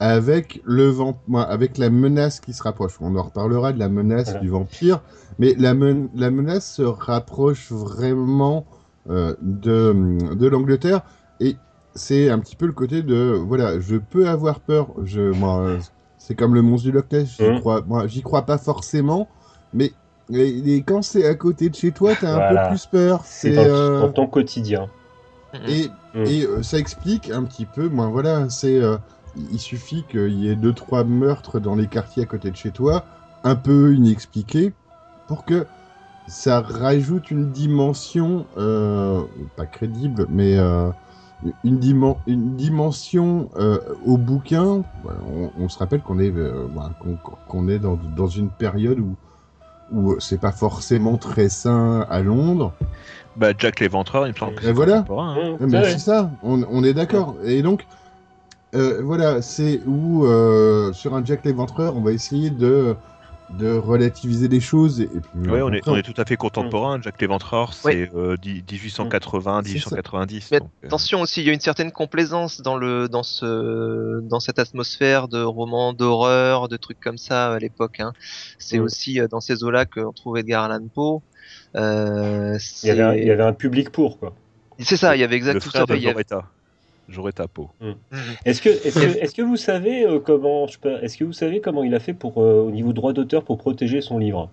avec, le vamp avec la menace qui se rapproche. On en reparlera de la menace
Voilà.
du vampire, mais la, men- la menace se rapproche vraiment euh, de, de l'Angleterre et c'est un petit peu le côté de voilà, je peux avoir peur. Je, moi, euh, c'est comme le monstre du Loch Ness. J'y
Mhm.
crois, moi, j'y crois pas forcément, mais, quand c'est à côté de chez toi, t'as un
Voilà.
peu plus peur.
C'est dans,
euh,
dans ton quotidien.
et,
Mhm.
et euh, ça explique un petit peu. Moi, voilà, c'est euh, il suffit qu'il y ait deux trois meurtres dans les quartiers à côté de chez toi, un peu inexpliqués, pour que ça rajoute une dimension euh, pas crédible, mais euh, une, dimen- une dimension euh, au bouquin. Voilà, on, on se rappelle qu'on est, euh, voilà, qu'on est dans, dans une période où où c'est pas forcément très sain à Londres.
Bah, Jack l'Éventreur, il me semble que
Et
c'est
voilà.
hein.
Mmh,
mais
ouais.
c'est ça, on, on est d'accord. Et donc, euh, voilà, c'est où euh, sur un Jack l'Éventreur, on va essayer de, de relativiser les choses. Et, et puis,
Ouais, on est,
après,
on est tout à fait contemporain. Jack l'Éventreur, c'est
Ouais.
euh, dix- 1880,
C'est ça.
1890.
Mais
donc, euh,
attention aussi, il y a une certaine complaisance dans le dans ce dans cette atmosphère de romans d'horreur, de trucs comme ça à l'époque. Hein. C'est
Mm.
aussi euh, dans ces eaux-là qu'on trouve Edgar Allan Poe. Euh,
Il y, avait un, il y
c'est
avait un public pour, quoi.
c'est ça, il y avait exactement
de
il y avait-
Joretta. Joretta Poe.
Mhm.
Est-ce que, est-ce que, vous savez euh, comment, est-ce que vous savez comment il a fait pour, euh, au niveau droit d'auteur pour protéger son livre?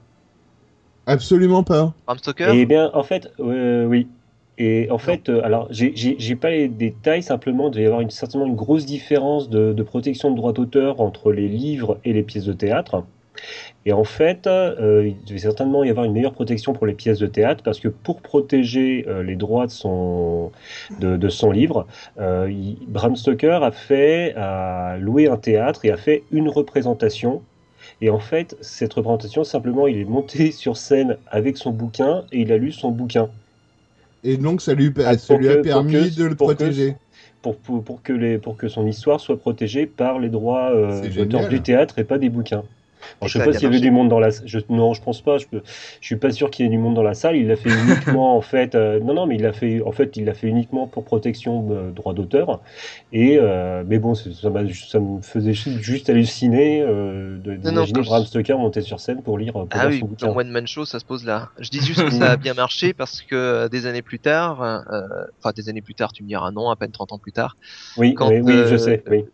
Absolument pas.
Bram Stoker?
Eh bien, en fait, euh, oui. Et en fait, euh, alors, j'ai- pas les détails, simplement, il devait y avoir une, certainement une grosse différence de, de protection de droit d'auteur entre les livres et les pièces de théâtre. Et en fait, euh, il devait certainement y avoir une meilleure protection pour les pièces de théâtre, parce que pour protéger euh, les droits de son, de, de son livre, euh, il- Bram Stoker a fait, a loué un théâtre et a fait une représentation. Et en fait, cette représentation, simplement, il est monté sur scène avec son bouquin et il a lu son bouquin.
Et donc, ça lui,
Ah,
ça
pour
lui a
que-
permis
que-
de le
que-
protéger.
Pour, pour, pour que les, pour que son histoire soit protégée par les droits d'auteur du théâtre et pas des bouquins. Alors, je sais
ça a
pas s'il y avait du monde dans la je, non je pense pas. Je, peux, je suis pas sûr qu'il y ait du monde dans la salle. Il l'a fait uniquement en fait euh, non non mais il l'a fait en fait il l'a fait uniquement pour protection de droit d'auteur. Et euh, mais bon ça, me faisait juste, halluciner euh, de- d'imaginer Bram Stoker monter sur scène pour lire pour
Ah
lire
oui,
son
one man show, ça se pose là. Je dis juste que ça a bien marché parce que euh, des années plus tard, euh, enfin des années plus tard, tu me diras non, à peine 30 ans plus tard,
oui
quand,
oui, oui, je
euh,
sais oui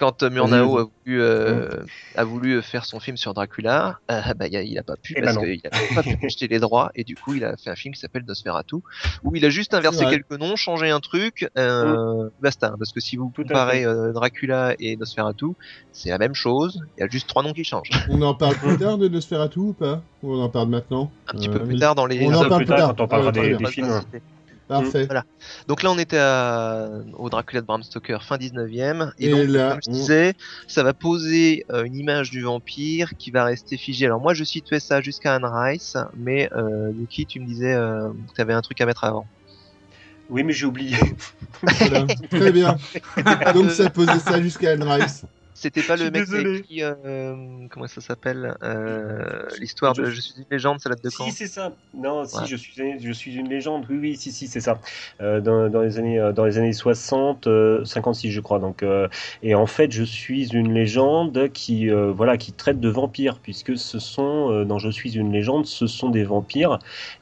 quand euh, Murnau a voulu, euh, a voulu faire son film sur Dracula, euh, bah, il a- il a pas pu
Eh ben
parce
non.
qu'il a pas pu acheter les droits et du coup il a fait un film qui s'appelle Nosferatu où il a juste inversé quelques noms, changé un truc, euh, basta. Parce que si vous
Tout
comparez euh, Dracula et Nosferatu, c'est la même chose. Il y a juste trois noms qui changent.
On en parle plus tard de Nosferatu ou pas? Ou on en parle maintenant?
Un petit
Euh,
peu plus tard dans les.
On en parle
plus tard quand on parlera
Ah,
des films
Parfait.
Voilà. Donc là, on était à, au Dracula de Bram Stoker fin 19e. Et,
Et
donc,
là,
comme je
on-
disais, ça va poser euh, une image du vampire qui va rester figée. Alors moi, je situais ça jusqu'à Anne Rice, mais euh, Yuki, tu me disais euh, que tu avais un truc à mettre avant.
oui mais j'ai oublié
Voilà. Très bien. Donc, ça posait ça jusqu'à Anne Rice.
C'était pas le mec qui a
désolé.
écrit, euh, comment ça s'appelle euh, L'histoire de
Je-
suis une légende, ça date de quand
Si, c'est ça. Non, si,
Ouais.
je, suis, je suis une légende. Oui, oui, si, si, c'est ça. Euh, dans, dans, les années, dans les années 60, euh, 56, je crois. Donc, euh, et en fait, je suis une légende qui, euh, voilà, qui traite de vampires, puisque ce sont, euh, dans Je suis une légende, ce sont des vampires.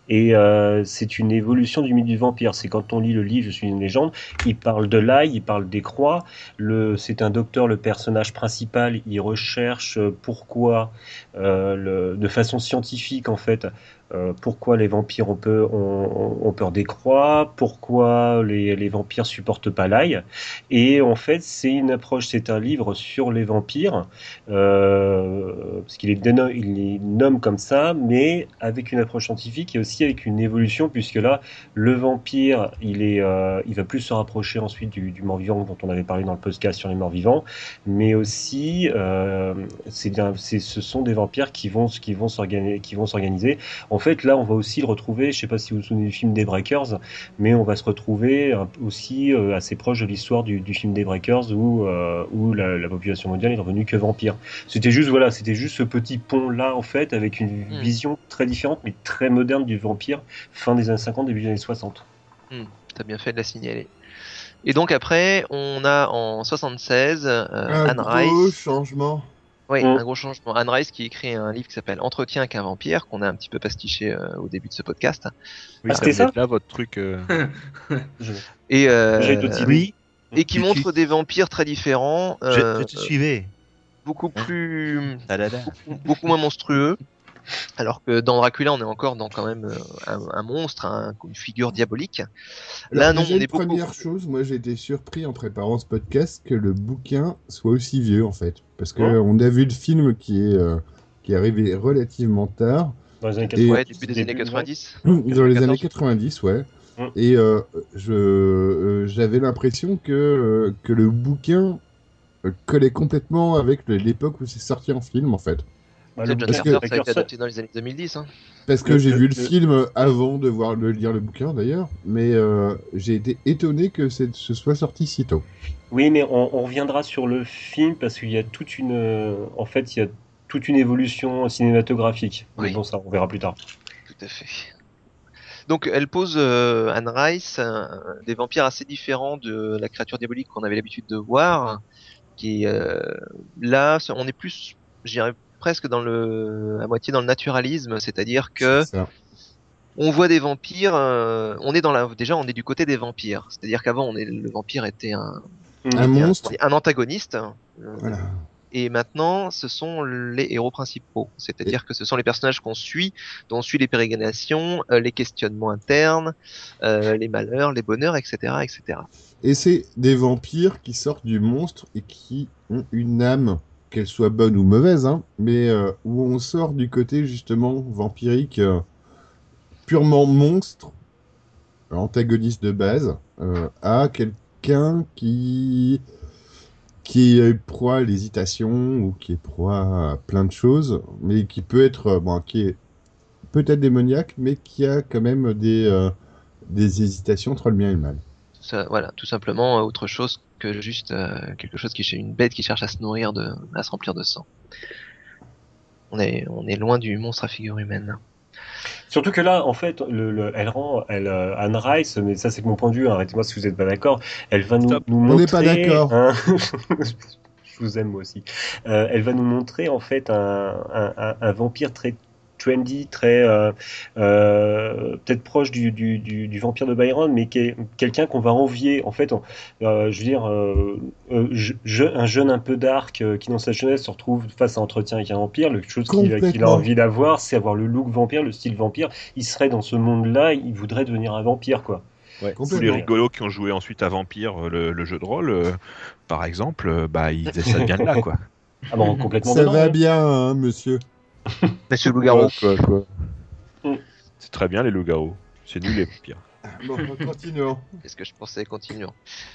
Et euh, c'est une évolution du mythe du vampire. C'est quand on lit le livre Je suis une légende, il parle de l'ail, il parle des croix. Le, c'est un docteur, le personnage principal. Il recherche euh, pourquoi, euh, le, de façon scientifique en fait, euh, pourquoi les vampires ont peur, des croix, pourquoi les, les vampires supportent pas l'ail? Et en fait, c'est une approche, c'est un livre sur les vampires, euh, parce qu'il les nomme comme ça, mais avec une approche scientifique et aussi avec une évolution, puisque là, le vampire, il est, euh, il va plus se rapprocher ensuite du, mort-vivant dont on avait parlé dans le podcast sur les morts-vivants, mais aussi, c'est ce sont des vampires qui vont, qui vont s'organiser. En fait, là, on va aussi le retrouver. Je sais pas si vous vous souvenez du film des Breakers, mais on va se retrouver un- aussi euh, assez proche de l'histoire du, du film des Breakers où, euh, où la, la population mondiale est revenue que vampire. C'était juste, voilà, c'était juste ce petit pont là, en fait, avec une
Hmm.
vision très différente, mais très moderne du vampire, fin des années 50, début des années 60.
T'as bien fait de la signaler. Et donc après, on a en 76 euh,
Un
Anne
gros
Rice.
changement.
Oui,
Mm.
un gros changement. Anne Rice qui écrit un livre qui s'appelle Entretien avec un vampire, qu'on a un petit peu pastiché euh, au début de ce podcast.
Oui,
Ah,
ça
c'était ça
là, votre truc. euh,
Je-
Et, euh.
Oui,
et qui montre
tu-
des vampires très différents,
je,
euh,
je te suivais.
beaucoup plus,
Tadada.
beaucoup moins monstrueux. Alors que dans Dracula, on est encore dans quand même euh, un, un monstre, un- une figure diabolique. Là,
Alors,
non, on
une
est beaucoup.
première chose, moi j'ai été surpris en préparant ce podcast que le bouquin soit aussi vieux en fait. Parce que
Ouais.
on a vu le film qui est, euh, qui est arrivé relativement tard,
Dans les années
Et-
80.
Ouais, début des années
Début,
90.
dans les
94.
années 90, ouais.
Mm.
Et euh, je, euh, j'avais l'impression que, euh, que le bouquin collait complètement avec l'époque où c'est sorti en film en fait.
Bah, le
John
Parce
bouquin
que-
Carter, ça a été adapté dans les années 2010. Hein.
Parce que j'ai vu le film avant de voir le lire le bouquin d'ailleurs, mais euh, j'ai été étonné que ce soit sorti si tôt.
Oui, mais on, on reviendra sur le film parce qu'il y a toute une, euh, en fait, il y a toute une évolution cinématographique. Mais bon, ça, on verra plus tard.
Tout à fait. Donc elle pose euh, Anne Rice euh, des vampires assez différents de la créature diabolique qu'on avait l'habitude de voir. Qui euh, là, on est plus, je dirais presque dans le à moitié dans le naturalisme, c'est-à-dire que on voit des vampires. euh, on est dans la déjà on est du côté des vampires, c'est-à-dire qu'avant on est le vampire était un
Un
était
monstre.
un antagoniste. euh,
Voilà.
et maintenant, ce sont les héros principaux. C'est-à-dire que ce sont les personnages qu'on suit, dont on suit les pérégrinations, euh, les questionnements internes, euh, les malheurs, les bonheurs, etc., etc.
Et c'est des vampires qui sortent du monstre et qui ont une âme, qu'elle soit bonne ou mauvaise, hein, mais euh, où on sort du côté justement vampirique euh, purement monstre, antagoniste de base, euh, à quelqu'un qui qui est proie à l'hésitation ou qui est proie à plein de choses, mais qui peut être bon, qui est peut-être démoniaque, mais qui a quand même des des hésitations entre le bien et le mal.
Ça, voilà, tout simplement autre chose que juste euh, quelque chose qui est une bête qui cherche à se nourrir de, à se remplir de sang. On est, on est loin du monstre à figure humaine.
Surtout que là, en fait, le, le- elle rend, elle, euh, Anne Rice, mais ça c'est mon point de vue, hein, arrêtez-moi si vous n'êtes pas d'accord, elle va nous, nous
On
montrer...
n'est pas d'accord.
hein, je vous aime moi aussi. Euh, elle va nous montrer en fait un, un, un- un vampire très trendy, très euh, euh, peut-être proche du, du, du, du vampire de Byron, mais qui est quelqu'un qu'on va envier. En fait, on- euh, je veux dire, euh, euh, je- je- un jeune un peu dark euh, qui dans sa jeunesse se retrouve face à un entretien avec un vampire, le chose qu'il a envie d'avoir, c'est avoir le look vampire, le style vampire. Il serait dans ce monde-là, il voudrait devenir un vampire, quoi.
Ouais. Tous les rigolos qui ont joué ensuite à Vampire, le, le jeu de rôle, euh, par exemple, bah, ils, ça vient de là, quoi.
Ah bon, complètement
Ça
dedans,
va
hein.
bien, hein, monsieur.
Monsieur.
Mm.
C'est très bien les loups-garous. C'est nul les pires.
Bon, continuons.
Qu'est-ce que je pensais Continuons.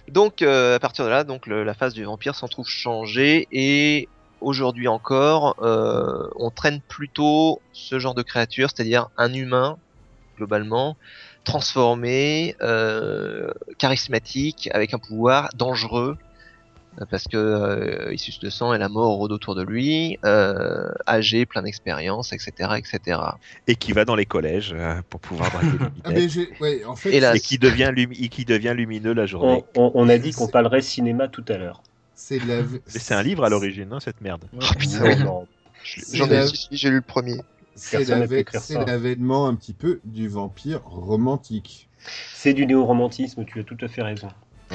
Donc, euh, à partir de là, donc le- la phase du vampire s'en trouve changée et aujourd'hui encore, euh, on traîne plutôt ce genre de créature, c'est-à-dire un humain globalement transformé, euh, charismatique, avec un pouvoir dangereux. Euh, Parce que euh, il suce le sang et la mort rôde autour de lui, euh, âgé, plein d'expérience, etc., etc.
Et qui va dans les collèges euh, pour pouvoir draguer les
Ah. Ouais, en fait,
Et là-
Et qui devient, lumi- et qui devient lumineux la journée.
on- on a dit qu'on parlerait cinéma tout à l'heure.
c'est la...
Un livre à l'origine, hein, cette merde.
Oh, J'en ai,
la-
j'ai lu le premier.
C'est l'avènement un petit peu du vampire romantique.
C'est du néo-romantisme, tu as tout à fait raison.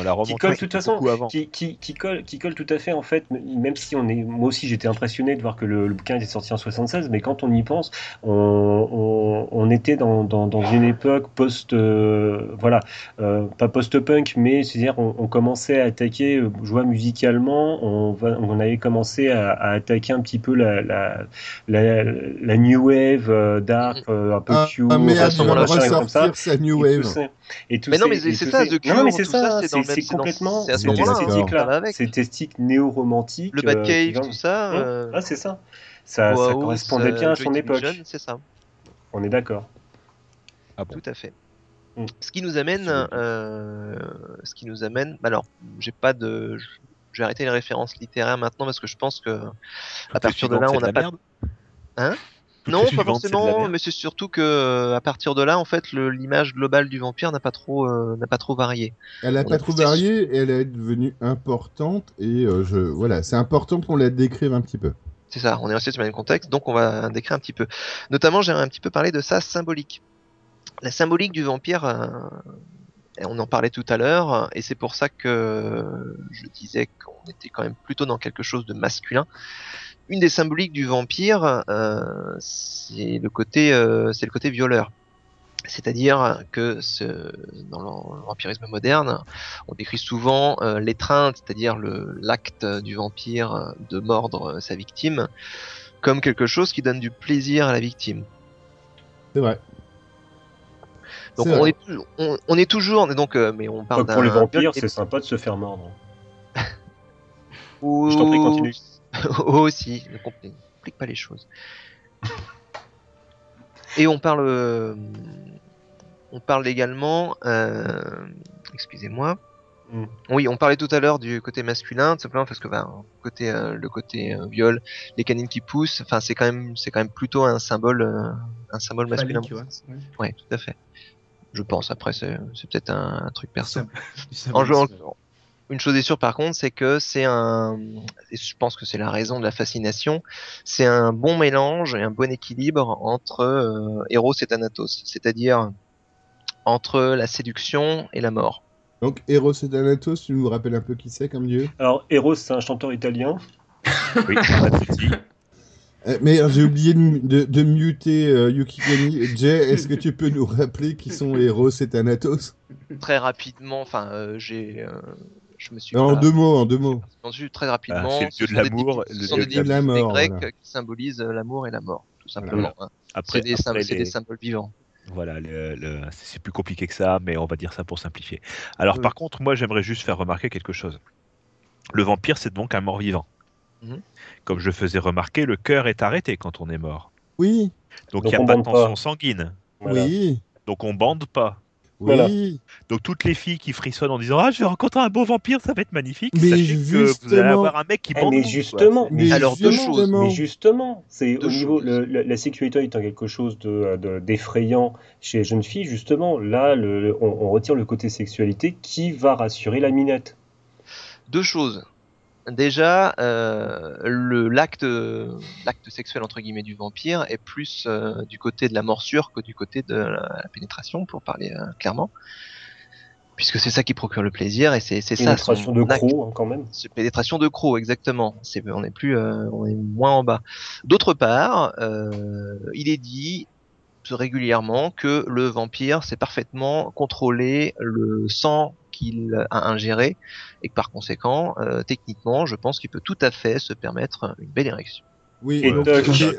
La
Qui colle, de toute façon,
avant.
qui, qui, qui colle, qui colle tout à fait en fait, même si on est, moi aussi j'étais impressionné de voir que le, le bouquin était sorti en 76, mais quand on y pense, on, on, on était dans, dans, dans une époque post, euh, voilà, euh, pas post-punk, mais c'est-à-dire on, on commençait à attaquer, euh, je vois musicalement, on, va, on avait commencé à, à attaquer un petit peu la, la, la, la new wave euh, dark, euh, un peu
Ah,
Q,
ah, merde,
à ce moment-là,
comme ça.
ressortir sa new
Et tout
wave.
ça- et tout
Mais non, mais c'est ça, The
non, mais
Cure,
c'est
ça,
ça,
c'est dans
c'est complètement
c'est à ce
cette
moment-là,
esthétique-là, cette esthétique néo-romantique.
Le
euh,
Batcave,
va-
tout ça. Euh,
Ah, c'est ça. Ça, correspondait bien
euh,
à son
Joy
époque.
C'est ça.
On est d'accord.
Ah bon.
Tout à fait.
Mm.
Ce qui nous amène, euh, ce qui nous amène. Alors, j'ai pas de, je vais arrêter les références littéraires maintenant parce que je pense que à partir de là, on n'a pas.
merde
Hein? Non, pas forcément, mais c'est surtout que euh, à partir de là, en fait, l'image globale du vampire n'a pas trop, euh, n'a pas trop varié.
Elle a
On
pas trop varié et elle est devenue importante et euh, je voilà, c'est important qu'on la décrive un petit peu.
C'est ça, on est resté sur le même contexte, donc on va décrire un petit peu. Notamment, j'aimerais un petit peu parler de sa symbolique. La symbolique du vampire, euh, on en parlait tout à l'heure, et c'est pour ça que je disais qu'on était quand même plutôt dans quelque chose de masculin. Une des symboliques du vampire, euh, c'est le côté, euh, c'est le côté violeur. C'est-à-dire que ce, dans le vampirisme moderne, on décrit souvent euh, l'étreinte, c'est-à-dire le- l'acte du vampire de mordre sa victime, comme quelque chose qui donne du plaisir à la victime.
C'est vrai.
Donc
C'est
on
vrai.
est, toujours- on, on est toujours, donc, euh, mais on parle
Donc, pour les vampires, c'est sympa de se faire mordre.
ou-
Je t'en prie, continue.
aussi, compli- complique pas les choses. Et on parle, euh, on parle également, euh, excusez-moi.
Mm.
Oui, on parlait tout à l'heure du côté masculin, tout simplement parce que côté, euh, le côté viol, les canines qui poussent, enfin c'est quand même, c'est quand même plutôt un symbole, un symbole masculin.
Phallique, ouais. Ouais.
Ouais, tout à fait. Je pense. Après, c'est peut-être un, un truc perso. En. Une chose est sûre par contre, c'est que c'est un, et je pense que c'est la raison de la fascination, c'est un bon mélange et un bon équilibre entre euh, Eros et Thanatos, c'est-à-dire entre la séduction et la mort.
Donc, Eros et Thanatos, tu nous rappelles un peu qui c'est comme dieu?
Alors, Eros, c'est un chanteur italien.
Oui, pas de souci.
Euh, Mais j'ai oublié de, de, de muter euh, Yukigami. Jay, est-ce que tu peux nous rappeler qui sont Eros et Thanatos?
Très rapidement, enfin, euh, j'ai, euh, je me suis
En
pas-
deux mots, en deux mots.
très rapidement.
Ah, c'est le dieu de l'amour, le dieu
des
de la mort, voilà.
qui symbolisent euh, l'amour et la mort, tout simplement. hein.
Après,
C'est des, symboles vivants.
Voilà, le- le- c'est plus compliqué que ça, mais on va dire ça pour simplifier. Alors,
Oui.
par contre, moi, j'aimerais juste faire remarquer quelque chose. Le vampire, c'est donc un mort-vivant.
Mhm.
Comme je faisais remarquer, le cœur est arrêté quand on est mort.
Oui,
Donc, il n'y a pas de tension sanguine.
Voilà.
oui,
Donc, on bande pas.
Voilà.
oui.
Donc, toutes les filles qui frissonnent en disant Ah, je vais rencontrer un beau vampire, ça va être magnifique.
Mais
Sachez que vous allez avoir un mec qui
Eh,
bande.
mais justement,
quoi.
Mais
Alors, deux choses.
justement,
Mais justement, c'est au niveau
choses.
le- le- la sexualité étant quelque chose de de- d'effrayant chez les jeunes filles, justement, là, le- le- on, on retire le côté sexualité qui va rassurer la minette.
Deux choses. Déjà, euh, le l'acte l'acte sexuel entre guillemets du vampire est plus euh, du côté de la morsure que du côté de la, la pénétration, pour parler euh, clairement, puisque c'est ça qui procure le plaisir et c'est c'est ça
Pénétration de croc, hein, quand même.
C'est pénétration de croc, exactement. C'est, on est plus, euh, on est moins en bas. D'autre part, euh, il est dit régulièrement que le vampire sait parfaitement contrôler le sang qu'il a ingéré et que par conséquent, euh, techniquement, je pense qu'il peut tout à fait se permettre une belle érection.
Oui,
Et
donc.
Tout ça,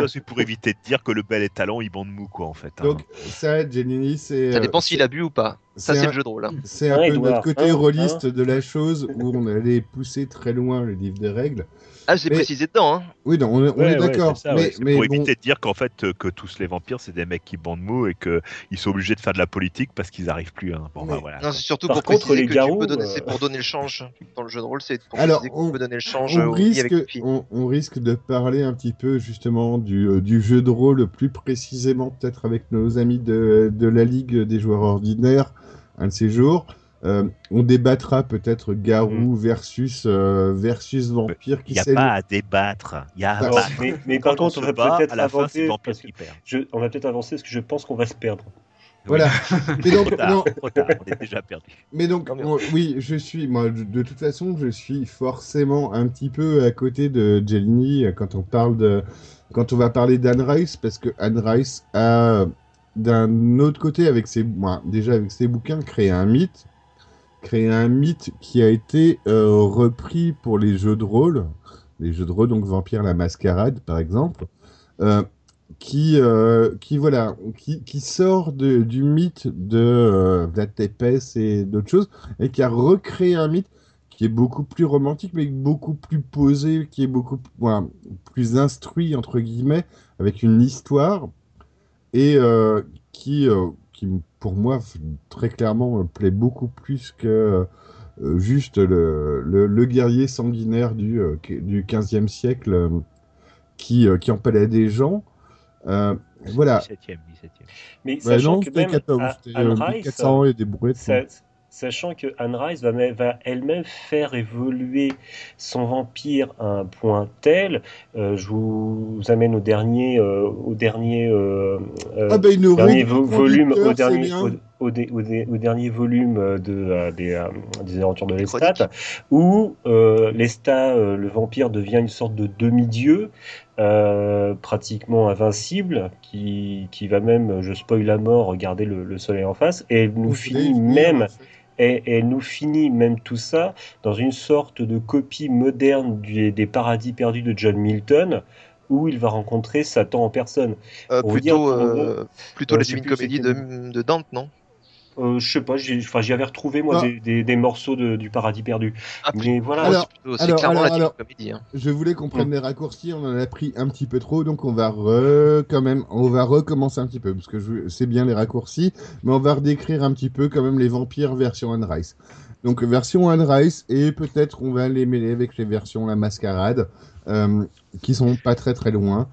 tout- c'est pour éviter de dire que le bel est talent, il bande mou, quoi, en fait. hein.
donc ça, Jenny, c'est.
Ça
euh,
dépend s'il a bu ou pas. Ça,
c'est un-
le jeu de rôle. hein.
C'est un
Hein,
peu notre côté
hein,
rôliste de la chose où on allait pousser très loin le livre des règles.
Ah, j'ai
Mais-
précisé dedans. Hein.
Oui, non, on, est- on
Ouais,
est
ouais,
d'accord.
c'est
mais
ouais. C'est
mais
pour
bon,
éviter de dire qu'en fait euh, que tous les vampires c'est des mecs qui bandent mou et que ils sont obligés de faire de la politique parce qu'ils arrivent plus. Hein. Bon,
Mais-
bah, voilà.
Non, c'est surtout
Par
pour
contre,
préciser
les
que
garous,
tu peux donner,
euh,
c'est pour donner le change dans le jeu de rôle, c'est pour
Alors, on-
tu peux donner le change
on risque,
avec filles.
on, on risque de parler un petit peu justement du, euh, du jeu de rôle plus précisément peut-être avec nos amis de, de la Ligue des joueurs ordinaires un de ces jours. Euh, on débattra peut-être Garou versus, euh, versus Vampire qui
Il n'y a
c'est
pas à débattre. Il y a à
Alors,
battre.
mais, mais par
Quand on
contre, on
se
va peut-être
à la fin, c'est
avancer. parce que
perd.
je- on va peut-être avancer parce que je pense qu'on va se perdre.
Voilà. Mais donc,
Trop tard,
non,
trop tard, on est déjà perdu.
Mais donc, oui, je suis, moi, de, de toute façon, je suis forcément un petit peu à côté de Jelini euh, quand on parle de, quand on va parler d'Anne Rice, parce que Anne Rice a, d'un autre côté, avec ses, moi, déjà avec ses bouquins, créé un mythe, créé un mythe qui a été euh, repris pour les jeux de rôle, les jeux de rôle, donc Vampire la Mascarade, par exemple. Euh, qui, euh, qui voilà, qui, sort de, du mythe de Vlad Tepes et d'autres choses, et qui a recréé un mythe qui est beaucoup plus romantique, mais beaucoup plus posé, qui est beaucoup voilà, plus instruit, entre guillemets, avec une histoire, et qui, qui, pour moi, très clairement, me plaît beaucoup plus que euh, juste le, le, le guerrier sanguinaire du, euh, du 15e siècle euh, qui, euh, qui empalait des gens. Euh, voilà.
17e, 17e.
Mais
Ouais,
sachant
non,
que
c'était
même
14,
à- Anne
euh,
Rice,
1400 et des brouettes.
sa- sachant que Anne Rice va, même- va elle-même faire évoluer son vampire à un point tel, euh, je vous amène au dernier, euh, au dernier, euh,
Ah ben,
dernier vo- volume, au dernier, au, au dé- au dé- au dernier volume euh, de, euh, des, euh, des aventures de Lestat, où euh, Lestat, euh, le vampire, devient une sorte de demi-dieu, euh, pratiquement invincible, qui, qui va même, je spoil la mort, regarder le, le soleil en face, et elle nous finit même et, et elle nous finit même tout ça dans une sorte de copie moderne du- des paradis perdus de John Milton, où il va rencontrer Satan en personne.
Euh,
dire,
plutôt,
pour-
euh, plutôt la
plus
comédie de Dante, non?
Euh, je sais pas, j'y avais retrouvé moi
Ah.
des, des- des morceaux de- du paradis perdu.
Ah,
Mais voilà.
Alors,
c'est clairement
alors,
la
alors.
comédie. Hein.
Je voulais qu'on prenne les raccourcis, on en a pris un petit peu trop, donc on va re, quand même, on va recommencer un petit peu, parce que je- c'est bien les raccourcis, mais on va redécrire un petit peu quand même les vampires version Anne Rice. Donc version Anne Rice, et peut-être on va les mêler avec les versions La Mascarade, euh, qui sont pas très très loin.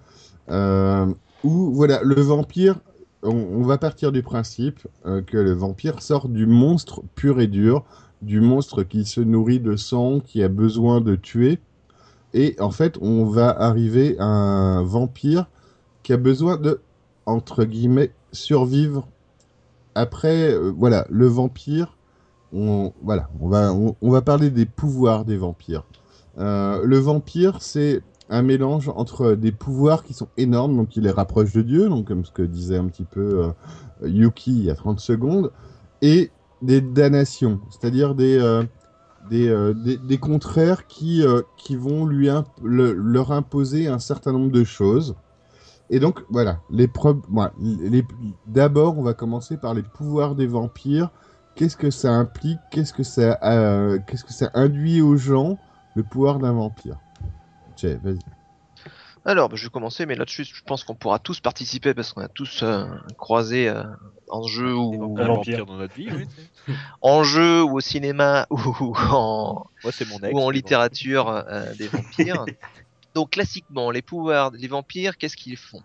Euh, où voilà, le vampire, on, va partir du principe euh, que le vampire sort du monstre pur et dur, du monstre qui se nourrit de sang, qui a besoin de tuer. Et en fait, on va arriver à un vampire qui a besoin de, entre guillemets, survivre. Après, euh, voilà, le vampire, on, voilà, on va, on, on va parler des pouvoirs des vampires. Euh, le vampire, c'est un mélange entre des pouvoirs qui sont énormes, donc qui les rapprochent de Dieu, donc comme ce que disait un petit peu euh, Yuki il y a 30 secondes, et des damnations, c'est-à-dire des, euh, euh, des, des contraires qui, qui vont lui leur imposer un certain nombre de choses. Et donc, voilà, les voilà, les, d'abord, on va commencer par les pouvoirs des vampires. Qu'est-ce que ça implique? Qu'est-ce qu'est-ce que ça induit aux gens le pouvoir d'un vampire? Tiens, vas-y.
Alors, bah, je vais commencer, mais là-dessus, je pense qu'on pourra tous participer parce qu'on a tous euh, croisé euh, en jeu ou
vampires
vampire.
dans notre vie. oui.
en jeu ou au cinéma ou en,
Moi, c'est mon ex.
ou en littérature euh, des vampires. Donc classiquement, les pouvoirs des vampires, qu'est-ce qu'ils font?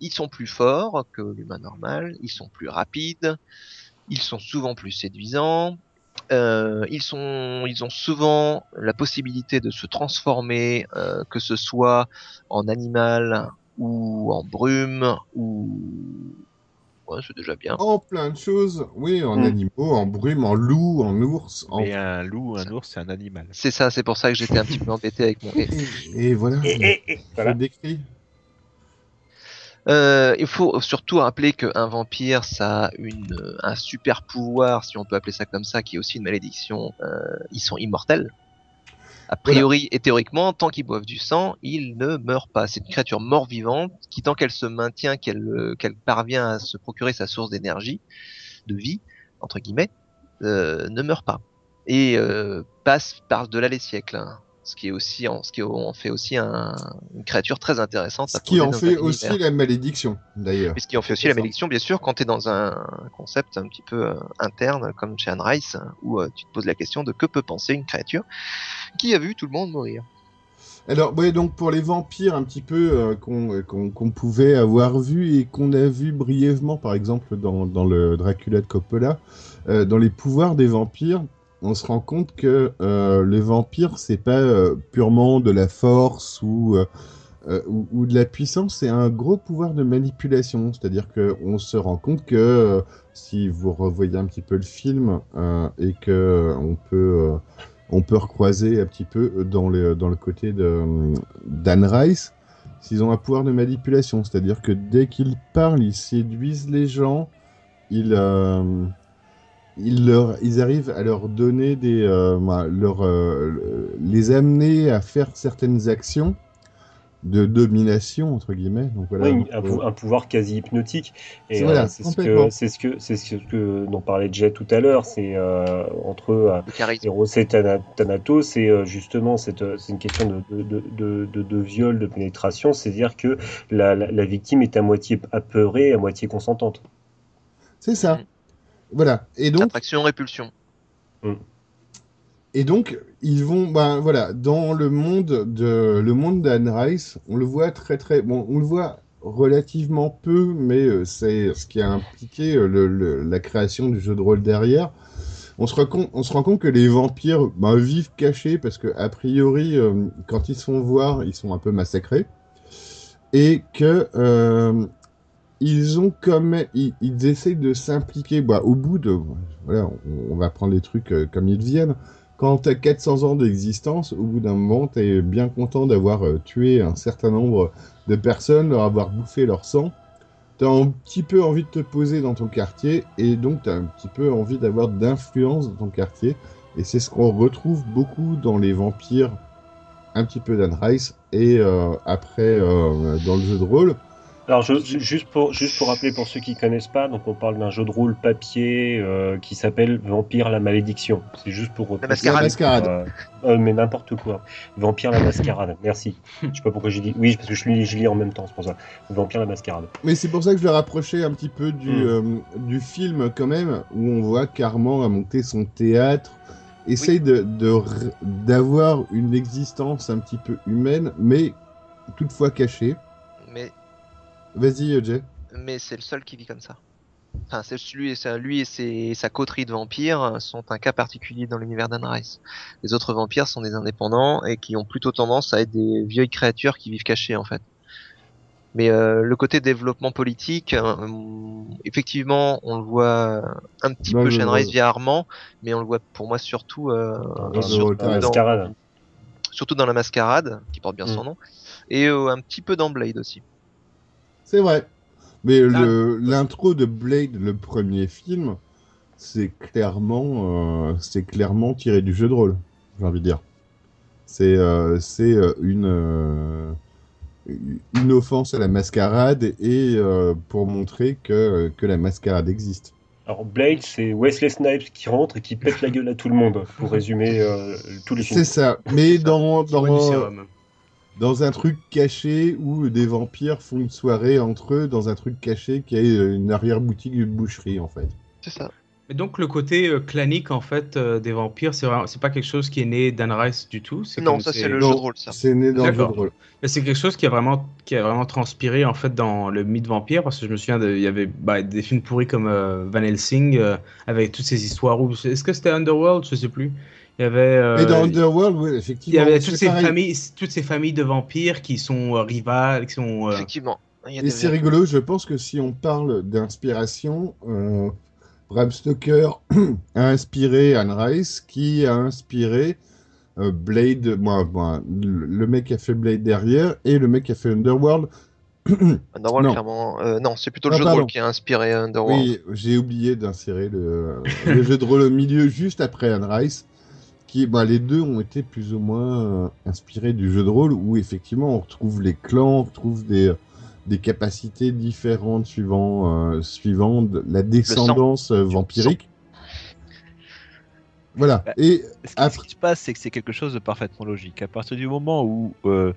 Ils sont plus forts que l'humain normal, ils sont plus rapides, ils sont souvent plus séduisants, euh, ils sont, ils ont souvent la possibilité de se transformer, euh, que ce soit en animal ou en brume ou ouais, c'est déjà bien.
En plein de choses, oui, en
Mm.
animaux, en brume, en loup, en ours, en...
Mais un loup, un ours, c'est un animal.
C'est ça, c'est pour ça que j'étais un petit peu embêté avec mon. et.
Et voilà,
Et, et, et,
je
voilà.
décris.
Euh, il faut surtout rappeler qu'un vampire, ça a une, un super pouvoir, si on peut appeler ça comme ça, qui est aussi une malédiction. Euh, ils sont immortels. A priori et théoriquement, tant qu'ils boivent du sang, ils ne meurent pas. C'est une créature mort-vivante qui, tant qu'elle se maintient, qu'elle euh, parvient à se procurer sa source d'énergie, de vie, entre guillemets, euh, ne meurt pas. Et euh, passe par-delà les siècles. hein. Ce qui est aussi, en, ce qui en fait aussi un- une créature très intéressante.
Ce qui en fait aussi
univers.
la malédiction, d'ailleurs.
Ce qui en fait aussi la malédiction, bien sûr, quand tu es dans un concept un petit peu euh, interne, comme chez Anne Rice, où euh, tu te poses la question de que peut penser une créature qui a vu tout le monde mourir.
Alors, ouais, donc pour les vampires un petit peu euh, qu'on euh, pouvait avoir vu et qu'on a vu brièvement, par exemple, dans, dans le Dracula de Coppola, euh, dans les pouvoirs des vampires, on se rend compte que euh, les vampires, c'est pas euh, purement de la force ou, euh, euh, ou, ou de la puissance, c'est un gros pouvoir de manipulation. C'est-à-dire qu'on se rend compte que si vous revoyez un petit peu le film et que on peut on peut recroiser un petit peu dans le, dans le côté de d'Anne Rice, s'ils ont un pouvoir de manipulation, c'est-à-dire que dès qu'ils parlent, ils séduisent les gens, ils, ils, leur, ils arrivent à leur donner des, euh, bah, leur, euh, les amener à faire certaines actions de domination entre guillemets. Donc voilà.
Oui,
Donc,
un,
euh,
pou- un pouvoir quasi hypnotique. Et
C'est- voilà,
euh, c'est ce
complètement.
que c'est ce que c'est ce que dont parlait Jet tout à l'heure. C'est euh, entre euh. Eros et Thana- Thanatos, c'est euh, justement cette, c'est une question de, de, de, de, de viol, de pénétration. C'est-à-dire que la, la, la victime est à moitié apeurée, à moitié consentante.
c'est ça. Voilà. Et donc
Attraction, répulsion.
Et donc, ils vont, ben voilà, dans le monde de le monde d'Anne Rice, on le voit très très, bon, on le voit relativement peu, mais euh, c'est ce qui a impliqué euh, le, le- la création du jeu de rôle derrière. On se rend compte, on se rend compte que les vampires ben, vivent cachés parce que a priori, euh, quand ils se font voir, ils sont un peu massacrés et que euh, ils ont comme ils, ils essayent de s'impliquer. Bah, au bout de, voilà, on, va prendre les trucs euh, comme ils viennent quand tu as 400 ans d'existence, au bout d'un moment, tu es bien content d'avoir euh, tué un certain nombre de personnes, leur avoir bouffé leur sang. Tu as un petit peu envie de te poser dans ton quartier et donc tu as un petit peu envie d'avoir d'influence dans ton quartier. Et c'est ce qu'on retrouve beaucoup dans les vampires, un petit peu d'Anne Rice et euh, après dans le jeu de rôle.
Alors, je- juste, pour, juste pour rappeler pour ceux qui connaissent pas, donc on parle d'un jeu de rôle papier euh, qui s'appelle Vampire la malédiction. C'est juste pour.
La
mascarade.
euh, euh, mais n'importe quoi. Vampire la mascarade. Merci. Je sais pas pourquoi j'ai dit. Oui, parce que je lis, je lis en même temps, c'est pour ça. Vampire la mascarade.
Mais c'est pour ça que je le rapprochais un petit peu du,
Mm.
euh, du film quand même, où on voit Carman a monté son théâtre, essaye de de r- d'avoir une existence un petit peu humaine, mais toutefois cachée.
Mais,
Vas-y, euh, Jay.
mais c'est le seul qui vit comme ça. Enfin, c'est lui, et c'est- lui et ses- sa coterie de vampires sont un cas particulier dans l'univers d'Anne Rice. Les autres vampires sont des indépendants et qui ont plutôt tendance à être des vieilles créatures qui vivent cachées en fait. Mais euh, le côté développement politique, euh, effectivement, on le voit un petit peu
le-
chez Anne Rice via Armand, mais on le voit pour moi surtout euh,
Dans
sur-
la
dans-
mascarade.
surtout dans la mascarade, qui porte bien son nom, et euh, un petit peu dans Blade aussi.
C'est vrai. Mais
Ah.
l'intro de Blade, le premier film, c'est clairement, euh, c'est clairement tiré du jeu de rôle, j'ai envie de dire. C'est euh, c'est euh, une, euh, une offense à la mascarade et euh, pour montrer que, que la mascarade existe.
Alors, Blade, c'est Wesley Snipes qui rentre et qui pète la gueule à tout le monde, pour résumer euh, tous les films.
C'est ça. Mais dans, dans. Dans un truc caché où des vampires font une soirée entre eux, dans un truc caché qui est une arrière-boutique d'une boucherie en fait.
C'est ça.
Mais donc le côté euh, clanique en fait euh, des vampires, c'est pas quelque chose qui est né d'Anne Rice du tout?
Non, ça c'est le jeu de rôle, ça.
C'est né dans le jeu de rôle.
Mais c'est quelque chose qui a vraiment qui a vraiment transpiré en fait dans le mythe vampire parce que je me souviens de- il y avait bah, des films pourris comme euh, Van Helsing euh, avec toutes ces histoires où est-ce que c'était Underworld je sais plus il y avait euh,
Mais dans Underworld, oui,
il y
effectivement.
avait toutes ces
pareil.
familles toutes ces familles de vampires qui sont euh, rivales qui sont euh,
Effectivement. Il y a
Et c'est rigolo, je pense que si on parle d'inspiration, euh, Bram Stoker a inspiré Anne Rice, qui a inspiré euh, Blade, moi, moi, le mec qui a fait Blade derrière, et le mec qui a fait Underworld.
Underworld,
Non.
clairement. euh, non, c'est plutôt le
Ah,
jeu de rôle qui a inspiré Underworld.
Oui, j'ai oublié d'insérer le, le jeu de rôle au milieu juste après Anne Rice. Qui, bah, les deux ont été plus ou moins euh, inspirés du jeu de rôle où effectivement on retrouve les clans, on retrouve des, des capacités différentes suivant, euh, suivant la descendance euh, vampirique. Voilà.
Bah,
Et
Ce qui,
Après-
ce qui se passe, c'est que c'est quelque chose de parfaitement logique. À partir du moment où, euh,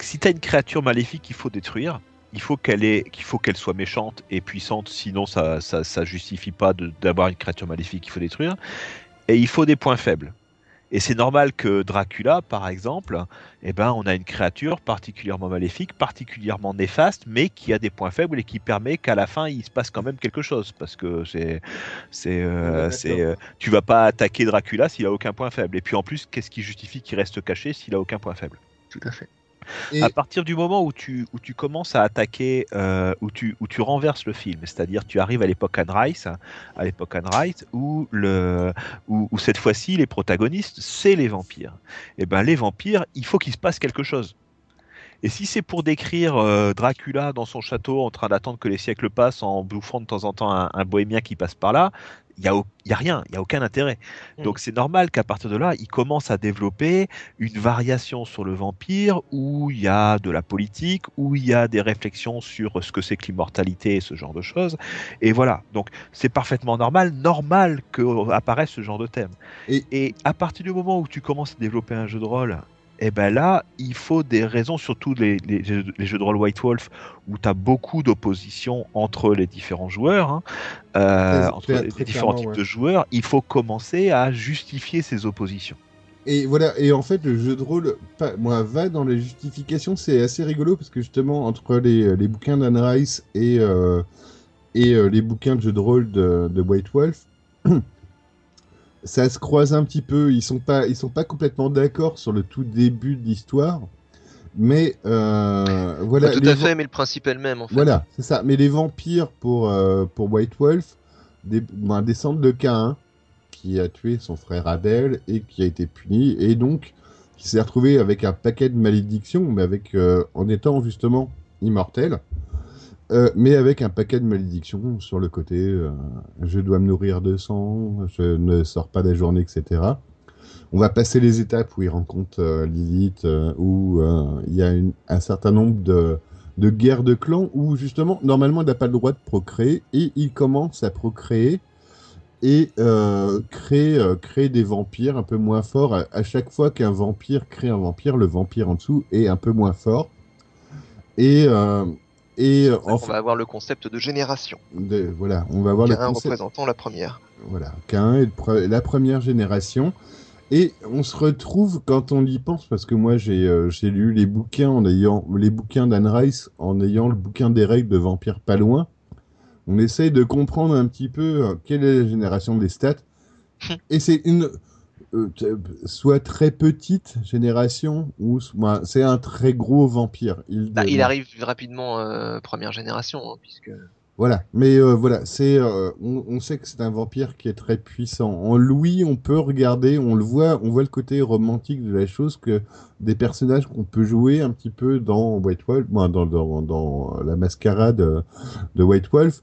si tu as une créature maléfique qu'il faut détruire, il faut qu'elle qu'il faut qu'elle soit méchante et puissante, sinon ça, ça, ça justifie pas d'avoir une créature maléfique qu'il faut détruire. Et il faut des points faibles. Et c'est normal que Dracula, par exemple, eh ben, on a une créature particulièrement maléfique, particulièrement néfaste, mais qui a des points faibles et qui permet qu'à la fin il se passe quand même quelque chose, parce que c'est, c'est, euh, c'est, euh, tu vas pas attaquer Dracula s'il a aucun point faible. Et puis en plus, qu'est-ce qui justifie qu'il reste caché s'il a aucun point faible?
Tout à fait.
À partir du moment où tu, où tu commences à attaquer, euh, où, tu, où tu renverses le film, c'est-à-dire tu arrives à l'époque Anne Rice, à l'époque Anne Rice, où, le, où, cette fois-ci les protagonistes, c'est les vampires. Et ben les vampires, il faut qu'il se passe quelque chose. Et si c'est pour décrire euh, Dracula dans son château en train d'attendre que les siècles passent en bouffant de temps en temps un bohémien qui passe par là, il n'y a, y a rien, il n'y a aucun intérêt. Donc c'est normal qu'à partir de là, il commence à développer une variation sur le vampire où il y a de la politique, où il y a des réflexions sur ce que c'est que l'immortalité et ce genre de choses. Et voilà, donc c'est parfaitement normal, normal qu'apparaisse ce genre de thème.
Et-
Et à partir du moment où tu commences à développer un jeu de rôle, et ben là, il faut des raisons, surtout les, les jeux- les jeux de rôle White Wolf, où tu as beaucoup d'opposition entre les différents joueurs, hein, euh, entre les différents types
ouais.
de joueurs, il faut commencer à justifier ces oppositions.
Et voilà, et en fait, le jeu de rôle, pas- moi, va dans les justifications. C'est assez rigolo parce que justement, entre les, les bouquins d'Anne Rice et, euh, et euh, les bouquins de jeux de rôle de, de White Wolf, ça se croise un petit peu. Ils sont pas, ils sont pas complètement d'accord sur le tout début de l'histoire, mais euh, voilà.
Pas tout à fait, mais le principe est le même en fait.
Voilà, c'est ça. Mais les vampires pour, euh, pour White Wolf des, ben, descendent de Cain, qui a tué son frère Abel et qui a été puni, et donc qui s'est retrouvé avec un paquet de malédictions, mais avec, euh, en étant justement immortel, euh, mais avec un paquet de malédictions sur le côté euh, je dois me nourrir de sang, je ne sors pas des journées, etc. On va passer les étapes où il rencontre euh, Lilith, euh, où il y a un certain nombre de, de guerre de clans où justement, normalement, il n'a pas le droit de procréer et il commence à procréer et créer, créer des vampires un peu moins forts. À, à chaque fois qu'un vampire crée un vampire, le vampire en dessous est un peu moins fort. Et, et euh,
On va avoir le concept de génération.
de- voilà, on va voir le
un
concept.
représentant la première.
Voilà, Cain est le pre- la première génération. Et on se retrouve quand on y pense, parce que moi j'ai euh, j'ai lu les bouquins en ayant les bouquins d'Anne Rice, en ayant le bouquin des règles de Vampire pas loin. On essaye de comprendre un petit peu euh, quelle est la génération des stats. Et c'est une soit très petite génération ou soit- c'est un très gros vampire. Il,
Bah, il arrive rapidement euh, première génération, hein, puisque
Voilà, mais euh, voilà, c'est, euh, on, on sait que c'est un vampire qui est très puissant. En Louis, on peut regarder, on le voit, on voit le côté romantique de la chose que des personnages qu'on peut jouer un petit peu dans White Wolf, moi, dans, dans, dans la mascarade euh, de White Wolf,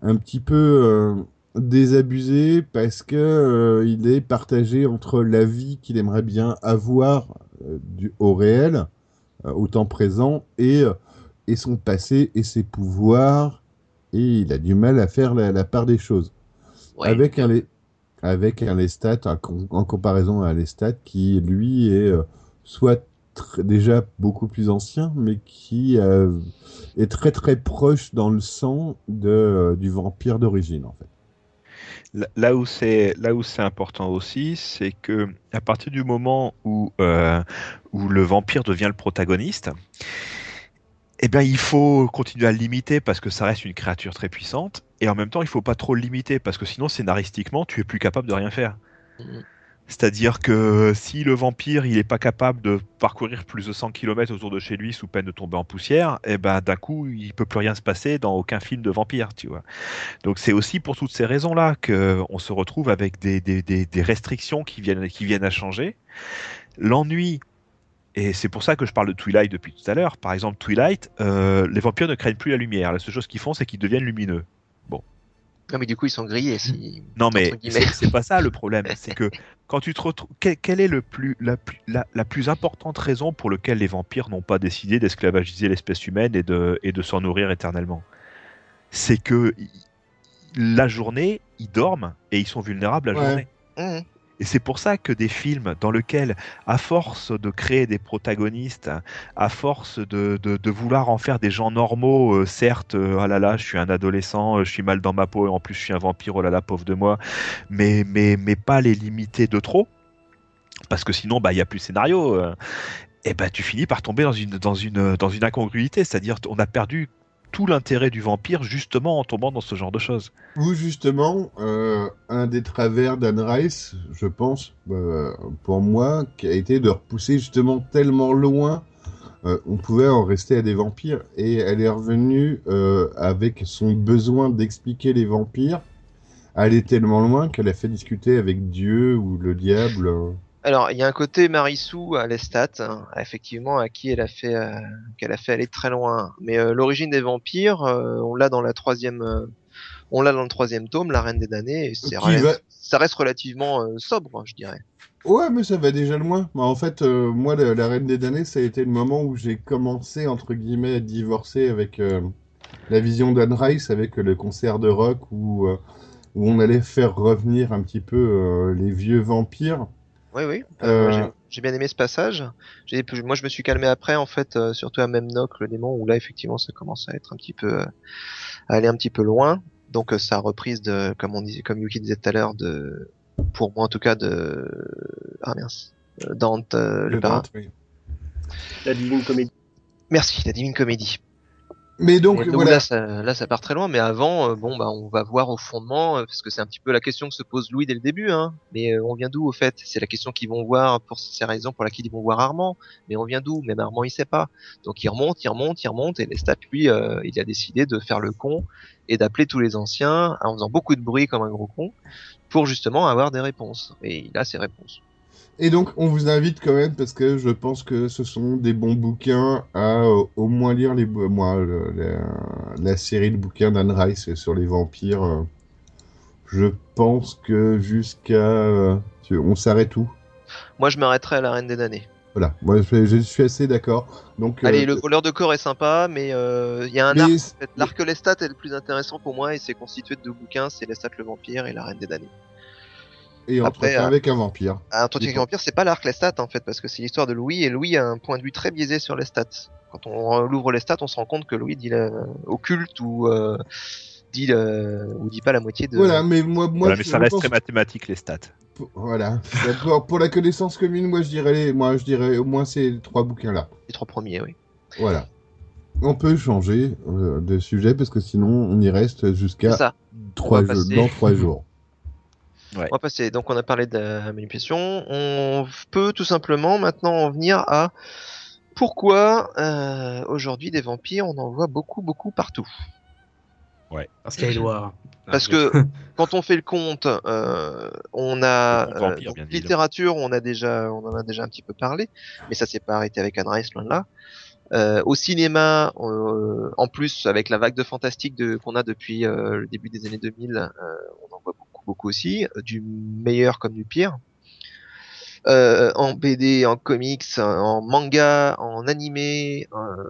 un petit peu euh, désabusé parce que euh, il est partagé entre la vie qu'il aimerait bien avoir euh, du, au réel, euh, au temps présent, et, euh, et son passé et ses pouvoirs et il a du mal à faire la, la part des choses.
ouais,
avec, un, avec un Lestat, en, com- en comparaison à un Lestat qui, lui, est euh, soit déjà beaucoup plus ancien, mais qui euh, est très très proche dans le sang de, du vampire d'origine, en fait.
Là- où c'est là où c'est important aussi, c'est que à partir du moment où euh, où le vampire devient le protagoniste, eh bien il faut continuer à le limiter parce que ça reste une créature très puissante et en même temps il faut pas trop le limiter parce que sinon scénaristiquement tu es plus capable de rien faire.
Mhm.
C'est-à-dire que si le vampire il est pas capable de parcourir plus de 100 km autour de chez lui sous peine de tomber en poussière, eh ben d'un coup il peut plus rien se passer dans aucun film de vampire, tu vois. Donc c'est aussi pour toutes ces raisons-là qu'on se retrouve avec des, restrictions qui viennent, qui viennent à changer. L'ennui, et c'est pour ça que je parle de Twilight depuis tout à l'heure, par exemple Twilight, euh, les vampires ne craignent plus la lumière. La seule chose qu'ils font, c'est qu'ils deviennent lumineux.
Non mais du coup ils sont grillés. Si...
Non mais c'est pas ça le problème, c'est que quand tu te retrouves, quelle, quelle est le plus, la, plus- la, la plus importante raison pour laquelle les vampires n'ont pas décidé d'esclavagiser l'espèce humaine et de, et de s'en nourrir éternellement? C'est que la journée, ils dorment et ils sont vulnérables la
Ouais.
journée.
Mhm.
Et c'est pour ça que des films dans lesquels, à force de créer des protagonistes, à force de, de, vouloir en faire des gens normaux, euh, certes, euh, ah là là, je suis un adolescent, euh, je suis mal dans ma peau, et en plus je suis un vampire, oh là là, pauvre de moi, mais, mais, mais pas les limiter de trop, parce que sinon, bah, il n'y a plus de scénario. et bah, tu finis par tomber dans une, dans une, dans une incongruité, c'est-à-dire on a perdu tout l'intérêt du vampire justement en tombant dans ce genre de choses.
Ou justement, euh, un des travers d'Anne Rice, je pense, euh, pour moi, qui a été de repousser justement tellement loin, euh, on pouvait en rester à des vampires. Et elle est revenue avec son besoin d'expliquer les vampires, aller tellement loin qu'elle a fait discuter avec Dieu ou le diable.
Alors il y a un côté Marissou à Lestat, hein, effectivement à qui elle a fait euh, qu'elle a fait aller très loin. Mais euh, l'origine des vampires, euh, on l'a dans la troisième, on l'a dans le troisième tome, La Reine des damnés, et c'est
Qui
rela-
va-
ça reste relativement sobre, je dirais.
Ouais, mais ça va déjà loin. Bah, en fait, moi, la, la Reine des damnés, ça a été le moment où j'ai commencé, entre guillemets, à divorcer avec la vision d'Anne Rice, avec le concert de rock où, où on allait faire revenir un petit peu les vieux vampires.
Oui, oui.
Euh,
j'ai- J'ai bien aimé ce passage. J'ai- Moi, je me suis calmé après, en fait, euh, surtout à Memnock, le démon, où là, effectivement, ça commence à être un petit peu, euh, à aller un petit peu loin. Donc, euh, sa reprise de, comme on disait, comme Yuki disait tout à l'heure, de, pour moi en tout cas, de, ah mince, Euh, Dante, euh, le, parrain.
Dante, oui.
La Divine Comédie.
Merci, la Divine Comédie.
Mais donc,
Et donc
voilà.
là, ça, là, ça part très loin, mais avant, euh, bon, bah, on va voir au fondement, euh, parce que c'est un petit peu la question que se pose Louis dès le début, hein. Mais euh, on vient d'où, au fait? C'est la question qu'ils vont voir, pour ces raisons pour laquelle ils vont voir Armand. Mais on vient d'où? Même Armand, il sait pas. Donc il remonte, il remonte, il remonte, et Lestat, lui, euh, il a décidé de faire le con et d'appeler tous les anciens en faisant beaucoup de bruit comme un gros con, pour justement avoir des réponses. Et il a ses réponses.
Et donc, on vous invite quand même, parce que je pense que ce sont des bons bouquins à euh, au moins lire les, moi, le- la, la série de bouquins d'Anne Rice sur les vampires. euh, je pense que jusqu'à... euh, on s'arrête où?
Moi, je m'arrêterai à la Reine des damnés.
Voilà, moi je, je suis assez d'accord. Donc,
Allez, le voleur de corps est sympa, mais euh, il y a un
mais
arc. en fait. L'arc Lestat est le plus intéressant pour moi et c'est constitué de deux bouquins, c'est Lestat le vampire et la Reine des damnés.
Et on
Après, euh,
avec un vampire.
Un Entretien avec le vampire, c'est pas l'arc Lestat en fait, parce que c'est l'histoire de Louis et Louis a un point de vue très biaisé sur Lestat. Quand on ouvre Lestat, on se rend compte que Louis dit euh, occulte ou euh, dit euh, ou dit pas la moitié de.
Voilà, mais moi, moi
Voilà, mais ça reste
pense-
très mathématique les stats.
pour- Voilà. pour, pour la connaissance commune, moi je dirais, les- moi je dirais au moins ces trois bouquins-là.
Les trois premiers, oui.
Voilà. On peut changer euh, de sujet parce que sinon on y reste
C'est
jusqu'à
ça.
trois jours,
passer.
dans trois jours.
On va passer. Donc on a parlé de la manipulation. On peut tout simplement maintenant en venir à pourquoi euh, aujourd'hui des vampires on en voit beaucoup beaucoup partout.
Parce qu'il y a Edouard.
Parce que quand on fait le compte, euh, on a
compte vampire,
euh, donc, littérature, on a déjà, on en a déjà un petit peu parlé, mais ça s'est pas arrêté avec Anne Rice loin de là. Euh, au cinéma, euh, en plus avec la vague de fantastique de, qu'on a depuis euh, le début des années 2000, euh, on en voit beaucoup, beaucoup aussi, euh, du meilleur comme du pire. Euh, en BD, en comics, en manga, en animé, euh,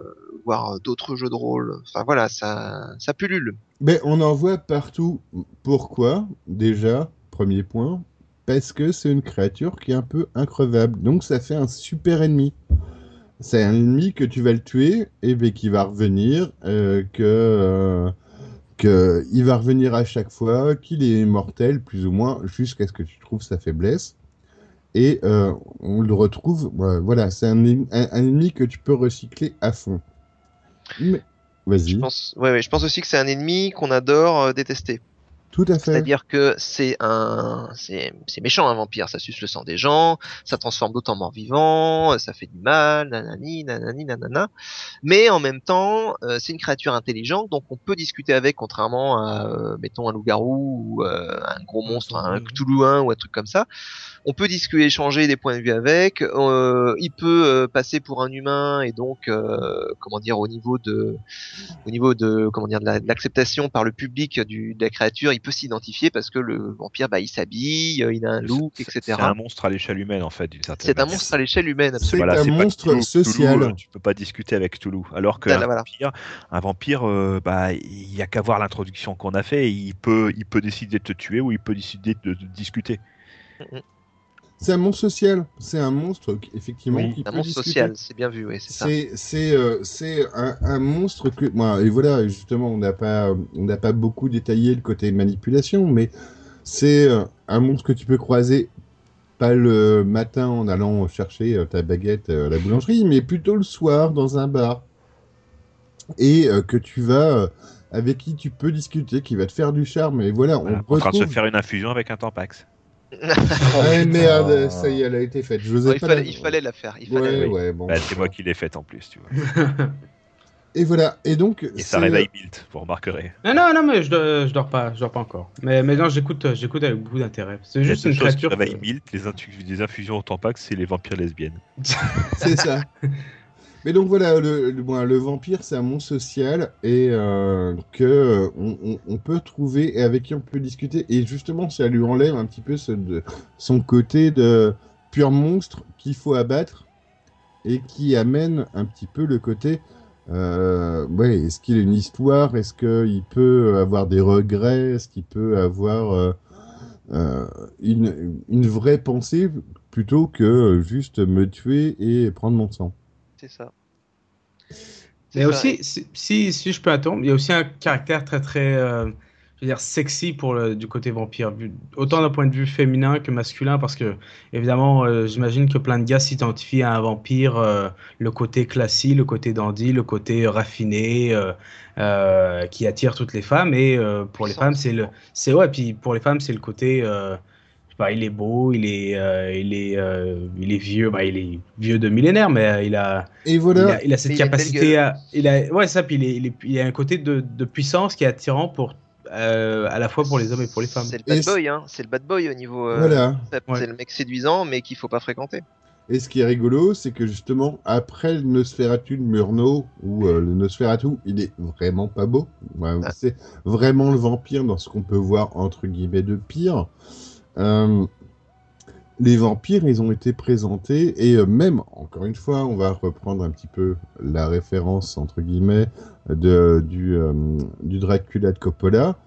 voire d'autres jeux de rôle. Enfin voilà, ça, ça pullule.
Mais on en voit partout. Pourquoi Déjà, premier point, parce que c'est une créature qui est un peu increvable. Donc ça fait un super ennemi. C'est un ennemi que tu vas le tuer et qui va revenir, que, euh, il va revenir à chaque fois, qu'il est mortel plus ou moins, jusqu'à ce que tu trouves sa faiblesse. Et euh, on le retrouve, ouais, voilà, c'est un, en- un- un ennemi que tu peux recycler à fond. Mais-
Je
Vas-y,
je pense aussi que c'est un ennemi qu'on adore euh, détester.
Tout à fait.
C'est-à-dire que c'est un, c'est, c'est méchant un vampire. Ça suce le sang des gens, ça transforme d'autres en morts vivants, ça fait du mal, nanani, nanani, nanana. Mais en même temps, euh, c'est une créature intelligente, donc on peut discuter avec, contrairement à, euh, mettons, un loup-garou ou euh, un gros monstre, un Cthulhuin ou un truc comme ça. On peut discuter, échanger des points de vue avec. euh, il peut euh, passer pour un humain et donc, euh, comment dire, au niveau de, au niveau de, comment dire, de la- de l'acceptation par le public du, de la créature, il peut s'identifier parce que le vampire, bah, il s'habille, il a un look, etc.
C'est un monstre à l'échelle humaine en fait, d'une certaine
C'est un monstre à l'échelle humaine,
C'est
absolument.
un monstre social.
Euh, tu peux pas discuter avec Toulouse. Alors que
Voilà,
un
voilà.
vampire, un vampire, euh, bah, il y a qu'à voir l'introduction qu'on a fait. et Il peut, il peut décider de te tuer ou il peut décider de, de discuter.
C'est un monstre social. C'est un monstre qui- effectivement
Oui.
qui
Un
peut
monstre
discuter.
social, c'est bien vu, oui, c'est ça.
C'est c'est euh, un, un monstre que moi et voilà justement on n'a pas on n'a pas beaucoup détaillé le côté manipulation mais c'est euh, un monstre que tu peux croiser pas le matin en allant chercher euh, ta baguette à la boulangerie mais plutôt le soir dans un bar et euh, que tu vas euh, avec qui tu peux discuter qui va te faire du charme et voilà,
Voilà,
on
en train de se
retrouve
faire une infusion avec un Tampax.
Ah merde, ça y est, elle a été faite. Je
Non,
n'osais
il, fallait,
la-
il fallait la faire. Il fallait
Ouais,
la-
ouais, bon.
Bah, c'est moi qui l'ai faite en plus, tu vois.
Et voilà. Et donc,
Et ça réveille Bilt, vous remarquerez.
Non, non, non, mais je, dors- je dors pas, je dors pas encore. Mais, mais non, j'écoute, euh, j'écoute avec beaucoup d'intérêt. C'est juste une
seule chose qui
créature.
réveille
que-
Bilt, les, intu- les infusions au Tampax, c'est les vampires lesbiennes.
C'est ça. Mais donc voilà, le, le, le vampire, c'est un monstre social et euh, que euh, on, peut trouver et avec qui on peut discuter. Et justement, ça lui enlève un petit peu son côté de pur monstre qu'il faut abattre et qui amène un petit peu le côté. euh, ouais, est-ce qu'il a une histoire? Est-ce qu'il peut avoir des regrets? Est-ce qu'il peut avoir euh, une, une vraie pensée plutôt que juste me tuer et prendre mon sang?
C'est ça.
Mais
C'est
aussi, si, si, si je peux attendre, il y a aussi un caractère très très, euh, je veux dire, sexy pour le, du côté vampire, autant d'un point de vue féminin que masculin, parce que évidemment, euh, j'imagine que plein de gars s'identifient à un vampire, euh, le côté classique, le côté dandy, le côté raffiné, qui attire toutes les femmes, et pour les femmes, c'est le, c'est ouais, puis pour les femmes, c'est le côté, pas, il est beau, il est, euh, il est, euh, il est vieux, bah, il est vieux de millénaire, mais euh, il a
Et
il a, il a cette
Et il a une belle
capacité à. Il a, ouais, ça, puis il, est, il, est- il a un côté de, de puissance qui est attirant pour, euh, à la fois pour les hommes et pour les femmes.
C'est le bad boy, hein. C'est le bad boy au niveau. euh,
Voilà.
Ouais.
C'est le mec séduisant, mais qu'il faut pas fréquenter.
Et ce qui est rigolo, c'est que justement, après le Nosferatu de Murnau, ou euh, le Nosferatu, il est vraiment pas beau. Ouais,
Ah.
C'est vraiment le vampire dans ce qu'on peut voir entre guillemets de pire. Euh, les vampires, ils ont été présentés, et euh, même, encore une fois, on va reprendre un petit peu la référence, entre guillemets, de, du, euh, Dracula de Coppola.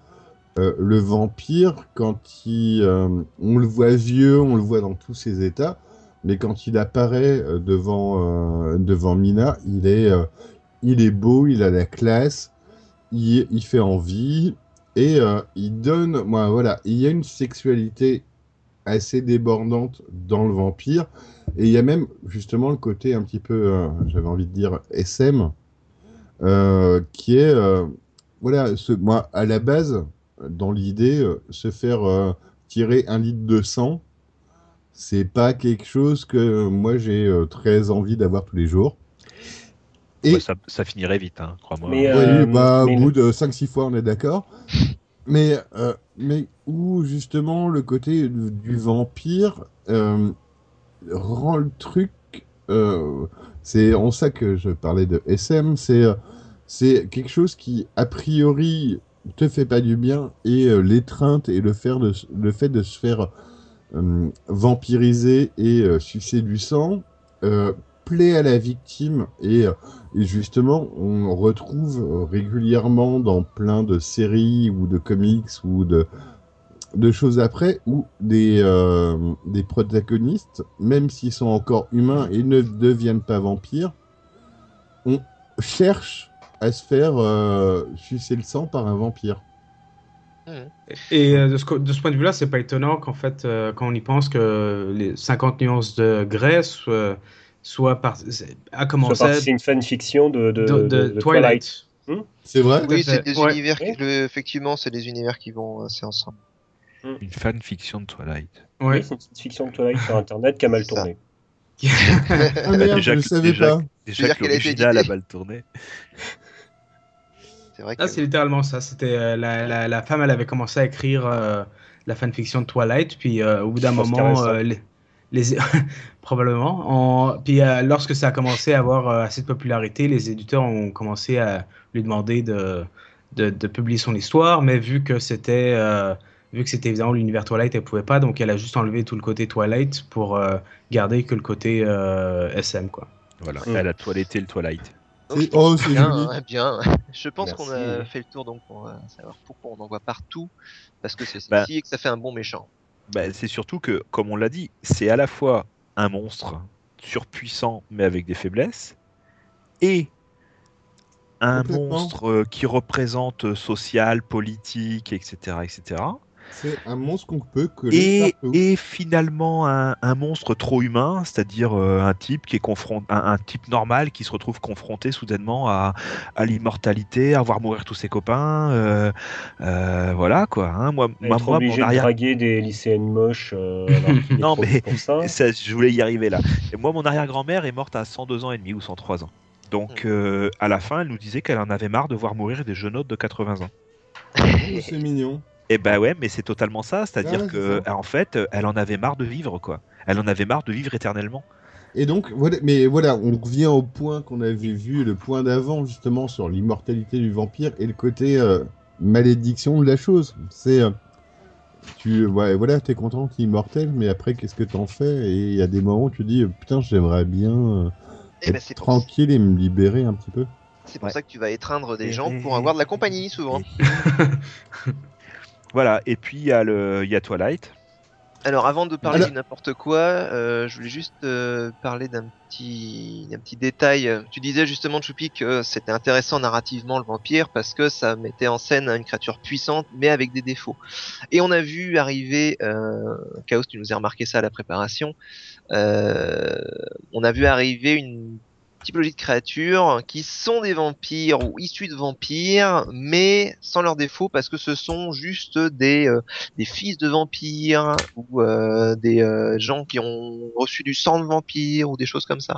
Le vampire, quand il, on le voit vieux, on le voit dans tous ses états, mais quand il apparaît devant, devant Mina, il est, il est beau, il a la classe, il, il fait envie, et euh, il donne, moi, voilà, il y a une sexualité assez débordante dans le vampire, et il y a même justement le côté un petit peu, euh, j'avais envie de dire SM, euh, qui est, voilà, ce, moi, à la base, dans l'idée, se faire tirer un litre de sang, c'est pas quelque chose que moi j'ai très envie d'avoir tous les jours. Et
Ouais, ça, ça finirait vite, hein, crois-moi.
Mais,
oui,
euh,
bah,
mais
au bout de 5-6 fois, on est d'accord. Mais, euh, mais où justement le côté du du vampire euh, rend le truc. euh, c'est en ça que je parlais de SM. C'est euh, c'est quelque chose qui, a priori, te fait pas du bien. Et euh, l'étreinte et le, faire de, le fait de se faire euh, vampiriser et euh, sucer du sang euh, plaît à la victime. Et, euh, justement, on retrouve euh, régulièrement dans plein de séries ou de comics ou de, choses après où des, euh, des protagonistes, même s'ils sont encore humains et ne deviennent pas vampires, on cherche à se faire sucer le sang par un vampire.
Et de ce, point de vue-là, c'est pas étonnant qu'en fait, quand on y pense que les 50 nuances de grès soient par... c'est- a
Ça
commencé
part- C'est une fanfiction de, de,
de,
de-
de
de
Twilight.
C'est vrai
Oui, c'est des
Ouais.
univers qui, le- effectivement, c'est des univers qui vont assez ensemble.
Une fanfiction de Twilight.
Ouais.
Oui, c'est une petite fiction de Twilight sur Internet qui a mal
C'est
tourné.
Ah merde,
Déjà
je ne savais
déjà
pas.
Déjà que
qu'elle a été
l'original a mal tourné.
C'est vrai
Ah,
que
c'est littéralement ça. C'était euh, la, la, la femme, elle avait commencé à écrire euh, la fanfiction de Twilight, puis euh, au bout d'un moment, euh, les, les- probablement, en- puis euh, lorsque ça a commencé à avoir euh, assez de popularité, les éditeurs ont commencé à lui demander de, de, de publier son histoire, mais vu que c'était euh, vu que c'était évidemment l'univers Twilight, elle pouvait pas, donc elle a juste enlevé tout le côté Twilight pour euh, garder que le côté euh, SM, quoi.
Voilà,
Mm.
elle a toiletté le Twilight.
Pense
Oh,
bien,
joli.
bien. Je pense qu'on a fait le tour donc pour savoir pourquoi on en voit partout, parce que c'est sexy
Bah.
et que ça fait un bon méchant.
Bah, c'est surtout que, comme on l'a dit, c'est à la fois un monstre surpuissant mais avec des faiblesses et un monstre euh, qui représente euh, social, politique, etc., etc.
C'est un monstre qu'on peut coller
Et, finalement un, un monstre trop humain, c'est-à-dire euh, un type qui est confronté, un, un type normal qui se retrouve confronté soudainement à, à l'immortalité, à voir mourir tous ses copains, euh, euh, voilà quoi. hein. Moi, moi,
Être
moi,
obligé
mon
de draguer des lycéennes moches. euh,
Non, mais-
ça.
Ça, je voulais y arriver là. Et moi, mon arrière-grand-mère est morte à 102 ans et demi ou 103 ans. Donc, euh, à la fin, elle nous disait qu'elle en avait marre de voir mourir des jeunes de 80 ans.
Oh, c'est mignon.
Et bah ouais, mais c'est totalement ça. C'est-à-dire
Ouais,
que,
ça.
en fait, elle en avait marre de vivre, quoi. Elle en avait marre de vivre éternellement.
Et donc, voilà, mais voilà, on revient au point qu'on avait vu, le point d'avant, justement, sur l'immortalité du vampire et le côté euh, malédiction de la chose. C'est. euh, tu, ouais, voilà, t'es content, t'es immortel, mais après, qu'est-ce que t'en fais? Et il y a des moments où tu dis, putain, j'aimerais bien euh,
Et ben,
être tranquille et me libérer un petit peu.
c'est pour
Ouais.
ça que tu vas étreindre des
Et-
gens pour avoir de la compagnie souvent.
Voilà. Et puis, il y, a le- il y a Twilight.
Alors avant de parler
Alors-
du n'importe quoi, euh, je voulais juste euh, parler d'un petit, d'un petit détail. Tu disais justement, Choupi, que c'était intéressant narrativement le vampire parce que ça mettait en scène une créature puissante mais avec des défauts. Et on a vu arriver, euh, Chaos, tu nous as remarqué ça à la préparation, euh, on a vu arriver une typologie de créatures qui sont des vampires ou issus de vampires, mais sans leurs défauts parce que ce sont juste des euh, des fils de vampires ou euh, des euh, gens qui ont reçu du sang de vampire ou des choses comme ça,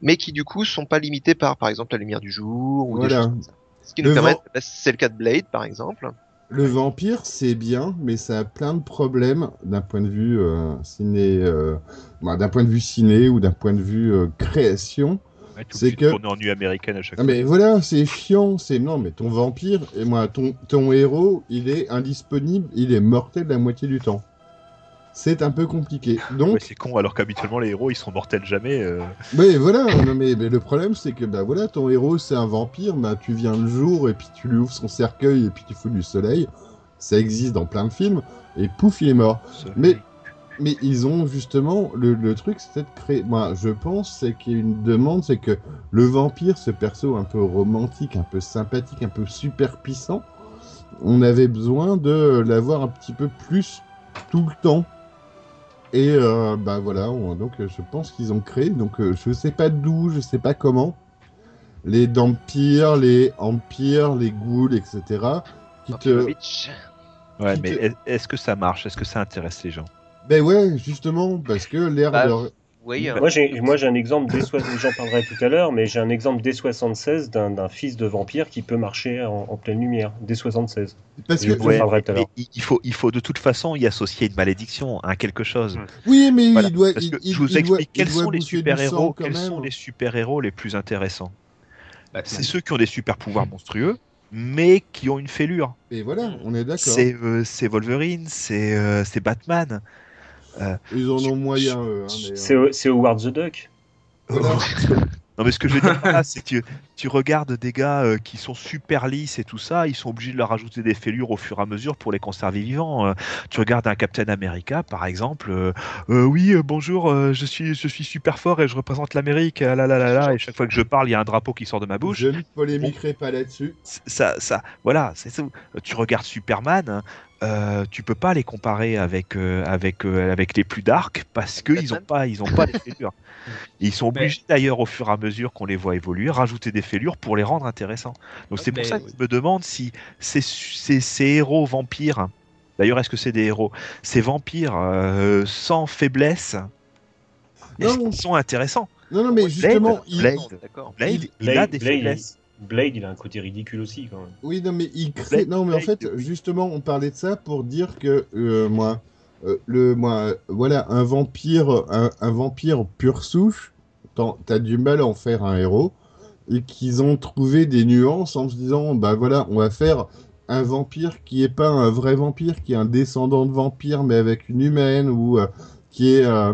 mais qui du coup sont pas limités par par exemple la lumière du jour ou des
Voilà.
choses comme ça. Ce qui nous permet, bah, c'est le cas de Blade par exemple.
Le vampire, c'est bien, mais ça a plein de problèmes d'un point de vue euh, ciné, euh, bah, d'un point de vue ciné ou d'un point de vue euh, création.
Ouais,
C'est que-
tourné en nu américaine à chaque
Ah,
fois.
mais voilà, c'est chiant, c'est non, mais ton vampire et moi, ton ton héros, il est indisponible, il est mortel la moitié du temps. c'est un peu compliqué. Donc,
Ouais, c'est con, alors qu'habituellement les héros ils sont mortels jamais. euh.
mais voilà, non, mais, mais le problème c'est que bah voilà, ton héros c'est un vampire, bah tu viens le jour et puis tu lui ouvres son cercueil et puis tu fous du soleil. Ça existe dans plein de films et pouf il est mort. Mais mais ils ont justement le, le truc, c'est de créer. Moi, je pense, c'est qu'il y a une demande, c'est que le vampire, ce perso un peu romantique, un peu sympathique, un peu super puissant, on avait besoin de l'avoir un petit peu plus tout le temps. Et euh, bah voilà, on- donc je pense qu'ils ont créé. Donc euh, je sais pas d'où, je sais pas comment. Les vampires, les empires, les ghouls, etc. Qui te...
Ouais,
qui
mais
te-
est-ce que ça marche? Est-ce que ça intéresse les gens?
Ben ouais, justement, parce que l'air
Bah,
de...
Oui, hein.
Moi j'ai moi j'ai un exemple dès so- j'en parlerai tout à l'heure, mais j'ai un exemple dès 76 d'un d'un fils de vampire qui peut marcher en, en pleine lumière dès 76.
Parce que...
tout à l'heure.
il faut, il faut de toute façon y associer une malédiction, un quelque chose.
Oui, mais
Voilà.
il doit...
Parce que
il-
je vous
il
explique quels sont les super héros, quels
même.
sont les super héros les plus intéressants.
Batman.
C'est ceux qui ont des super pouvoirs monstrueux, mais qui ont une fêlure.
Et voilà, on est d'accord.
C'est euh, c'est Wolverine, c'est euh, c'est Batman.
Ils en ont moyen, eux. hein,
C'est
euh,
c'est Howard the Duck.
voilà.
Non mais ce que je veux dire là, c'est que tu, tu regardes des gars euh, qui sont super lisses et tout ça, ils sont obligés de leur ajouter des fêlures au fur et à mesure pour les conserver vivants. Euh, tu regardes un Captain America par exemple, euh, euh, oui euh, bonjour, euh, je suis je suis super fort et je représente l'Amérique, ah là là là là, et chaque fois que je parle, il y a un drapeau qui sort de ma bouche.
Je ne polémiquerai pas là-dessus.
ça, ça, voilà, c'est ça. Tu regardes Superman, hein, euh, tu peux pas les comparer avec euh, avec euh, avec les plus dark parce que ils ont
Batman
pas ils ont pas les fêlures. Ils sont obligés d'ailleurs au fur et à mesure qu'on les voit évoluer, rajouter des fêlures pour les rendre intéressants. Donc c'est pour
Mais-
ça que je me demande si ces, ces, ces héros vampires, d'ailleurs est-ce que c'est des héros, ces vampires euh, sans faiblesse, est-ce
Non.
qu'ils sont intéressants?
Non, non, mais justement,
Blade,
il...
Blade.
Non, d'accord.
Blade,
Il-
il, a des
Blade,
faiblesses.
Blade, il a un côté ridicule aussi quand même.
Oui, non, mais il crée.
Blade,
Non, mais en fait, justement, on parlait de ça pour dire que euh, moi, euh, le, moi, voilà, un vampire, un, un vampire pure souche, t'as du mal à en faire un héros, et qu'ils ont trouvé des nuances en se disant, bah voilà, on va faire un vampire qui est pas un vrai vampire, qui est un descendant de vampire, mais avec une humaine, ou euh, qui est euh,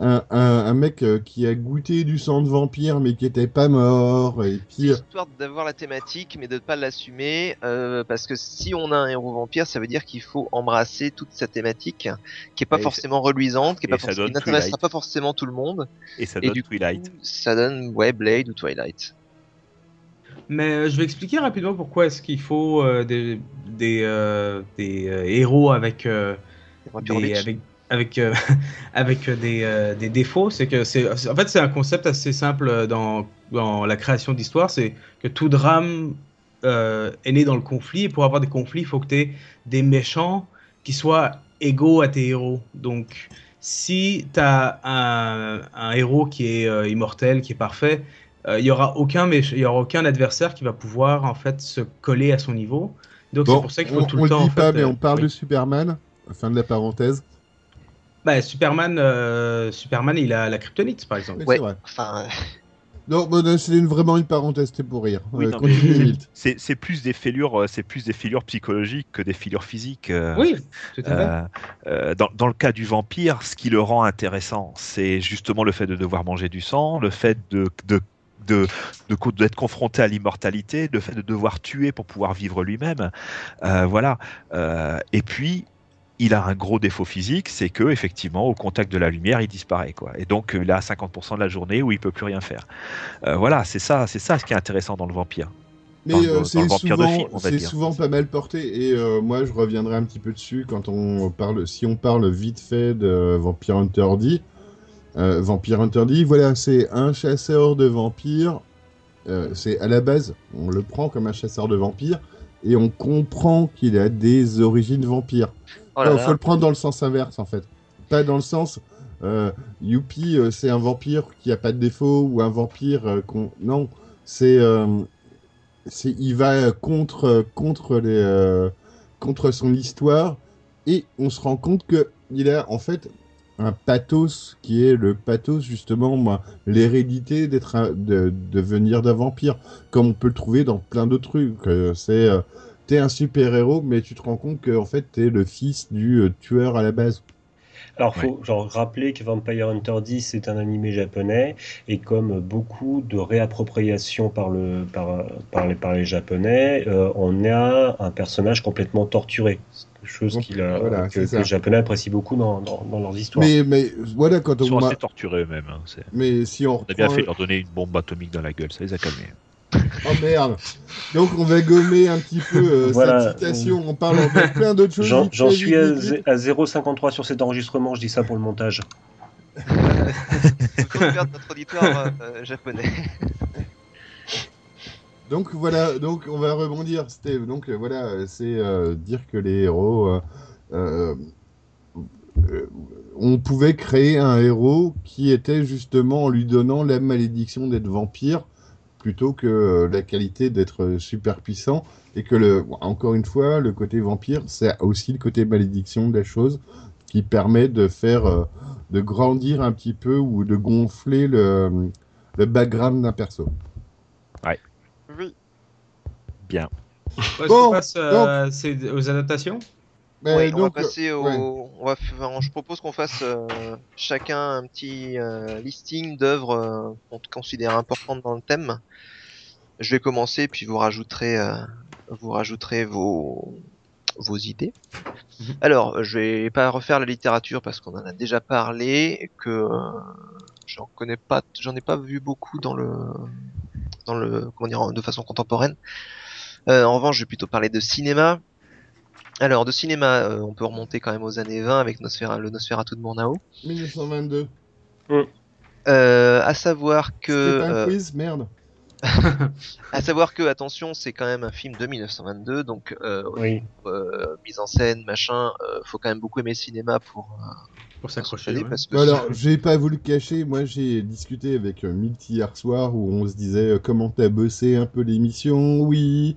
un, un, un mec euh, qui a goûté du sang de vampire, mais qui était pas mort, et puis. euh,
Histoire d'avoir la thématique, mais de ne pas l'assumer, euh, parce que si on a un héros vampire, ça veut dire qu'il faut embrasser toute sa thématique, qui est pas
Et
forcément reluisante, qui est pas forcément, n'intéressera
Twilight.
pas forcément tout le monde,
Et ça
et
donne
du coup,
Twilight.
ça donne ouais Blade ou Twilight.
Mais je vais expliquer rapidement pourquoi est-ce qu'il faut euh, des, des, euh, des euh, héros avec, euh, des, avec, avec, euh, avec euh, des, euh, des défauts. C'est que c'est, en fait, c'est un concept assez simple dans, dans la création d'histoire. C'est que tout drame euh, est né dans le conflit. Et pour avoir des conflits, il faut que tu aies des méchants qui soient égaux à tes héros. Donc, si tu as un, un héros qui est immortel, qui est parfait, il y aura aucun méch- il y aura aucun adversaire qui va pouvoir en fait se coller à son niveau. Donc
Bon,
c'est pour ça qu'il faut
on,
tout
on
le temps.
dit
en
pas,
fait,
mais on parle
oui.
de Superman. Fin de la parenthèse.
Bah, Superman, euh, Superman, il a la kryptonite par exemple.
Ouais.
vrai.
Enfin,
Non, bon, non, c'est une- vraiment une parenthèse, c'était pour rire.
Oui,
Euh.
C'est c'est plus des fêlures, euh, c'est plus des fêlures psychologiques que des fêlures physiques. euh,
Oui, tout à fait.
euh, euh, dans, dans le cas du vampire, ce qui le rend intéressant, c'est justement le fait de devoir manger du sang, le fait de, de de de d'être confronté à l'immortalité, le fait de devoir tuer pour pouvoir vivre lui-même, Euh, voilà. Euh, et puis il a un gros défaut physique, c'est que effectivement au contact de la lumière il disparaît quoi. Et donc euh, il a 50% de la journée où il peut plus rien faire. Euh, voilà, c'est ça, c'est ça ce qui est intéressant dans le vampire.
Mais euh, c'est souvent,
film,
pas mal porté. Et euh, moi, je reviendrai un petit peu dessus quand on parle, si on parle vite fait de Vampire Hunter D. Vampire Hunter D, voilà, c'est un chasseur de vampires. C'est à la base, on le prend comme un chasseur de vampires et on comprend qu'il a des origines vampires.
Oh là
Non,
là.
faut le prendre dans le sens inverse en fait. Pas dans le sens euh, Youpi, euh, c'est un vampire qui a pas de défaut ou un vampire euh, qu'on. Non, c'est. euh, c'est il va contre, contre, les, contre son histoire et on se rend compte que il a en fait un pathos qui est le pathos justement moi, l'hérédité d'être de, de venir d'un vampire comme on peut le trouver dans plein d'autres trucs c'est euh, t'es un super héros mais tu te rends compte que en fait t'es le fils du euh, tueur à la base
Alors, faut genre rappeler que Vampire Hunter 10 c'est un animé japonais et comme beaucoup de réappropriation par le par par les par les japonais, euh, on a un personnage complètement torturé, chose
Donc,
qu'il a-
voilà,
que, les japonais apprécient beaucoup dans, dans, dans leurs histoires.
Mais, mais voilà, quand
Ils sont
on
assez torturés eux-mêmes. hein,
Mais si on
On a bien fait de leur donner une bombe atomique dans la gueule, ça les a calmés.
Oh merde Donc on va gommer un petit peu euh,
Voilà.
cette citation en parlant de plein d'autres choses.
J'en
vite
j'en
fait,
suis
vite,
à, à 0,53 sur cet enregistrement, je dis ça pour le montage.
Perdre notre auditoire euh, japonais.
Donc voilà, donc on va rebondir. C'était donc euh, voilà, euh, c'est euh, dire que les héros, euh, euh, euh, on pouvait créer un héros qui était justement en lui donnant la malédiction d'être vampire plutôt que euh, la qualité d'être super puissant et que le encore une fois le côté vampire c'est aussi le côté malédiction de la chose qui permet de faire euh, de grandir un petit peu ou de gonfler le, le background d'un perso.
Oui.
Bien.
Bon,
passe euh, c'est- aux adaptations
Ouais, on va
donc,
passer au.
ouais.
On va f- je propose qu'on fasse euh, chacun un petit euh, listing d'œuvres euh, qu'on considère importantes dans le thème. Je vais commencer, puis vous rajouterez, euh, vous rajouterez vos vos idées.
Mhm.
Alors, je vais pas refaire la littérature parce qu'on en a déjà parlé, et que euh, j'en connais pas, j'en ai pas vu beaucoup dans le dans le comment dire de façon contemporaine. Euh, en revanche, je vais plutôt parler de cinéma. Alors, de cinéma, euh, on peut remonter quand même aux années 20 avec Nosfera, le Nosferatu de Murnau.
1922.
Euh, à savoir que,
C'était un
euh,
quiz, merde.
à savoir que, attention, c'est quand même un film de 1922, donc euh,
Oui.
euh, mise en scène, machin, euh, faut quand même beaucoup aimer le cinéma pour, euh,
Pour s'accrocher. ouais.
parce que
Alors, j'ai pas voulu le cacher. Moi, j'ai discuté avec euh, Milty hier soir où on se disait euh, comment t'as bossé un peu l'émission? Oui.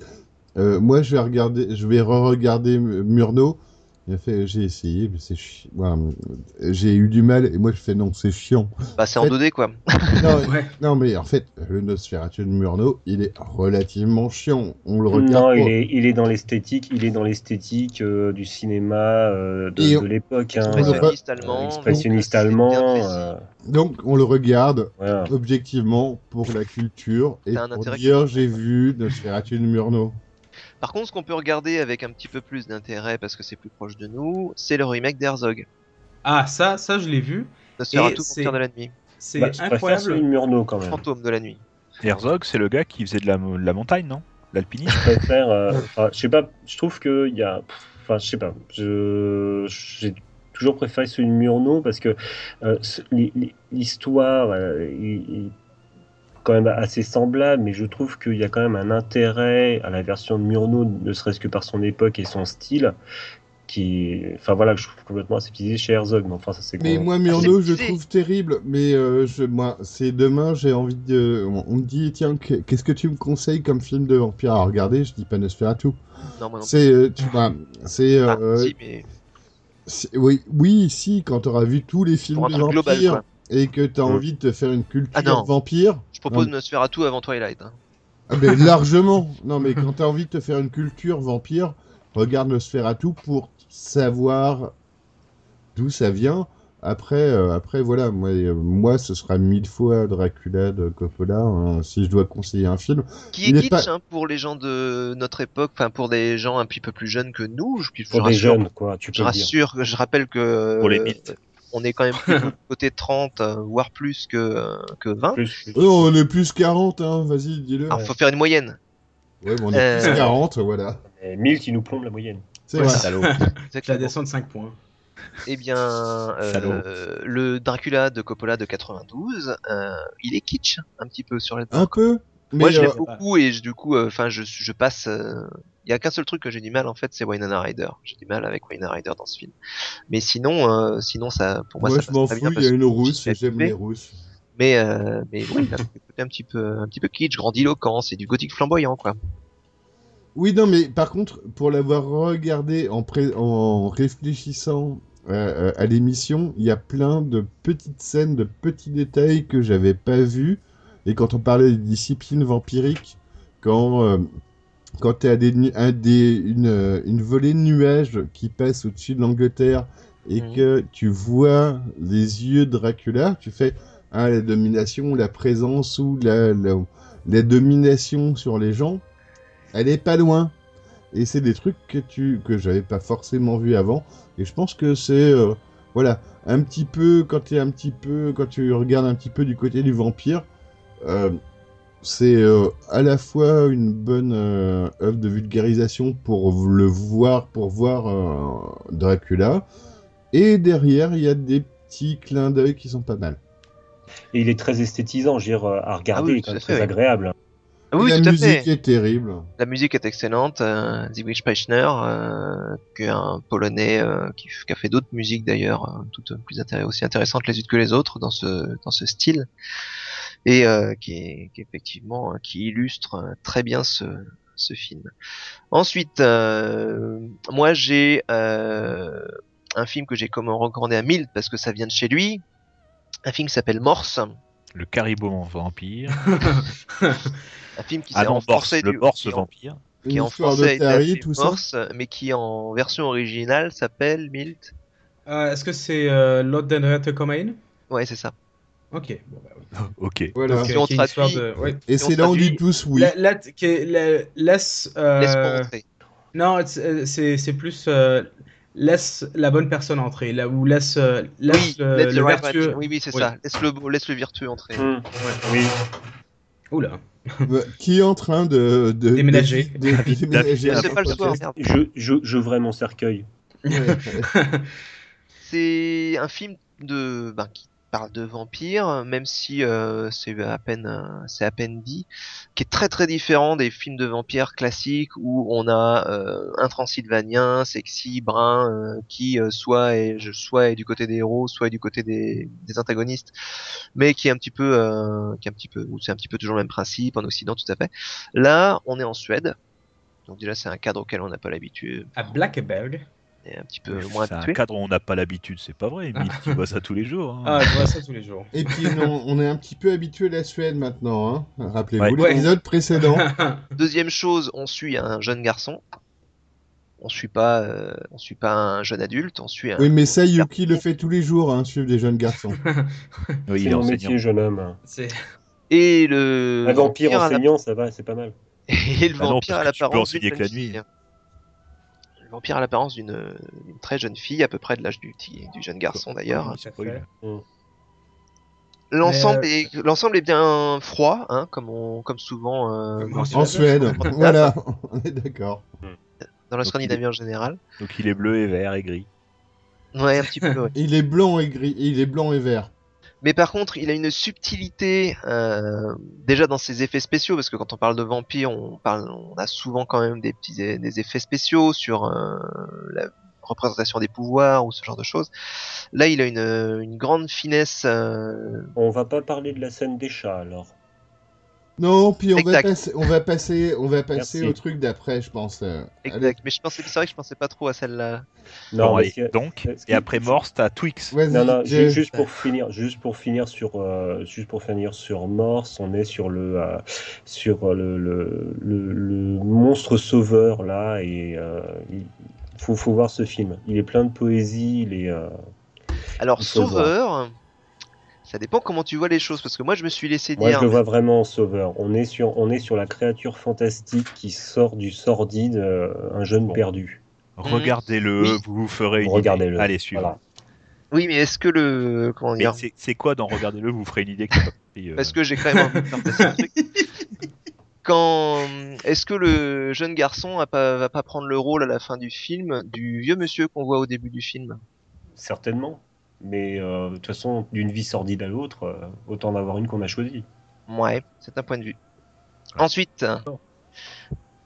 Euh, moi, je vais regarder, je vais re-regarder Murnau. J'ai essayé, mais c'est chi- ouais, euh, j'ai eu du mal. Et moi, je fais non, c'est chiant.
bah, c'est en 2D quoi.
Non,
Ouais.
non, mais en fait, le Nosferatu de Murnau, il est relativement chiant. On le regarde.
Non, il est, il est dans l'esthétique, il est dans l'esthétique euh, du cinéma euh, de,
Et
de
on-
l'époque. hein,
Expressionniste
euh,
allemand.
expressionniste
donc,
allemand. euh,
Donc, on le regarde
voilà.
objectivement pour la culture et pour dire j'ai vu Nosferatu de Murnau.
Par contre, ce qu'on peut regarder avec un petit peu plus d'intérêt parce que c'est plus proche de nous, c'est le remake d'Herzog.
Ah, ça, ça, je l'ai vu.
Nosferatu,
c'est-
Vampire de la nuit.
C'est
Bah, je préfère
incroyable.
celui de Murnau quand même.
Fantôme de la nuit.
Herzog, c'est le gars qui faisait de la, de la montagne, non? L'alpinisme
Je préfère. euh, enfin, je sais pas. Je trouve que il y a. Enfin, je sais pas. Je j'ai toujours préféré celui de Murnau parce que euh, l'histoire euh, quand même assez semblable, mais je trouve qu'il y a quand même un intérêt à la version de Murnau, ne serait-ce que par son époque et son style, qui, est- enfin voilà, que je trouve complètement aseptisé chez Herzog. Mais enfin, ça c'est.
Mais moi, Murnau, je trouve terrible. Mais euh, je, moi, c'est demain, j'ai envie de. On me dit, tiens, que- qu'est-ce que tu me conseilles comme film de vampire à regarder? Je dis pas Nosferatu.
Non, non.
C'est, euh, tu vois, c'est.
Ah,
euh,
si, mais
c'est- oui, oui, si, quand t'auras vu tous les films de
global, quoi.
Et que t'as
Mm.
envie de te faire une culture
Ah
vampire,
Je propose
Non.
Nosferatu avant Twilight. hein.
ah ben, largement. Non, mais quand t'as envie de te faire une culture vampire, regarde Nosferatu pour savoir d'où ça vient. Après, euh, après voilà, moi, euh, moi, ce sera mille fois Dracula de Coppola, hein, si je dois conseiller un film.
Qui
Il
est
est
kitsch
pas-
hein, pour les gens de notre époque, enfin pour des gens un petit peu plus jeunes que nous. Je, je
pour des
rassure,
jeunes, quoi. Tu
je
peux le dire.
rassure, je rappelle que
Pour les
euh,
mythes.
On est quand même plutôt côté 30, euh, voire plus que, euh, que 20.
Plus- plus-
Oh, non, on est plus 40, hein, vas-y, dis-le.
Alors faut faire une moyenne.
Ouais, mais on est
Euh,
plus 40, voilà.
Et 1000 qui nous plombe la moyenne.
C'est
Ouais. Je la
Exactement.
descends de 5 points.
Eh bien, euh, le Dracula de Coppola de 92, euh, il est kitsch un petit peu sur l'époque.
Un peu. Mais
Moi, je
euh,
l'aime beaucoup et je- du coup, euh, enfin, je, je passe. Il y a qu'un seul truc que j'ai du mal en fait, c'est Winona Ryder. J'ai du mal avec Winona Ryder dans ce film. Mais sinon, euh, sinon ça, pour moi,
moi,
ça
je
passe
m'en fous,
bien
il y a une rousse, j'aime les rousses.
Mais, euh, mais oui, un un petit peu, un petit peu kitsch, grandiloquent, c'est du gothique flamboyant, quoi.
Oui, non, mais par contre, pour l'avoir regardé en, pré- en réfléchissant euh, euh, à l'émission, il y a plein de petites scènes, de petits détails que j'avais pas vus. Et quand on parlait des disciplines vampiriques, quand, euh, quand tu as des, un des, une, euh, une volée de nuages qui passe au-dessus de l'Angleterre et que tu vois les yeux de Dracula, tu fais ah, la domination, la présence ou la, la, la domination sur les gens, elle est pas loin. Et c'est des trucs que tu que j'avais pas forcément vu avant. Et je pense que c'est euh, voilà un petit peu quand tu un petit peu quand tu regardes un petit peu du côté du vampire, euh, c'est euh, à la fois une bonne euh, œuvre de vulgarisation pour le voir, pour voir euh, Dracula, et derrière il y a des petits clins d'œil qui sont pas mal.
Et il est très esthétisant, je veux dire, à regarder,
Ah oui,
il est quand même
tout à fait,
très
oui.
agréable.
Ah oui,
la
tout à
musique
fait.
est terrible.
La musique est excellente. Euh, Zygmunt Peichner, euh, qui est un Polonais euh, qui, qui a fait d'autres musiques d'ailleurs, toutes plus intéress- aussi intéressantes les unes que les autres dans ce dans ce style, et euh, qui, est, qui est effectivement euh, qui illustre euh, très bien ce ce film. Ensuite, euh, moi j'ai euh, un film que j'ai comme recommandé à Milt parce que ça vient de chez lui. Un film qui s'appelle Morse,
Le caribou vampire.
un film qui
Ah
s'est en français
le Morse
en-
vampire.
qui
Une
en français appelé
tout ça.
Morse, mais qui en version originale s'appelle Milt.
Euh, Est-ce que c'est euh, Lord Denrette Comain
Ouais, c'est ça.
Ok. Bon, bah, oui.
Ok.
Voilà.
Donc,
Si
euh,
on traduit-
de- ouais.
Et
si
c'est là où on dit tous oui.
La- la- qui- la- laisse. euh. Non, c'est c'est- c'est plus euh, laisse la bonne personne entrer, là où laisse, euh, laisse
Oui,
le, vertueux.
oui, oui, c'est
Oui.
ça. Laisse le, laisse le vertueux entrer.
Hum, Oui.
Oula.
Euh, Qui est en train de, de
Déménager.
de- de- de déménager
Je pas le soir.
Je, je, je vrai mon cercueil.
Ouais.
C'est un film de, ben, qui parle de vampires, même si euh, c'est à peine, euh, c'est à peine dit, qui est très très différent des films de vampires classiques où on a euh, un Transylvanien sexy, brun, qui soit est, soit est du côté des héros, soit est du côté des, antagonistes, mais qui est un petit peu, qui est un petit peu, c'est un petit peu toujours le même principe en Occident, tout à fait. Là, on est en Suède. Donc déjà c'est un cadre auquel on n'a pas l'habitude,
À Blackeberg.
Un petit peu moins
C'est un
habitué.
cadre où on n'a pas l'habitude, c'est pas vrai. Emile, tu vois ça tous les jours. hein.
Ah, je vois ça tous les jours.
Et puis non, on est un petit peu habitué à la Suède maintenant. Hein. Rappelez-vous
Ouais.
l'épisode précédent.
Deuxième chose, on suit un jeune garçon. On suit pas, euh, on suit pas un jeune adulte, on suit un.
Oui, mais ça, Yuki le fait tous les jours, hein, suivre des jeunes garçons.
Oui, il
C'est
est
mon
enseignant.
métier, jeune homme.
C'est
Et le
Un vampire
la-
enseignant, ça va, c'est pas mal.
Et le
non,
vampire à
que tu peux
l'apparence
enseigner que la nuit.
fille. Le vampire à l'apparence d'une très jeune fille, à peu près de l'âge du, jeune garçon d'ailleurs.
Oui, spoil.
L'ensemble est l'ensemble est bien froid, hein, comme on comme souvent euh, dans,
en
En Suède, voilà, on est d'accord.
dans la Scandinavie en général.
Donc il est bleu et vert et gris.
Ouais, un petit peu. ouais.
Il est blanc et gris, il est blanc et vert.
Mais par contre, il a une subtilité euh, déjà dans ses effets spéciaux, parce que quand on parle de vampire, on parle, on a souvent quand même des petits des effets spéciaux sur euh, la représentation des pouvoirs ou ce genre de choses. Là, il a une, une grande finesse. euh,
On va pas parler de la scène des chats alors.
Non, puis on va, passer, on va passer, on va passer
Merci.
au truc d'après, je pense. euh. Allez.
exact. Mais je pensais, c'est vrai que je pensais pas trop à celle-là.
Non,
que-
donc, et après Morse, t'as Twix.
Non, non, juste pour finir, juste pour finir sur, euh, juste pour finir sur Morse, on est sur le, euh, sur le, le, le, le monstre sauveur là, et euh, il faut, faut voir ce film. Il est plein de poésie, il est. euh,
Alors,
Il voir.
Ça dépend comment tu vois les choses, parce que moi, je me suis laissé
Moi,
dire.
je le vois vraiment en sauveur. On est sur, on est sur la créature fantastique qui sort du sordide, euh, un jeune
Bon.
perdu.
Regardez-le,
Oui.
vous vous ferez une
Regardez-le.
idée. Allez, suivant.
Voilà.
Oui, mais est-ce que le comment dire
c'est- c'est quoi dans Regardez-le, vous ferez une idée que compris, euh.
Parce que j'ai quand même envie de faire. Quand est-ce que le jeune garçon va pas, va pas prendre le rôle à la fin du film du vieux monsieur qu'on voit au début du film?
Certainement. Mais euh, de toute façon, d'une vie sordide à l'autre, euh, autant en avoir une qu'on a choisie.
Ouais, c'est un point de vue. Ensuite,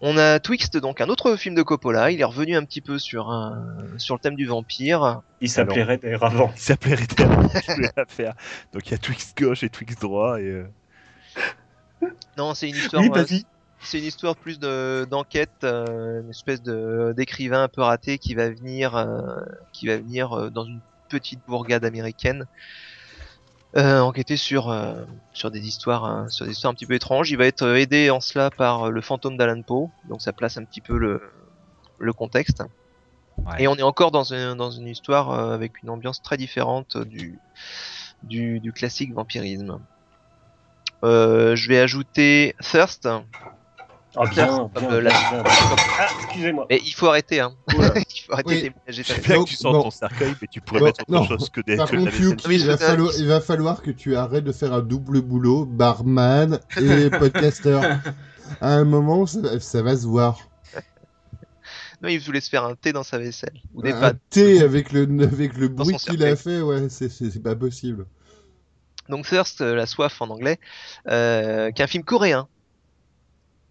on a Twixt, donc un autre film de Coppola. Il est revenu un petit peu sur un, sur le thème du vampire.
Il s'appelait Red Air avant.
Il s'appelait je la faire. Donc il y a Twix gauche et Twix droit. Et, euh,
Non, c'est une histoire.
Oui,
euh,
vas-y.
c'est une histoire plus de d'enquête, euh, une espèce de d'écrivain un peu raté qui va venir, euh, qui va venir euh, dans une petite bourgade américaine, euh, enquêter sur euh, sur des histoires, hein, sur des histoires un petit peu étranges. Il va être euh, aidé en cela par le fantôme d'Alan Poe, donc ça place un petit peu le le contexte.
Ouais.
Et on est encore dans, un- dans une histoire euh, avec une ambiance très différente du, du, du classique vampirisme. Je vais ajouter Thirst.
Ah, bien,
Comme,
bien, bien,
la-
bien. Ah, excusez-moi.
Et il faut arrêter, hein. Il faut arrêter
Oui.
de déménager ta
que tu sors
bon.
ton cercueil, mais tu pourrais mettre autre
non.
chose que des
Par
que
contre, il va, falloir, il va falloir que tu arrêtes de faire un double boulot, barman et podcaster. À un moment, ça, va- ça va se voir.
Non, il voulait se faire un thé dans sa vaisselle. Ou des
Un
pâtes.
thé avec le, avec le
Dans
bruit qu'il a fait, ouais, c'est- c'est c'est pas possible.
Donc Thirst, euh, la soif en anglais, euh, qui est un film coréen.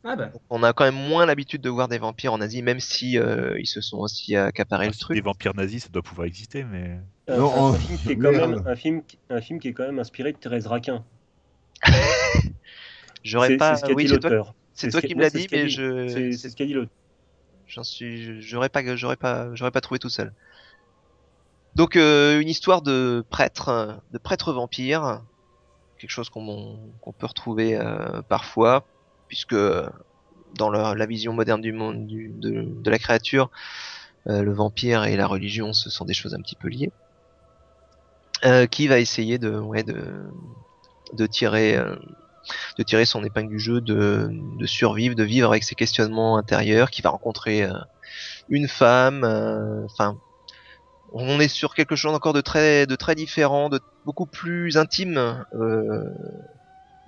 Ah bah.
On a quand même moins l'habitude de voir des vampires en Asie, même si euh, ils se sont aussi accaparés le truc.
Des vampires nazis, ça doit pouvoir exister, mais.
Un,
Non,
un
oh,
film qui est quand même un film, qui- un film qui est quand même inspiré de Thérèse Raquin.
J'aurais pas.
c'est ce
oui,
dit
c'est toi, qui me l'as dit, mais je.
C'est ce qu'a dit l'auteur.
J'en suis, j'aurais pas, j'aurais pas, j'aurais pas trouvé tout seul. Donc euh, une histoire de prêtre, euh, de prêtre vampire, quelque chose qu'on qu'on peut retrouver euh, parfois, puisque dans la, vision moderne du monde de, la créature, euh, le vampire et la religion, ce sont des choses un petit peu liées. Euh, qui va essayer de, tirer, euh, son épingle du jeu, de, survivre, de vivre avec ses questionnements intérieurs, qui va rencontrer euh, une femme, euh, enfin, on est sur quelque chose encore de très, différent, de beaucoup plus intime, euh,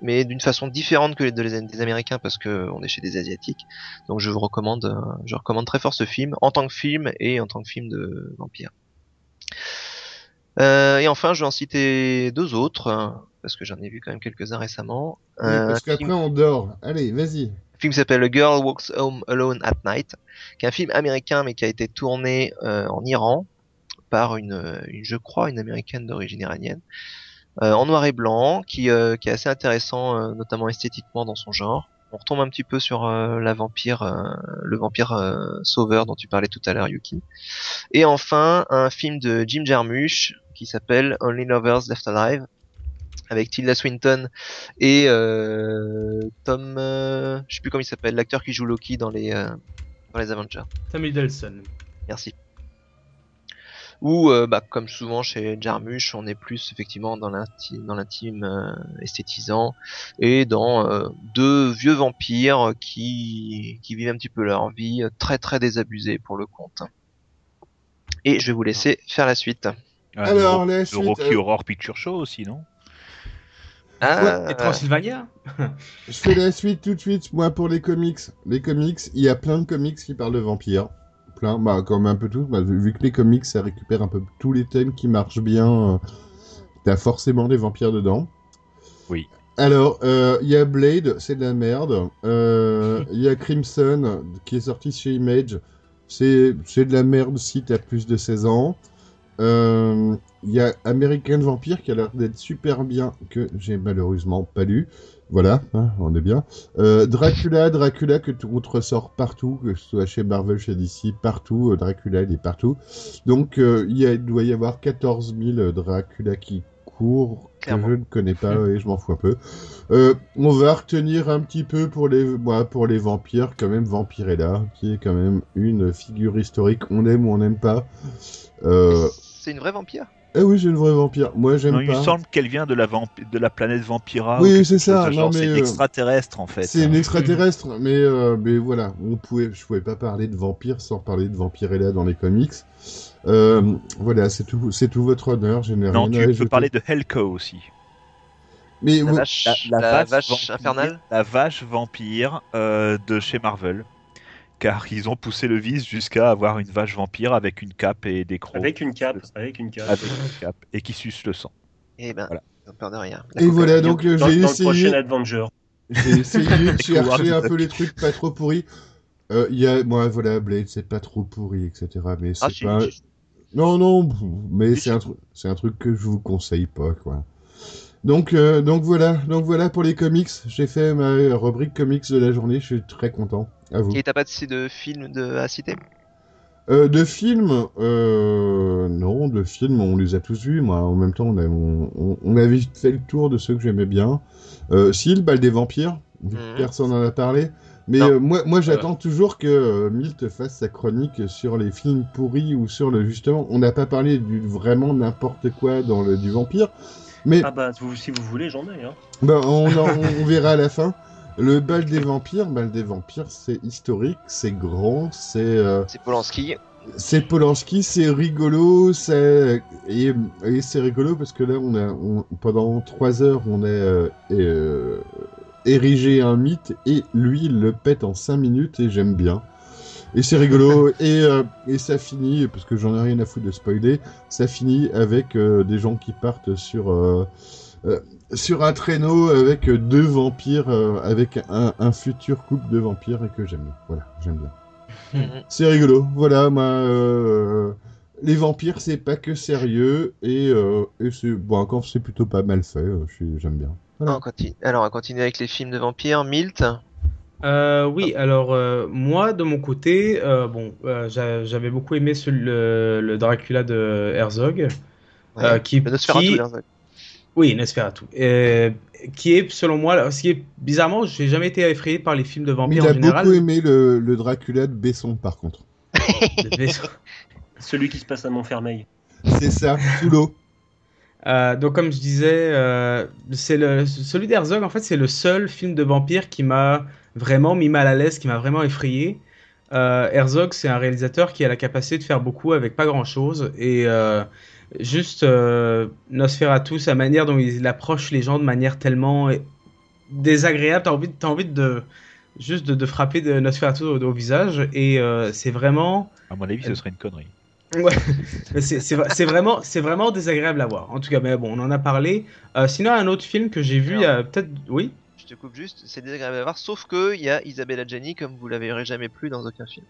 mais d'une façon différente que les de- des Américains parce que on est chez des Asiatiques. Donc je vous recommande, euh, je recommande très fort ce film en tant que film et en tant que film de vampire. Euh, et enfin, je vais en citer deux autres hein, parce que j'en ai vu quand même quelques-uns récemment.
Oui,
Euh,
parce
un film-
qu'après, on dort. Allez, vas-y.
un film s'appelle A Girl Walks Home Alone at Night, qui est un film américain mais qui a été tourné euh, en Iran par une, une, je crois, une américaine d'origine iranienne, en noir et blanc, qui, euh, qui est assez intéressant, euh, notamment esthétiquement dans son genre. On retombe un petit peu sur euh, la vampire, euh, le vampire euh, sauveur dont tu parlais tout à l'heure, Yuki. Et enfin, un film de Jim Jarmusch qui s'appelle Only Lovers Left Alive, avec Tilda Swinton et euh, Tom, euh, je sais plus comment il s'appelle, l'acteur qui joue Loki dans les euh, dans les Avengers.
Tom Hiddleston.
Merci. Ou euh, bah, comme souvent chez Jarmusch, on est plus effectivement dans l'intime, dans l'intime euh, esthétisant et dans euh, deux vieux vampires qui qui vivent un petit peu leur vie, très très désabusés pour le compte. Et je vais vous laisser faire la suite.
Ah,
Alors,
le,
la
le
suite,
Rocky
euh,
Horror Picture Show aussi, non?
Ah,
Et Transylvania?
Je fais la suite tout de suite. Moi, pour les comics, les comics, il y a plein de comics qui parlent de vampires. Plein, bah, comme un peu tous. Bah, vu que les comics, ça récupère un peu tous les thèmes qui marchent bien, euh, t'as forcément des vampires dedans.
Oui.
Alors, euh, il y a Blade, c'est de la merde. Euh, Il y a Crimson, qui est sorti chez Image. C'est de la merde si t'as plus de 16 ans. Euh, Il y a American Vampire qui a l'air d'être super bien, que j'ai malheureusement pas lu. Voilà, hein, on est bien. Euh, Dracula, Dracula que tout te ressort partout, que ce soit chez Marvel, chez DC, partout. euh, Dracula, il est partout. Donc, euh, il, y a- il doit y avoir 14 000 Dracula qui courent, que je ne connais pas, et je m'en fous un peu. Euh, on va retenir un petit peu pour les, pour les vampires, quand même Vampirella, qui est quand même une figure historique. On aime ou on n'aime pas.
C'est une vraie vampire?
Eh oui, j'ai une vraie vampire. Moi, j'aime
Non, Il me
pas.
semble qu'elle vient de la, vamp- de la planète Vampira.
Oui, c'est ça, non,
C'est
mais,
une
euh,
extraterrestre en fait.
C'est une extraterrestre, mais, euh, mais voilà, on pouvait, je pouvais pas parler de vampire sans parler de Vampirella dans les comics. Euh, voilà, c'est tout, c'est tout votre honneur. Je n'ai
Non, tu peux parler de Hellco aussi.
Mais
La
vous-
vache,
La,
la,
la
vache,
vache, vampire,
infernale.
La vache vampire euh, de chez Marvel. Car ils ont poussé le vice jusqu'à avoir une vache vampire avec une cape et des crocs.
Avec une cape, avec une cape.
Avec une cape. Et qui suce le sang.
Et ben,
Voilà.
ont peur de rien. La
et voilà, donc euh,
Dans,
j'ai
dans le prochain
essayé,
Avenger.
j'ai essayé de chercher un peu les trucs pas trop pourris. Euh, Il y a, moi, voilà, Blade, c'est pas trop pourri, etc. Mais c'est
Ah, si,
pas.
si.
Non, non, mais c'est un, truc, c'est un truc que je vous conseille pas, quoi. Donc, euh, donc voilà, donc voilà pour les comics. J'ai fait ma rubrique comics de la journée. Je suis très content. À vous.
Et t'as pas de, de film de, à citer?
Euh, de films, euh, non, de films, on les a tous vus. Moi, en même temps, on, a, on, on- on avait fait le tour de ceux que j'aimais bien. Euh, si, le bal des vampires,
Mhm.
personne n'en a parlé. Mais euh, moi, moi j'attends toujours que euh, Milt fasse sa chronique sur les films pourris ou sur le justement. On n'a pas parlé du vraiment n'importe quoi dans le du vampire, mais
Ah bah, vous- si vous voulez, j'en ai. Hein.
ben, on, en- on verra à la fin. Le bal des vampires, bal des vampires, c'est historique, c'est grand, c'est euh,
C'est Polanski.
c'est Polanski, c'est rigolo, c'est et, et c'est rigolo parce que là on a on- pendant trois heures on a euh, euh, érigé un mythe et lui il le pète en cinq minutes et j'aime bien. Et c'est rigolo et euh, et ça finit parce que j'en ai rien à foutre de spoiler, ça finit avec euh, des gens qui partent sur euh, euh, sur un traîneau avec deux vampires, euh, avec un, un futur couple de vampires et que j'aime bien. Voilà, j'aime bien.
Mhm.
C'est rigolo. Voilà, moi, euh, les vampires, c'est pas que sérieux et, euh, et c'est bon, encore c'est plutôt pas mal fait. euh, J'aime bien. Voilà.
On continue. Alors, on va continuer avec les films de vampires. Milt.
Euh, oui, alors euh, moi de mon côté, euh, bon, euh, j'a- j'avais beaucoup aimé ce- le, le Dracula de Herzog,
Ouais.
euh, qui,
Nosferatu,
qui-
Herzog.
Oui, Nosferatu, euh, qui est selon moi, là, ce qui est bizarrement, j'ai jamais été effrayé par les films de
Mais
vampires
il
en
a
général.
beaucoup aimé le, le Dracula de Besson, par contre.
Celui qui se passe à Montfermeil.
C'est ça, sous l'eau.
Euh, donc comme je disais, euh, c'est le celui d'Herzog en fait c'est le seul film de vampire qui m'a vraiment mis mal à l'aise, qui m'a vraiment effrayé. Euh, Herzog c'est un réalisateur qui a la capacité de faire beaucoup avec pas grand chose et euh, juste euh, Nosferatu, sa manière dont il approche les gens de manière tellement désagréable, t'as envie, t'as envie de juste de, de frapper de Nosferatu au, au visage et euh, c'est vraiment
À mon avis, ce serait une connerie.
Ouais, c'est c'est vra- c'est vraiment, c'est vraiment désagréable à voir. En tout cas, mais bon, on en a parlé. Euh, sinon, un autre film que j'ai vu, il y a peut-être, oui?
Je te coupe juste, c'est désagréable à voir, sauf que il y a Isabella Gianni comme vous la verrez jamais plus dans aucun film.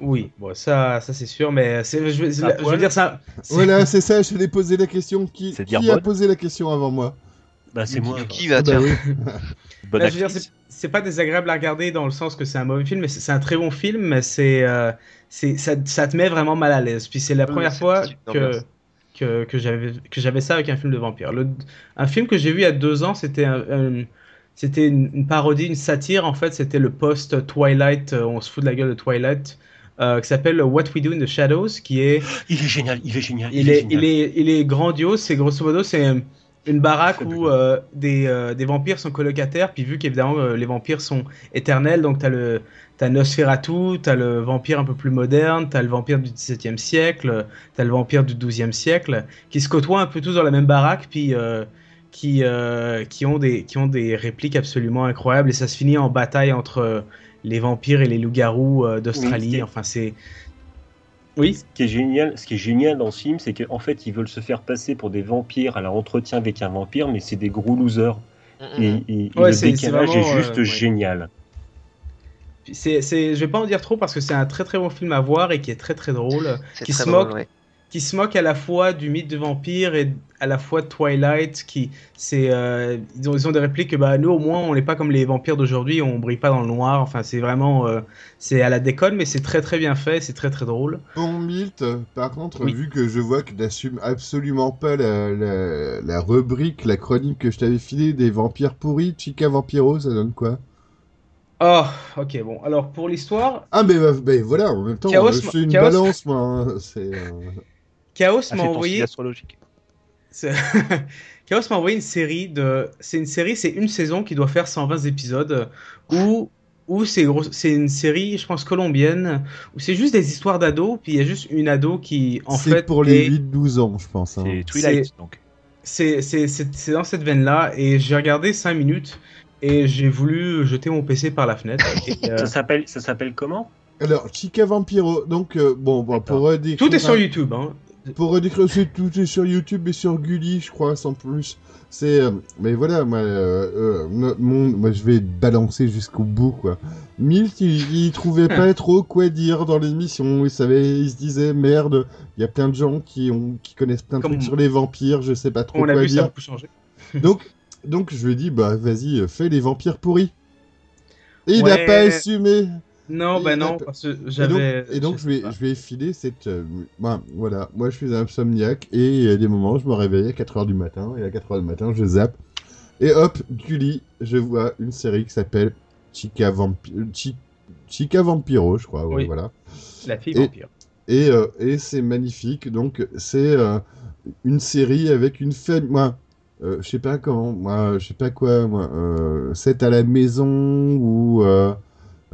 Oui, bon, ça, ça c'est sûr, mais c'est, je, veux- je veux dire ça. c'est-
Voilà, c'est ça, je t'ai posé la question. Qui,
C'est
qui
dire
a
bonne.
posé la question avant moi
Bah, c'est moi.
Qui va,
Ah bah oui.
Bonne
Là, je veux dire, c'est- c'est pas désagréable à regarder dans le sens que c'est un mauvais film, mais c'est c'est un très bon film, mais c'est, euh, c'est, ça, ça te met vraiment mal à l'aise. Puis c'est la
Oui,
première
c'est
fois que, que, que j'avais, que j'avais ça avec un film de vampire. Le, un film que j'ai vu il y a deux ans, c'était un- un- c'était une, une parodie, une satire. En fait, c'était le post-Twilight, euh, on se fout de la gueule de Twilight, euh, qui s'appelle What We Do in the Shadows, qui est
Il est génial, il est génial.
il est,
génial.
il est, il est grandiose. C'est grosso modo, c'est une baraque où euh, des, euh, des vampires sont colocataires. Puis vu qu'évidemment euh, les vampires sont éternels, donc t'as le t'as Nosferatu, t'as le vampire un peu plus moderne, t'as le vampire du XVIIe siècle, t'as le vampire du XIIe siècle, qui se côtoient un peu tous dans la même baraque, puis qui euh, qui ont des qui ont des répliques absolument incroyables. Et ça se finit en bataille entre euh, les vampires et les loups-garous euh, d'Australie.
Oui,
enfin c'est oui.
Ce qui est génial, ce qui est génial dans ce film, c'est qu'en fait, ils veulent se faire passer pour des vampires à leur entretien avec un vampire, mais c'est des gros losers.
Mhm.
Et, et- et
Ouais,
le
c'est- c'est
décalage est juste
euh, ouais.
génial.
C'est, c'est, je vais pas en dire trop parce que c'est un très très bon film à voir et qui est très très drôle,
C'est
qui
très
se
drôle,
moque.
ouais.
qui se moque à la fois du mythe de vampire et à la fois Twilight, qui c'est, euh, ils, ont, ils ont des répliques que bah nous au moins on n'est pas comme les vampires d'aujourd'hui, on brille pas dans le noir. Enfin c'est vraiment, euh, c'est à la déconne mais c'est très très bien fait, c'est très très drôle.
Bon, Milt, par contre,
Oui.
vu que je vois que n'assume absolument pas la, la, la rubrique, la chronique que je t'avais filée des vampires pourris, Chica Vampiro, ça donne quoi?
Oh ok bon alors pour l'histoire,
Ah, mais bah, bah, voilà, en même temps,
Chaos,
je fais une
Chaos.
balance, moi. hein, C'est. euh,
Chaos
Ah,
m'a envoyé Chaos m'a envoyé une série de. C'est une série, c'est une saison qui doit faire 120 épisodes où où c'est gros... c'est une série, je pense colombienne, où c'est juste des histoires d'ados, puis il y a juste une ado qui en
c'est
fait
pour les
est-
8-12 ans, je pense. hein.
C'est Twilight,
C'est-
donc.
c'est c'est c'est c'est dans cette veine-là et j'ai regardé 5 minutes et j'ai voulu jeter mon PC par la fenêtre. Et, euh,
Ça s'appelle, ça s'appelle comment?
Alors, Chica Vampiro, donc, euh, bon, bon, pour redécrire.
tout est sur
un-
YouTube. Hein.
Pour redécrire, c'est tout est sur YouTube et sur Gulli, je crois, sans plus. C'est, euh, mais voilà, moi, euh, euh, mon, moi, je vais balancer jusqu'au bout, quoi. Milt, il, il trouvait pas trop quoi dire dans l'émission. Il savait, il se disait, merde, il y a plein de gens qui ont, qui connaissent plein de
Comme-
trucs sur les vampires, je sais pas trop
On a
quoi
ça a
dire.
beaucoup changé.
Donc, donc, je lui ai dit, bah, vas-y, fais les vampires pourris. Et il n'a
Ouais.
pas assumé.
Non, bah non, parce que
Et donc,
j'avais.
et donc
je
vais, je vais filer cette. euh, ben, voilà, moi je suis un insomniaque et il y a des moments, je me réveille à 4h du matin et à 4h du matin, je zappe. Et hop, du lit, je vois une série qui s'appelle Chica, Vampi- euh, Chi- Chica Vampiro, je crois. ouais,
Oui.
voilà.
La fille
Et-
vampire.
Et, euh, et c'est magnifique. Donc, c'est euh, une série avec une famille. Moi, euh, je sais pas comment. Moi, je sais pas quoi. Moi, euh, c'est à la maison ou.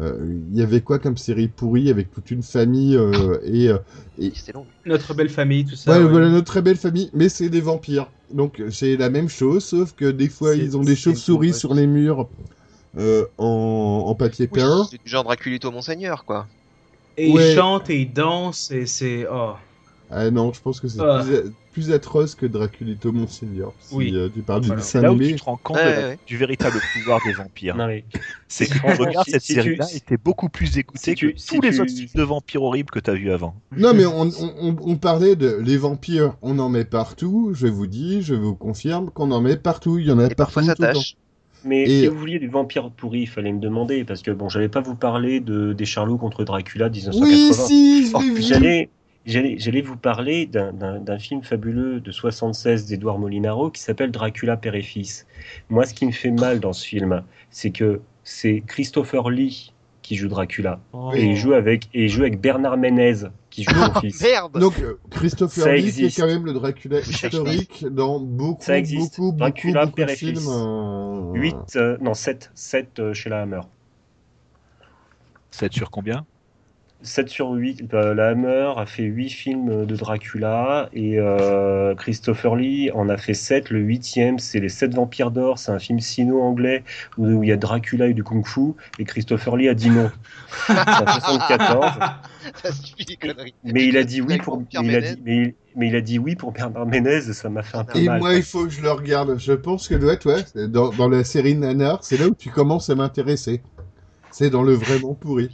Euh, euh, Il y avait quoi comme série pourrie avec toute une famille euh, et, euh, et
C'est long.
Notre belle famille, tout ça.
Ouais,
ouais.
voilà notre très belle famille, mais c'est des vampires. Donc c'est la même chose, sauf que des fois ils ont des chauves-souris sur les murs euh, en, en papier
Oui,
peint.
c'est du genre Draculito Monseigneur, quoi.
Et
Ouais.
ils chantent et ils dansent et c'est. Oh.
Ah non, je pense que c'est
Ah.
plus, plus atroce que Draculito Monseigneur. Si
Oui.
euh, tu parles du
Voilà.
dessin
C'est là où
animé.
tu te rends compte
Ouais,
de la-
ouais.
du véritable pouvoir des vampires. C'est que tu
si-
cette
si tu-
série-là t'es beaucoup plus écouté
si tu-
que
si
tous les
tu-
autres films de vampires horribles que t'as vu avant.
Non, mais on, on, on- on parlait de les vampires, on en met partout. Je vous dis, je vous confirme qu'on en met partout. Il y en a
Et
partout. tout le temps.
Mais
Et-
si vous vouliez du vampire pourri, il fallait me demander, parce que bon, j'allais pas vous parler de, des Charlots contre Dracula de 1980.
Oui, si, je
Oh,
l'ai vu.
J'allais, vous parler d'un, film fabuleux de 76 d'Edouard Molinaro qui s'appelle Dracula Père et Fils. Moi, ce qui me fait mal dans ce film, c'est que c'est Christopher Lee qui joue Dracula. Et il joue avec, et il joue avec Bernard Ménez qui joue son fils.
Merde
Donc euh, Christopher
Ça
Lee qui est quand même le Dracula historique dans beaucoup,
Ça existe.
beaucoup, beaucoup,
Dracula,
beaucoup
père
de
et
films.
fils.
euh,
8, euh, non 7, 7 euh, chez la Hammer.
7 sur combien?
7 sur 8, euh, la Hammer a fait 8 films de Dracula et euh, Christopher Lee en a fait 7. Le 8 c'est Les 7 Vampires d'Or, c'est un film sino-anglais où, où il y a Dracula et du kung-fu et ChristopherLee a dit non. C'est en 74.
Ça suffit.
Mais il a dit oui pour, il a
Ménez.
dit, mais, il- mais il a dit oui pour Bernard Ménez, ça m'a fait un peu
Et
mal.
moi,
quoi.
il faut que je le regarde. Je pense que doit être, ouais, c'est dans, dans la série Nanar, c'est là où tu commences à m'intéresser. C'est dans le vraiment pourri.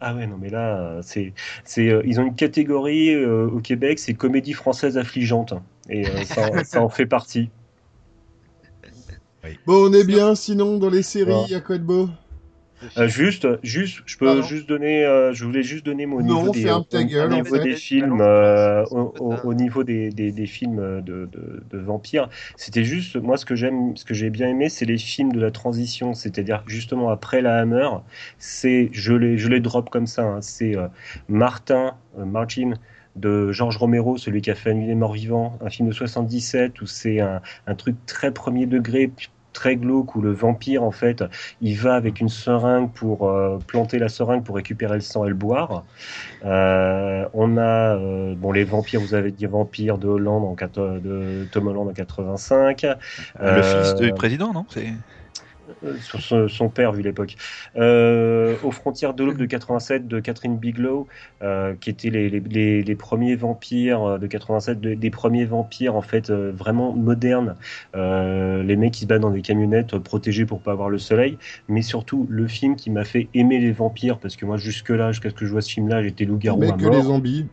Ah ouais, non, mais là, c'est, c'est, euh, ils ont une catégorie euh, au Québec, c'est comédie française affligeante. Et euh, ça, ça en fait partie.
Bon, on est bien, sinon, dans les séries,
Ouais.
il y a quoi de beau?
Euh, juste, juste, je peux
Pardon
juste donner, euh, je voulais juste donner mon niveau des, au-
gueule,
au
en
niveau des films, euh, au, au- au niveau des, des, des films de, de, de vampires. C'était juste, moi, ce que j'aime, ce que j'ai bien aimé, c'est les films de la transition, c'est-à-dire justement après la Hammer, c'est, je les, je les drop comme ça, hein, c'est euh, Martin, euh, Martin de Georges Romero, celui qui a fait des Morts Vivants, un film de 77 où c'est un, un truc très premier degré, très glauque où le vampire en fait il va avec une seringue pour euh, planter la seringue pour récupérer le sang et le boire. Euh, on a euh, bon les vampires, vous avez dit vampires de Hollande en de Tom Holland en 85.
Le fils du président, non?
Sur son, son père vu l'époque. Euh, aux frontières de l'aube de 87 de Catherine Bigelow, euh, qui étaient les, les, les, les premiers vampires euh, de 87, de- des premiers vampires en fait vraiment modernes. Les mecs qui se battent dans des camionnettes protégés pour pas avoir le soleil, mais surtout le film qui m'a fait aimer les vampires parce que moi jusque là, jusqu'à ce que je vois ce film-là, j'étais loup-garou
Mais
à
que
mort.
les zombies.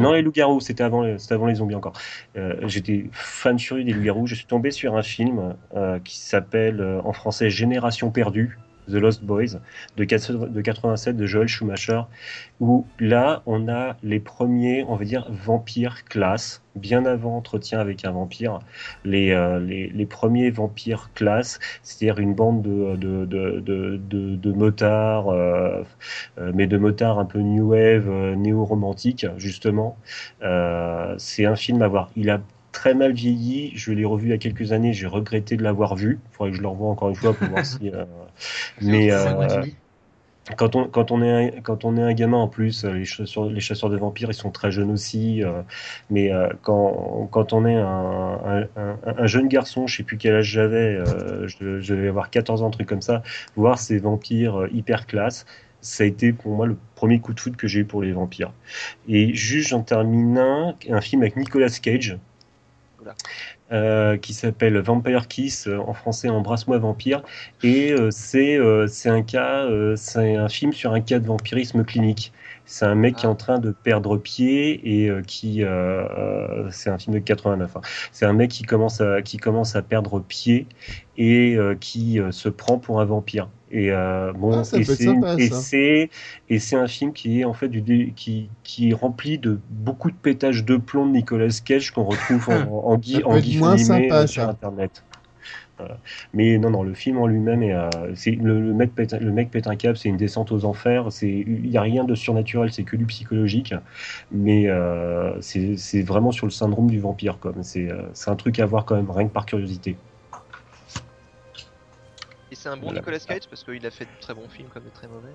Non, les loups-garous, c'était avant, avant les zombies encore. Euh, J'étais fan furieux des loups-garous. Je suis tombé sur un film euh, qui s'appelle euh, en français Génération perdue, The Lost Boys, de, 4 de 87 de Joel Schumacher, où là, on a les premiers, on va dire, vampires classe, bien avant Entretien avec un vampire, les, euh, les, les premiers vampires classe, c'est-à-dire une bande de, de, de, de, de, motards, euh, euh, mais de motards un peu new wave, néo-romantique, justement. C'est un film à voir. Il a très mal vieilli. Je l'ai revu il y a quelques années. J'ai regretté de l'avoir vu. Il faudrait que je le revoie encore une fois pour voir si. euh, Mais euh, quand on quand on est un, quand on est un gamin en plus, euh, les chasseurs les chasseurs de vampires ils sont très jeunes aussi. euh, mais quand quand on est un, un, un, un jeune garçon, je sais plus quel âge j'avais, je, je devais avoir 14 ans, un truc comme ça, voir ces vampires hyper classe. Ça a été pour moi le premier coup de foot que j'ai eu pour les vampires. Et juste j'en termine un, un film avec Nicolas Cage, Euh, qui s'appelle Vampire Kiss, euh, en français Embrasse-moi vampire. Et euh, c'est euh, un cas, c'est un film sur un cas de vampirisme clinique. C'est un mec qui est en train de perdre pied et qui, c'est un film de 89. hein. C'est un mec qui commence à qui commence à perdre pied et qui se prend pour un vampire. Et euh, bon,
Ah,
et c'est un film qui est en fait du qui qui est rempli de beaucoup de pétages de plomb de Nicolas Cage qu'on retrouve en, en, en
moins sympa,
euh, sur internet. Mais non, non, le film en lui-même, est, euh, le, le mec pète, le mec pète un câble, c'est une descente aux enfers. C'est, il y a rien de surnaturel, c'est que du psychologique. Mais euh, c'est, vraiment sur le syndrome du vampire, comme c'est, euh, c'est un truc à voir quand même, rien que par curiosité.
C'est un bon. Nicolas Cage parce qu'il a fait de très bons films comme de très mauvais.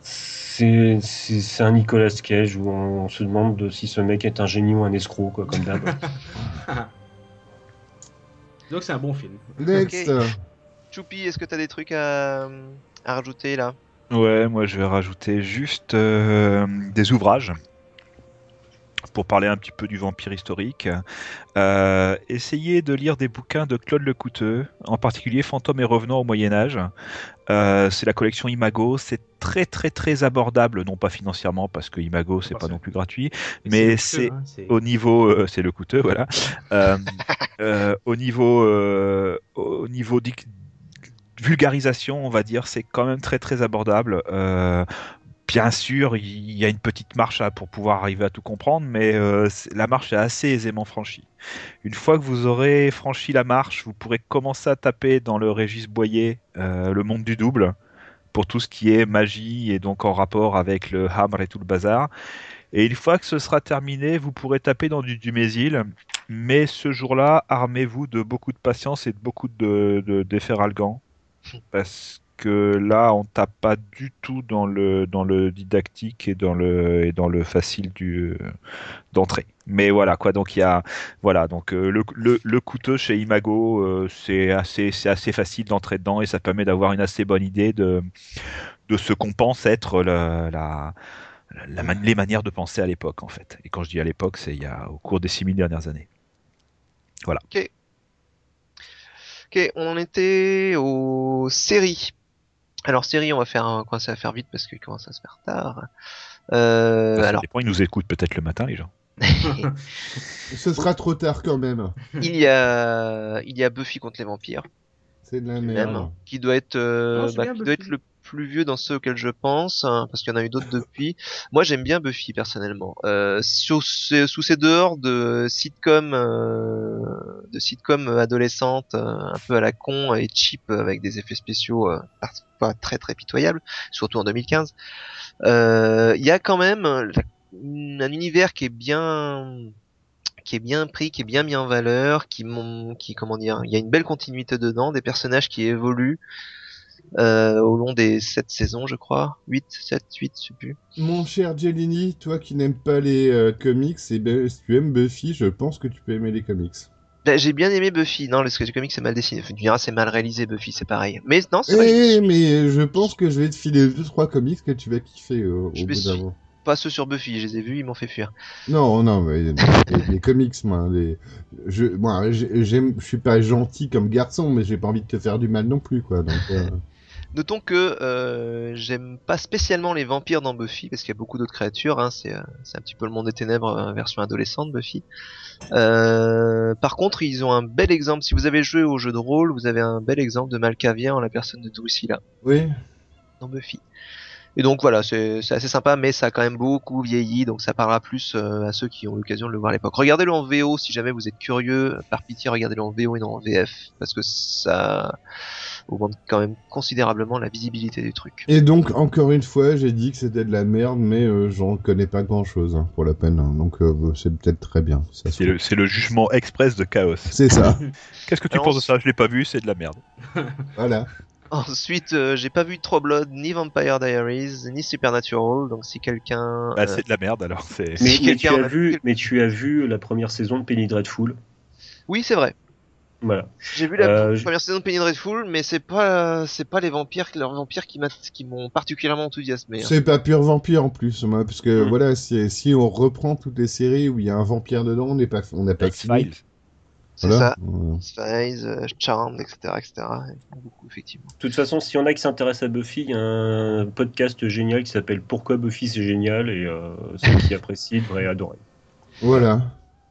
C'est, un Nicolas Cage où on se demande de si ce mec est un génie ou un escroc, quoi, comme d'hab.
Donc c'est un bon film.
Next.
Ok. Choupi, est-ce que t'as des trucs à, à rajouter là?
Ouais, moi je vais rajouter juste euh, des ouvrages pour parler un petit peu du vampire historique. Euh, essayez de lire des bouquins de Claude Lecouteux, en particulier Fantômes et revenants au Moyen Âge. Euh, c'est la collection Imago, c'est très très très abordable, non pas financièrement parce que Imago c'est pas
que-
non plus gratuit, mais c'est
hein,
au niveau, euh, c'est le coûteux, voilà. Euh, euh, au niveau, euh, au niveau vulgarisation, on va dire, c'est quand même très très abordable. Euh, bien sûr, il y a une petite marche à- pour pouvoir arriver à tout comprendre, mais euh, la marche est assez aisément franchie. Une fois que vous aurez franchi la marche, vous pourrez commencer à taper dans le Régis Boyer, euh, le monde du double, pour tout ce qui est magie et donc en rapport avec le hammer et tout le bazar. Et une fois que ce sera terminé, vous pourrez taper dans du Dumézil. Mais ce jour-là, armez-vous de beaucoup de patience et de beaucoup de, de. Parce que là, on tape pas du tout dans le, dans le didactique et dans le, et dans le facile du, d'entrée. Mais voilà, quoi. Donc, il y a, voilà. Donc, euh, le, le, le couteau chez Imago, euh, c'est assez, c'est assez facile d'entrer dedans et ça permet d'avoir une assez bonne idée de, de ce qu'on pense être la, la, les manières de penser à l'époque, en fait. Et quand je dis à l'époque, c'est il y a, au cours des 6000 dernières années.
Ok, on en était aux séries. Alors séries, on va faire un... commencer à faire vite parce qu'il commence à se faire tard. Euh,
Ça
alors,
dépend, ils nous écoutent peut-être le matin, les gens.
Ce sera trop tard quand même.
il y a il y a Buffy contre les vampires,
C'est de la
même, qui doit être euh,
Non,
bah, qui doit être le plus vieux dans ceux auxquels je pense, hein, parce qu'il y en a eu d'autres depuis. Moi, j'aime bien Buffy personnellement. Euh, sous, ces, sous ces dehors de sitcom, euh, de sitcom adolescente, euh, un peu à la con et cheap avec des effets spéciaux euh, parfois très très pitoyables, surtout en 2015. Euh, Il y a quand même un univers qui est bien qui est bien pris, qui est bien mis en valeur, qui qui comment dire, il y a une belle continuité dedans, des personnages qui évoluent euh, au long des sept saisons, je crois, 8, 7, 8, je sais plus.
Mon cher Jelini, toi qui n'aimes pas les euh, comics, et ben, si tu aimes Buffy, je pense que tu peux aimer les comics.
Bah, j'ai bien aimé Buffy. Non, le sketch comics c'est mal dessiné. Tu diras, c'est mal réalisé Buffy, c'est pareil. Mais non, c'est vrai,
Eh, mais je pense que je vais te filer deux trois comics que tu vas kiffer euh, au
Je
bout d'un moment.
Pas ceux sur Buffy. Je les ai vus, ils m'ont fait fuir.
Non, non, mais les, les comics, moi, les, je, j'aime, je suis pas gentil comme garçon, mais j'ai pas envie de te faire du mal non plus, quoi. Donc, euh,
Notons que euh, j'aime pas spécialement les vampires dans Buffy parce qu'il y a beaucoup d'autres créatures. Hein, c'est euh, c'est un petit peu le monde des ténèbres euh, version adolescente Buffy. Euh, par contre, ils ont un bel exemple. Si vous avez joué au jeu de rôle, vous avez un bel exemple de Malkavia en la personne de Drusilla
oui.
dans Buffy. Et donc voilà, c'est assez sympa, mais ça a quand même beaucoup vieilli, donc ça parlera plus euh, à ceux qui ont eu l'occasion de le voir à l'époque. Regardez-le en VO si jamais vous êtes curieux. Par pitié, regardez-le en VO et non en VF, parce que ça augmente quand même considérablement la visibilité du truc.
Et donc, encore une fois, j'ai dit que c'était de la merde, mais euh, j'en connais pas grand chose, pour la peine. hein. Donc, euh, c'est peut-être très bien.
C'est le, jugement express de Chaos.
C'est ça.
Qu'est-ce que tu penses de ça? Je l'ai pas vu, c'est de la merde.
voilà.
Ensuite, euh, j'ai pas vu True Blood, ni Vampire Diaries, ni Supernatural, donc si quelqu'un...
Bah,
euh,
c'est de la merde alors. C'est...
Si
Mais, tu as
a
vu,
vu-
mais tu as vu la première saison de Penny Dreadful.
Oui, c'est vrai.
Voilà.
J'ai vu la
Euh, je-
première saison de Penny Dreadful, mais c'est pas c'est pas les vampires, leurs vampires qui m'a- qui m'ont particulièrement enthousiasmé. hein.
C'est pas pur vampire en plus, moi, parce que
Mm.
voilà, si, si on reprend toutes les séries où il y a un vampire dedans, on n'est pas, on n'a pas fini.
C'est
Voilà.
ça.
Euh,
Charmed, etc., etc. Beaucoup, effectivement.
De toute façon, s'il y en a qui s'intéressent à Buffy, il y a un podcast génial qui s'appelle Pourquoi Buffy c'est génial et euh, ceux qui apprécient devraient adorer.
Voilà.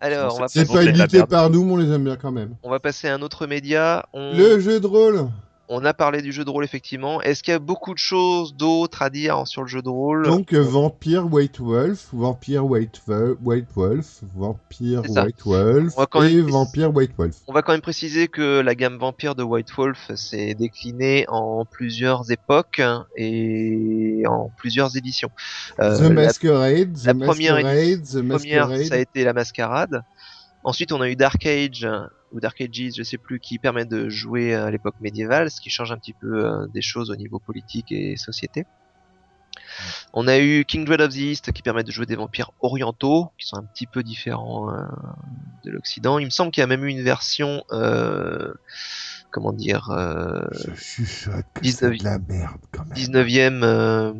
Alors, on va,
C'est pas édité par nous, mais on les aime bien quand même.
on va passer à un autre média. On...
Le jeu de rôle
on a parlé du jeu de rôle effectivement. Est-ce qu'il y a beaucoup de choses d'autres à dire sur le jeu de rôle?
Donc, euh, Vampire White Wolf, Vampire White, White Wolf, Vampire. White Wolf et Vampire White Wolf.
On va quand même préciser que la gamme Vampire de White Wolf s'est déclinée en plusieurs époques et en plusieurs éditions. Euh,
The
la
Masquerade, The
la première
Masquerade, The
première,
Masquerade.
ça a été la mascarade. Ensuite, on a eu Dark Age euh, ou Dark Ages, je sais plus, qui permet de jouer à l'époque médiévale, ce qui change un petit peu euh, des choses au niveau politique et société. On a eu Kindred of the East qui permet de jouer des vampires orientaux, qui sont un petit peu différents euh, de l'Occident. Il me semble qu'il y a même eu une version, euh, comment dire, euh,
Je chuchote que
19
c'est de la merde quand même.
19e, euh,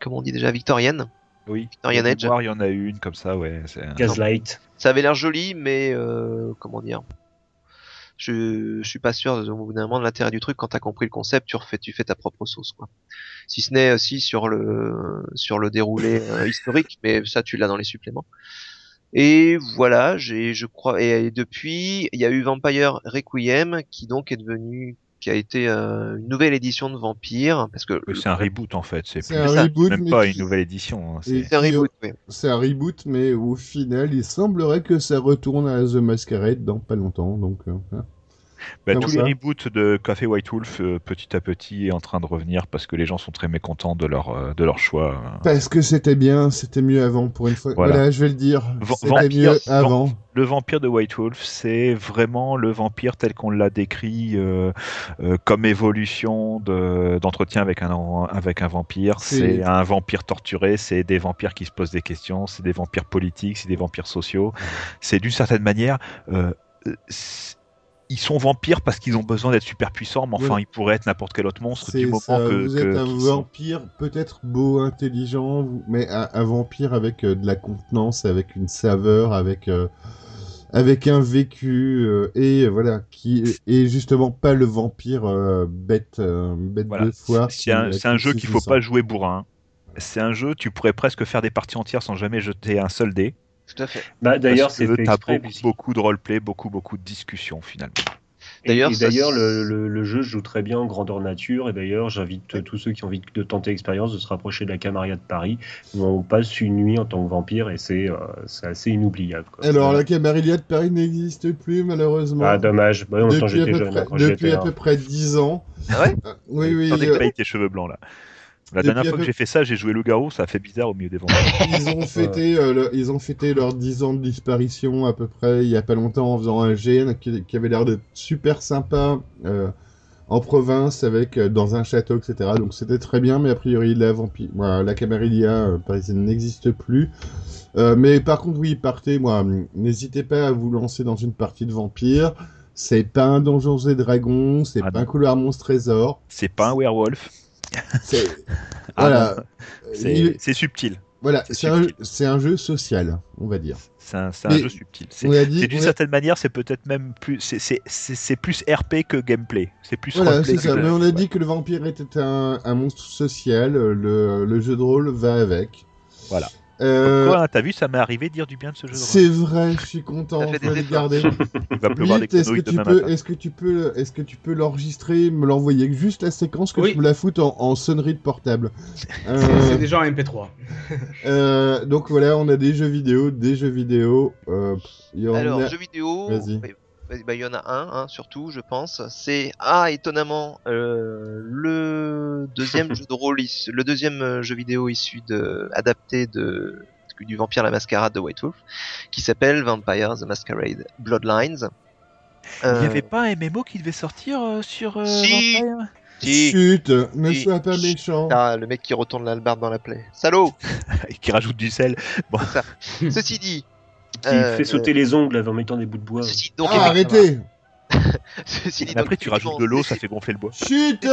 comment on dit déjà, victorienne?
Oui.
Victorian
mémoire, Il y en a une comme ça, ouais.
Gaslight.
Ça avait l'air joli, mais euh, comment dire je, je suis pas sûr au de l'intérêt du truc quand t'as compris le concept tu refais tu fais ta propre sauce si ce n'est aussi sur le sur le déroulé euh, historique mais ça tu l'as dans les suppléments. Et voilà j'ai je crois et depuis il y a eu Vampire Requiem qui donc est devenu qui a été euh, une nouvelle édition de Vampire parce que
Oui, C'est un reboot en fait. C'est
un
ça,
reboot,
même
mais
pas
qui-
une nouvelle édition. hein, c'est-
un reboot oui.
C'est un reboot, mais au final, il semblerait que ça retourne à The Masquerade dans pas longtemps. Donc, euh, hein.
Bah, tous les reboots de Café White Wolf, euh, petit à petit, est en train de revenir parce que les gens sont très mécontents de leur, euh, de leur choix. euh.
Parce que c'était bien, c'était mieux avant pour une fois.
Voilà.
Voilà, je vais le dire. C'était
vampire,
mieux avant.
Le vampire de White Wolf, c'est vraiment le vampire tel qu'on l'a décrit euh, comme évolution de- d'entretien avec, un, avec un vampire.
C'est
un vampire torturé, c'est des vampires qui se posent des questions, c'est des vampires politiques, c'est des vampires sociaux. C'est d'une certaine manière... ils sont vampires parce qu'ils ont besoin d'être super puissants, mais enfin, ils pourraient être n'importe quel autre monstre
C'est
du moment
ça,
que.
vous
que-
êtes un
sont-
vampire peut-être beau, intelligent, mais un, un vampire avec euh, de la contenance, avec une saveur, avec euh, avec un vécu euh, et voilà qui est justement pas le vampire bête bête
Voilà.
de foire.
C'est un, un jeu qu'il faut pas jouer bourrin. C'est un jeu, tu pourrais presque faire des parties entières sans jamais jeter un seul dé.
Tout à fait
Bah, D'ailleurs, c'est fait exprès.
beaucoup, beaucoup de roleplay, beaucoup, beaucoup de discussions finalement.
D'ailleurs,
le, le- le jeu se joue très bien en grandeur nature. Et d'ailleurs, j'invite tous ceux qui ont envie de tenter l'expérience de se rapprocher de la Camarilla de Paris, où on passe une nuit en tant que vampire, et c'est euh, c'est assez inoubliable. quoi.
Alors la Camarilla de Paris n'existe plus malheureusement.
Ah, dommage. Bah,
depuis à peu
jeune
près, depuis à peu près 10 ans.
ah ouais
Euh, oui oui.
Attendez,
euh,
tes cheveux blancs là. La dernière fois que j'ai fait ça, j'ai joué loup-garou, ça a fait bizarre au milieu des vampires.
Ils ont fêté, euh, le- ils ont fêté leurs 10 ans de disparition à peu près il y a pas longtemps en faisant un GN qui, qui avait l'air d'être super sympa euh, en province avec euh, dans un château etc. Donc c'était très bien, mais a priori la vampire, voilà, la Camarilla euh, parisienne n'existe plus. Mais par contre oui, partez, moi, hum, n'hésitez pas à vous lancer dans une partie de vampire. C'est pas un Donjons et Dragons, c'est
Ah
pas un couloir monstre trésor.
C'est pas un werewolf,
C'est
Ah
voilà. Euh,
subtil.
Voilà,
c'est
un, jeu social, on va dire.
C'est un, jeu subtil. D'une certaine manière, c'est peut-être même plus, c'est- plus RP que gameplay. C'est plus
Voilà, c'est ça. Mais on a dit que le vampire était un, un monstre social, le, le jeu de rôle va avec.
Voilà.
Euh,
quoi, hein, t'as vu, ça m'est arrivé de dire du bien de ce jeu
c'est vrai, je suis content,
Ça
on
fait
peut
des
le
efforts.
garder.
Il va pleuvoir des
Vite, est-ce que tu peux, est-ce que tu peux, est-ce que tu peux l'enregistrer, me l'envoyer juste la séquence que
Oui.
je me la foute en, en sonnerie de portable. Euh,
C'est déjà en MP3.
euh, donc voilà, on a des jeux vidéo, des jeux vidéo. Euh, il y en
Alors,
a-
jeux vidéo,
Vas-y.
Bah, bah, il y en a un, hein, surtout, je pense. C'est, ah, étonnamment, euh, le deuxième jeu de rôle, issu- le deuxième euh, jeu vidéo issu de, adapté de, du Vampire la Mascarade de White Wolf, qui s'appelle Vampire the Masquerade Bloodlines.
Il
Euh,
n'y avait pas un MMO qui devait sortir euh, sur euh,
Si.
Vampire?
Chut, ne
Si.
sois pas méchant.
Ah, le mec qui retourne l'albarde dans la plaie. Salaud
Et qui rajoute du sel.
Ceci dit.
Qui
euh,
fait sauter les ongles en mettant des bouts de bois.
Ceci, donc,
ah, arrêtez
Ceci dit,
Mais après,
donc,
tu rajoutes de l'eau, ça fait gonfler le bois.
Chut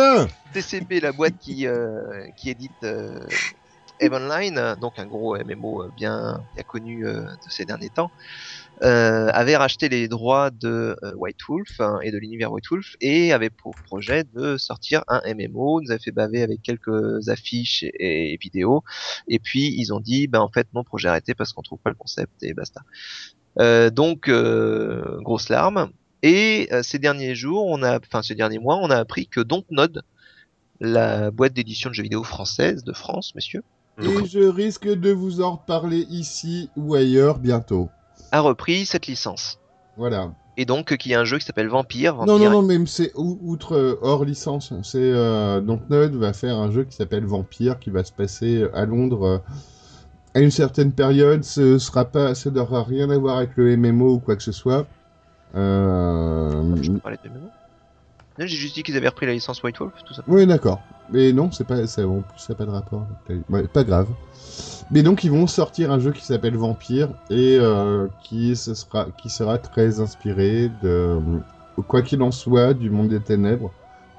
TCP, la boîte qui, euh, qui édite euh, Eve Online, euh, donc un gros MMO euh, bien, bien connu euh, de ces derniers temps, euh, avait racheté les droits de euh, White Wolf hein, et de l'univers White Wolf et avait pour projet de sortir un MMO. Ils avaient fait baver avec quelques affiches et, vidéos. Et puis ils ont dit, ben en fait non, projet arrêté parce qu'on trouve pas le concept et basta. Euh, donc euh, grosse larme. Et euh, ces derniers jours, on a, enfin ces derniers mois, on a appris que Dontnod, la boîte d'édition de jeux vidéo française de France, messieurs,
Et je risque de vous en reparler ici ou ailleurs bientôt.
A repris cette licence.
Voilà.
Et donc euh, qu'il y a un jeu qui s'appelle Vampire.
Non,
Vampire
non, non, même c'est ou- outre euh, hors licence. C'est euh, donc Node va faire un jeu qui s'appelle Vampire, qui va se passer à Londres à une certaine période. Ce sera pas, ça n'aura rien à voir avec le MMO ou quoi que ce soit. Euh,
Je peux parler de MMO. J'ai juste dit qu'ils avaient repris la licence White Wolf, tout ça.
Oui, d'accord. Mais non, c'est pas, ça, en plus, ça n'a pas de rapport. pas grave. Mais donc, ils vont sortir un jeu qui s'appelle Vampire et euh, qui, ce sera, qui sera très inspiré de, quoi qu'il en soit, du monde des ténèbres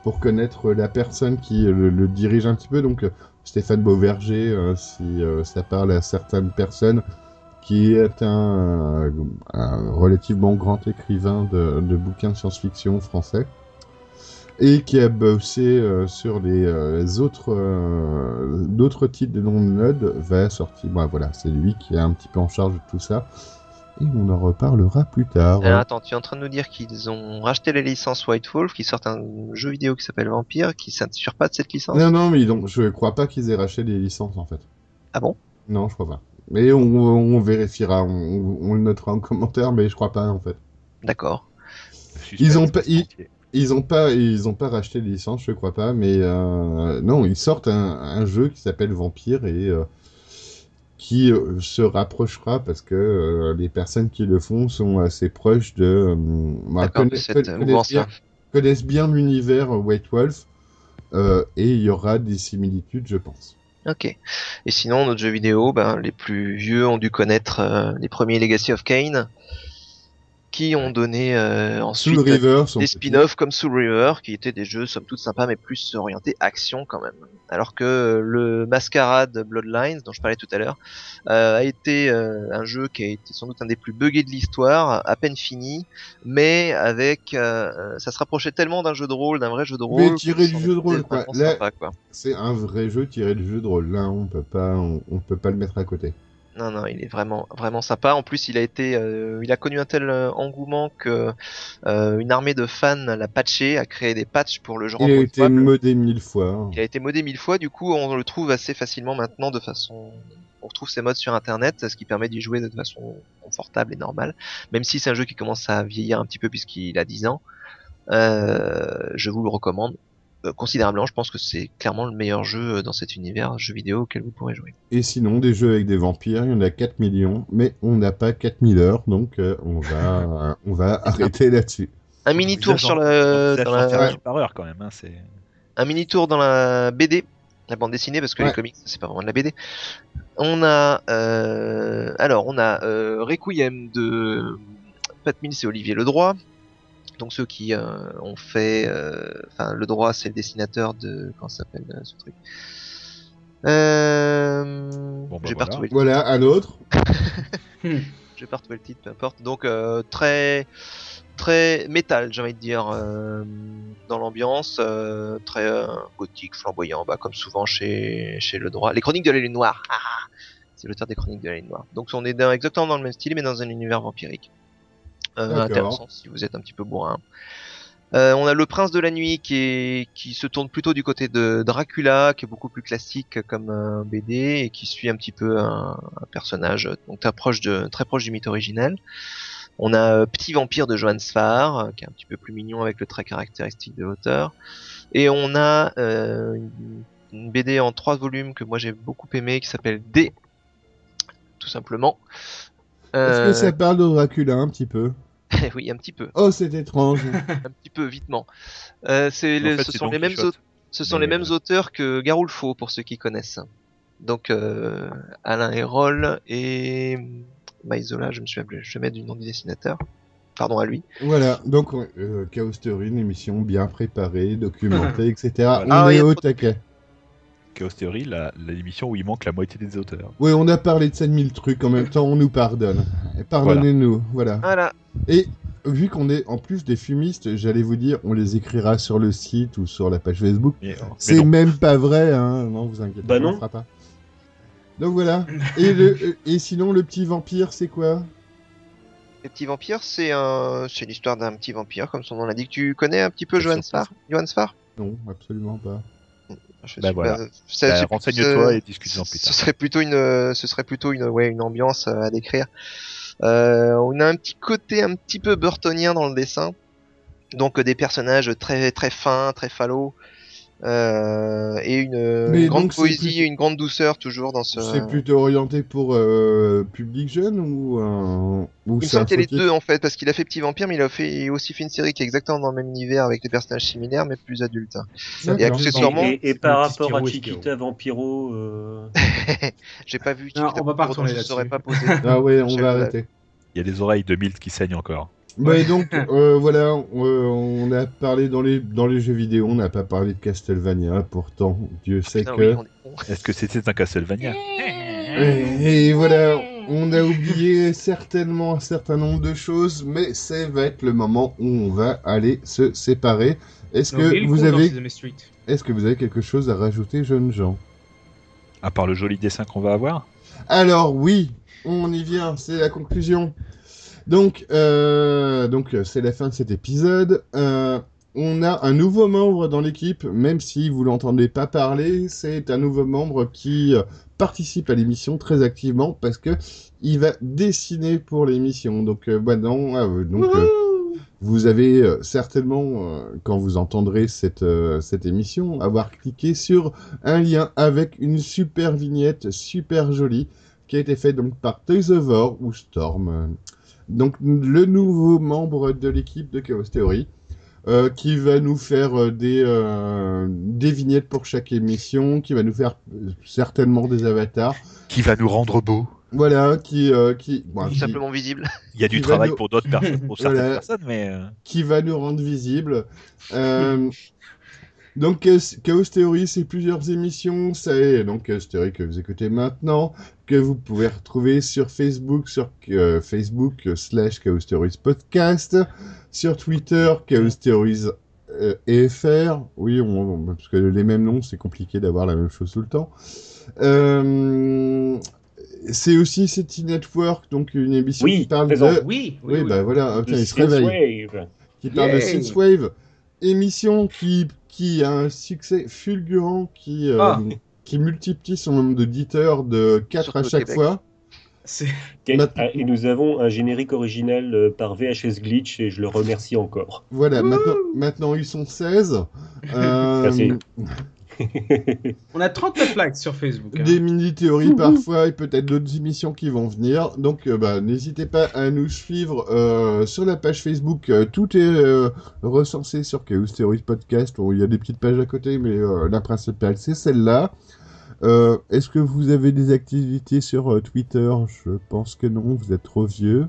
pour connaître la personne qui le, dirige un petit peu. Donc, Stéphane Beauverger, euh, si euh, ça parle à certaines personnes, qui est un, relativement grand écrivain de bouquins de science-fiction français et qui a bossé euh, sur les, euh, les autres euh, d'autres titres de Node va sortir. Bon, voilà, c'est lui qui est un petit peu en charge de tout ça. Et on en reparlera plus tard.
Alors, attends, tu es en train de nous dire qu'ils ont racheté la licence White Wolf, qu'ils sortent un jeu vidéo qui s'appelle Vampire, qui s'inspire pas de cette licence?
Non, non, mais donc, je crois pas qu'ils aient racheté des licences en fait.
Ah bon?
Non, je crois pas. Mais on, on vérifiera, on, on le notera en commentaire, mais je crois pas en fait.
D'accord.
Ils ont pas- ils- Ils ont pas, ils ont pas racheté les licences, je crois pas, mais euh, non, ils sortent un, un jeu qui s'appelle Vampire et euh, qui euh, se rapprochera parce que euh, les personnes qui le font sont assez proches de, bah,
D'accord, de
connaissent, bien, connaissent bien l'univers White Wolf et il y aura des similitudes, je pense.
Ok. Et sinon, notre jeu vidéo, ben, les plus vieux ont dû connaître les premiers Legacy of Kane, qui ont donné euh, ensuite
River,
des spin-offs comme Soul River, qui étaient des jeux somme toute sympas, mais plus orientés action quand même. Alors que le Masquerade Bloodlines, dont je parlais tout à l'heure, euh, a été euh, un jeu qui a été sans doute un des plus buggés de l'histoire, à peine fini, mais avec, euh, ça se rapprochait tellement d'un jeu de rôle, d'un vrai jeu de rôle.
Mais tiré du jeu de rôle, quoi.
vraiment
Là-
sympa, quoi.
C'est un vrai jeu tiré du jeu de rôle. Là, on peut pas, on, on peut pas le mettre à côté.
Non, non, il est vraiment, vraiment sympa. En plus, il a été, euh, il a connu un tel euh, engouement que euh, une armée de fans l'a patché, a créé des patchs pour le genre.
Il a été modé mille fois. hein.
Il a été modé mille fois. Du coup, on le trouve assez facilement maintenant de façon. On retrouve ces modes sur Internet, ce qui permet d'y jouer de façon confortable et normale. Même si c'est un jeu qui commence à vieillir un petit peu puisqu'il a 10 ans, euh, je vous le recommande considérablement. Je pense que c'est clairement le meilleur jeu dans cet univers jeu vidéo auquel vous pourrez jouer.
Et sinon, des jeux avec des vampires, il y en a 4 millions, mais on n'a pas 4000 heures, donc euh, on va, on va arrêter là-dessus.
Un mini tour sur le, dans la-
par heure quand même. Hein, c'est...
un mini tour dans la BD, la bande dessinée, parce que
Ouais.
les comics c'est pas vraiment de la BD. On a euh, alors on a euh, Requiem de Pat Mills et Olivier Ledroit. Donc ceux qui euh, ont fait, euh, enfin le droit c'est le dessinateur de comment ça s'appelle euh, ce truc. Euh,
Bon, bah,
j'ai pas
voilà.
retrouvé le
Voilà, un autre.
j'ai pas retrouvé le titre, peu importe. Donc euh, très très métal, j'ai envie de dire, euh, dans l'ambiance, euh, très euh, gothique, flamboyant, bah, comme souvent chez chez le droit. Les Chroniques de la Lune Noire, ah, ah, c'est l'auteur des Chroniques de la Lune Noire. Donc on est dans, exactement dans le même style, mais dans un univers vampirique. Euh, intéressant si vous êtes un petit peu bourrin. Euh, on a le Prince de la Nuit qui est qui se tourne plutôt du côté de Dracula, qui est beaucoup plus classique comme un BD et qui suit un petit peu un, un personnage donc très proche de très proche du mythe originel. On a euh, Petit Vampire de Johann Sfar, euh, qui est un petit peu plus mignon avec le trait caractéristique de l'auteur. Et on a euh, une, une BD en trois volumes que moi j'ai beaucoup aimé qui s'appelle D, tout simplement.
Est-ce
Euh,
que ça parle de Dracula un petit peu?
Oui, un petit peu
Oh, c'est étrange.
un petit peu vitement. Euh, c'est
fait,
ce sont les mêmes
Quichotte.
auteurs. Ce sont
Mais,
les mêmes
euh,
auteurs que Garulfo pour ceux qui connaissent. Donc euh, Alain Hérol et Maizola, je me suis appelé, je vais mettre du nom du dessinateur. Pardon à lui.
voilà, donc euh, Chaos Theory, une émission bien préparée, documentée, etc. On
Ah,
est au taquet.
Chaos Theory, la- l'émission où il manque la moitié des auteurs.
Oui, on a parlé de 5000 trucs en même temps, on nous pardonne. Pardonnez-nous, voilà.
Voilà.
Et vu qu'on est en plus des fumistes, j'allais vous dire, on les écrira sur le site ou sur la page Facebook.
Mais
C'est même pas vrai, hein. Non, vous inquiétez
Bah
pas, on
non.
le fera pas. Donc voilà. Et, le, et sinon, le petit vampire, c'est quoi?
Les petits vampires, c'est un... c'est l'histoire d'un petit vampire, comme son nom l'indique. Tu connais un petit peu Johan Sfar Johan Sfar
Non, absolument pas.
Je
Bah voilà. Bah, Renseigne-toi
ce-
et discute-en plus
Ce
tard.
serait plutôt une, euh, ce serait plutôt une, ouais, une ambiance euh, à décrire. Euh, on a un petit côté un petit peu burtonien dans le dessin, donc euh, des personnages très très fins, très fallots, euh, et une euh,
Mais
grande poésie et une grande douceur toujours dans ce.
C'est plutôt orienté pour euh, public jeune ou un. Ou
Il me qu'il y a les deux en fait, parce qu'il a fait Petit Vampire, mais il a fait il a aussi fait une série qui est exactement dans le même univers avec des personnages similaires mais plus adultes. Et accessoirement,
Et, et par rapport à Chiquita Vampiro, euh,
j'ai pas vu.
Non,
Chiquita
on va pas
donc je saurais pas poser.
Ah ouais, on va arrêter.
Il y a des oreilles de Milt qui saignent encore.
Bah, et donc, euh, voilà, euh, on a parlé dans les, dans les jeux vidéo, on n'a pas parlé de Castlevania, pourtant, Dieu sait
Putain,
que.
oui, est.
Est-ce que c'était un Castlevania?
Et, et voilà, on a oublié certainement un certain nombre de choses, mais ça va être le moment où on va aller se séparer. Que vous avez, est-ce que vous avez quelque chose à rajouter, jeunes gens?
À part le joli dessin qu'on va avoir?
Alors oui, on y vient, c'est la conclusion. Donc, euh, donc euh, c'est la fin de cet épisode. Euh, on a un nouveau membre dans l'équipe, même si vous l'entendez pas parler, c'est un nouveau membre qui participe à l'émission très activement parce que il va dessiner pour l'émission. Donc, euh, bah non, ah, euh, donc euh, vous avez certainement, quand vous entendrez cette, cette émission, avoir cliqué sur un lien avec une super vignette super jolie qui a été faite donc par Toys of War ou Storm. Donc le nouveau membre de l'équipe de Chaos Theory euh, qui va nous faire euh, des, euh, des vignettes pour chaque émission, qui va nous faire certainement des avatars.
Qui va nous rendre beaux
Voilà, qui, euh, qui, bon,
Tout
qui-
simplement visible.
Il y a du travail
nous-
pour d'autres personnes, pour certaines
Voilà.
personnes, mais
qui va nous rendre visibles. Euh, donc Chaos Chaos Theory, c'est plusieurs émissions. C'est donc Chaos Theory que vous écoutez maintenant, que vous pouvez retrouver sur Facebook, sur euh, Facebook euh, slash Chaos Theories Podcast, sur Twitter Chaos Theories euh, EFR. Oui, on, on- parce que les mêmes noms, c'est compliqué d'avoir la même chose tout le temps. Euh, c'est aussi City Network, donc une émission
Oui,
qui parle
présent.
de...
Oui, oui,
Oui,
oui.
bah voilà,
de
il se réveille
Synthwave.
qui parle de
Yay.
Synthwave, émission qui, qui a un succès fulgurant, qui, euh,
Ah.
Qui multiplie son nombre d'auditeurs de 4
Surtout
à chaque fois.
Ah, et nous avons un générique original euh, par VHS Glitch et je le remercie encore.
Voilà, maintenant, maintenant ils sont 16. Euh,
Merci.
On a 39 likes sur Facebook. hein.
des mini-théories parfois et peut-être d'autres émissions qui vont venir. Donc euh, bah, n'hésitez pas à nous suivre euh, sur la page Facebook. Euh, tout est euh, recensé sur Chaos Theories Podcast. Bon, il y a des petites pages à côté, mais euh, la principale c'est celle-là. Euh, Est-ce que vous avez des activités sur euh, Twitter? Je pense que non, vous êtes trop vieux.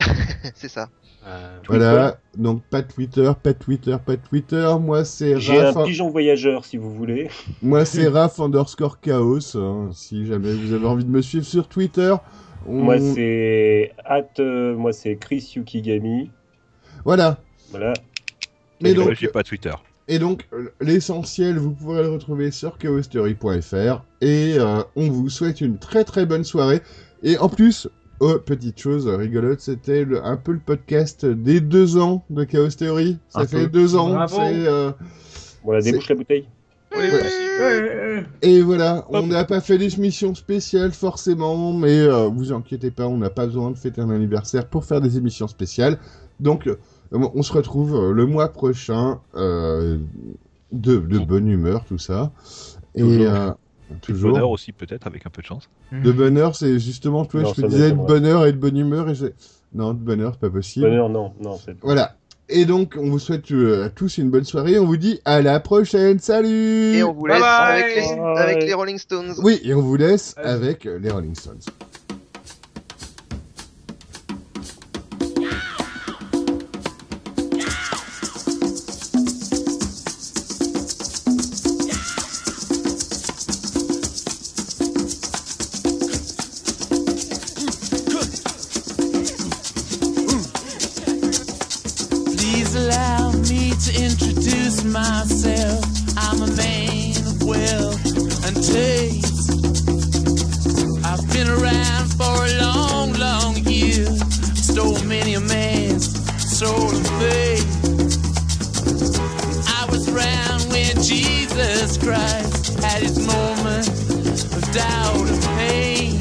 c'est ça.
Euh,
Voilà, donc pas Twitter, pas Twitter, pas de Twitter. Moi c'est
J'ai un
Raph,
pigeon voyageur si vous voulez.
moi c'est Raph underscore Chaos. hein, si jamais vous avez envie de me suivre sur Twitter. on-
Moi c'est at, euh, moi c'est Chris Yukigami.
Voilà.
Voilà.
Mais donc,
j'ai pas Twitter.
et donc l'essentiel, vous pourrez le retrouver sur chaostheory.fr et euh, on vous souhaite une très très bonne soirée. Et en plus, oh, petite chose rigolote, c'était le- un peu le podcast des deux ans de Chaos Theory. Ça
Un
fait
peu.
deux ans.
Bravo.
c'est, euh,
Voilà,
C'est-
débouche la bouteille.
Et voilà, on n'a pas fait d'émission spéciale forcément, mais euh, vous inquiétez pas, on n'a pas besoin de fêter un anniversaire pour faire des émissions spéciales. Donc, euh, on se retrouve euh, le mois prochain, euh, de, de bonne humeur, tout ça. Et
Toujours.
bonheur aussi, peut-être, avec un peu de chance.
De bonheur, c'est justement, toi,
Non,
je te disais de bonheur et de bonne humeur, et non, de bonheur, c'est pas possible.
Bonheur, non, non, c'est.
Voilà. Et donc, on vous souhaite euh, à tous une bonne soirée. On vous dit à la prochaine. Salut
Et on vous laisse
bye.
avec, les,
Bye.
avec les Rolling Stones.
Oui, et on vous laisse
Allez.
avec les Rolling Stones.
I've been around for a long, long year. Stole many a man's soul and faith.
I was around when Jesus Christ had his moment of doubt and pain.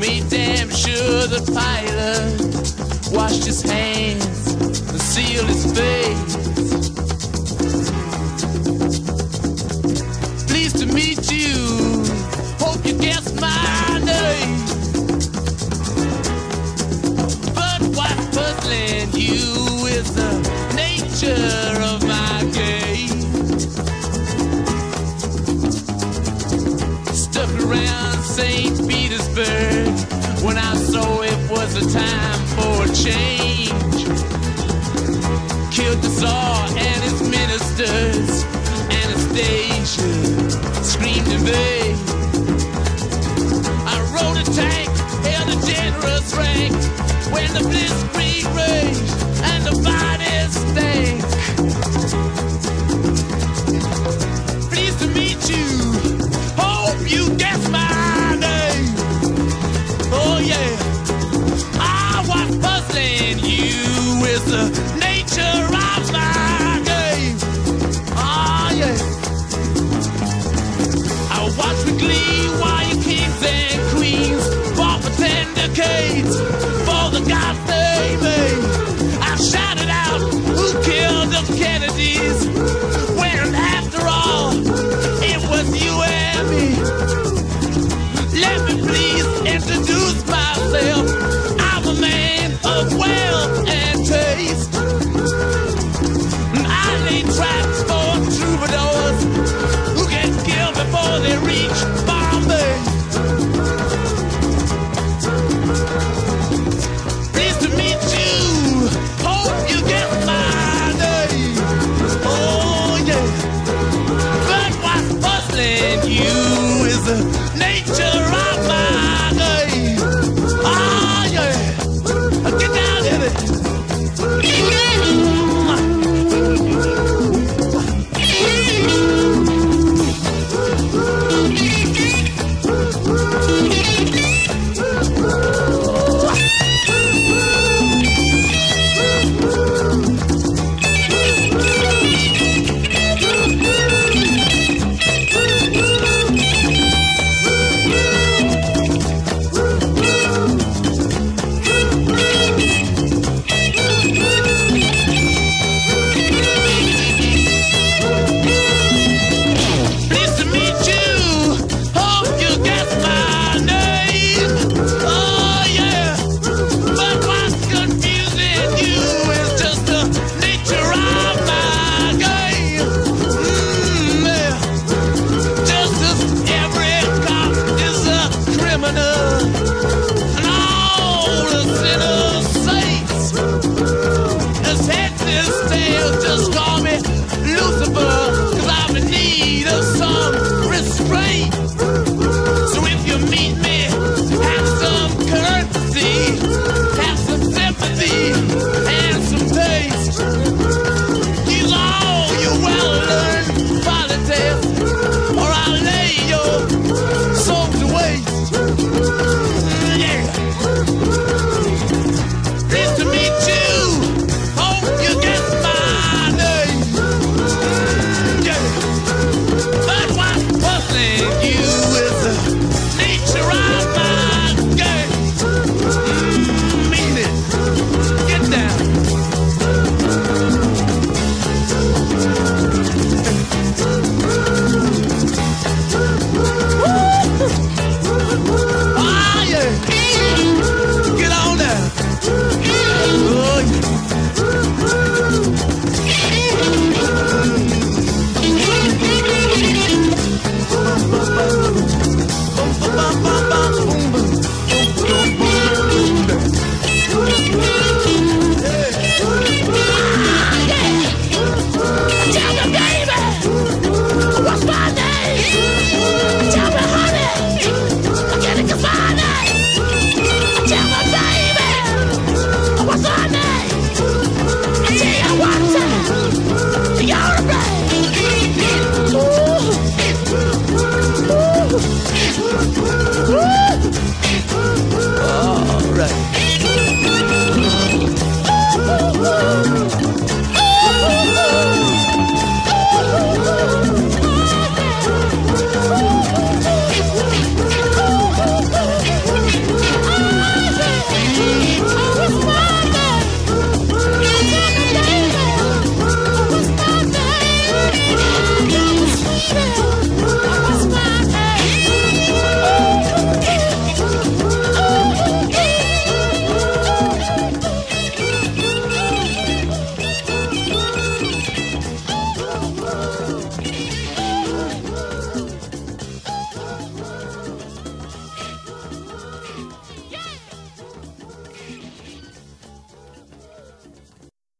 Made damn sure the pilot washed his hands and sealed his fate. Change. Killed the Tsar and his ministers. Anastasia screamed in vain. I rode a tank, held a generous rank when the blitzkrieg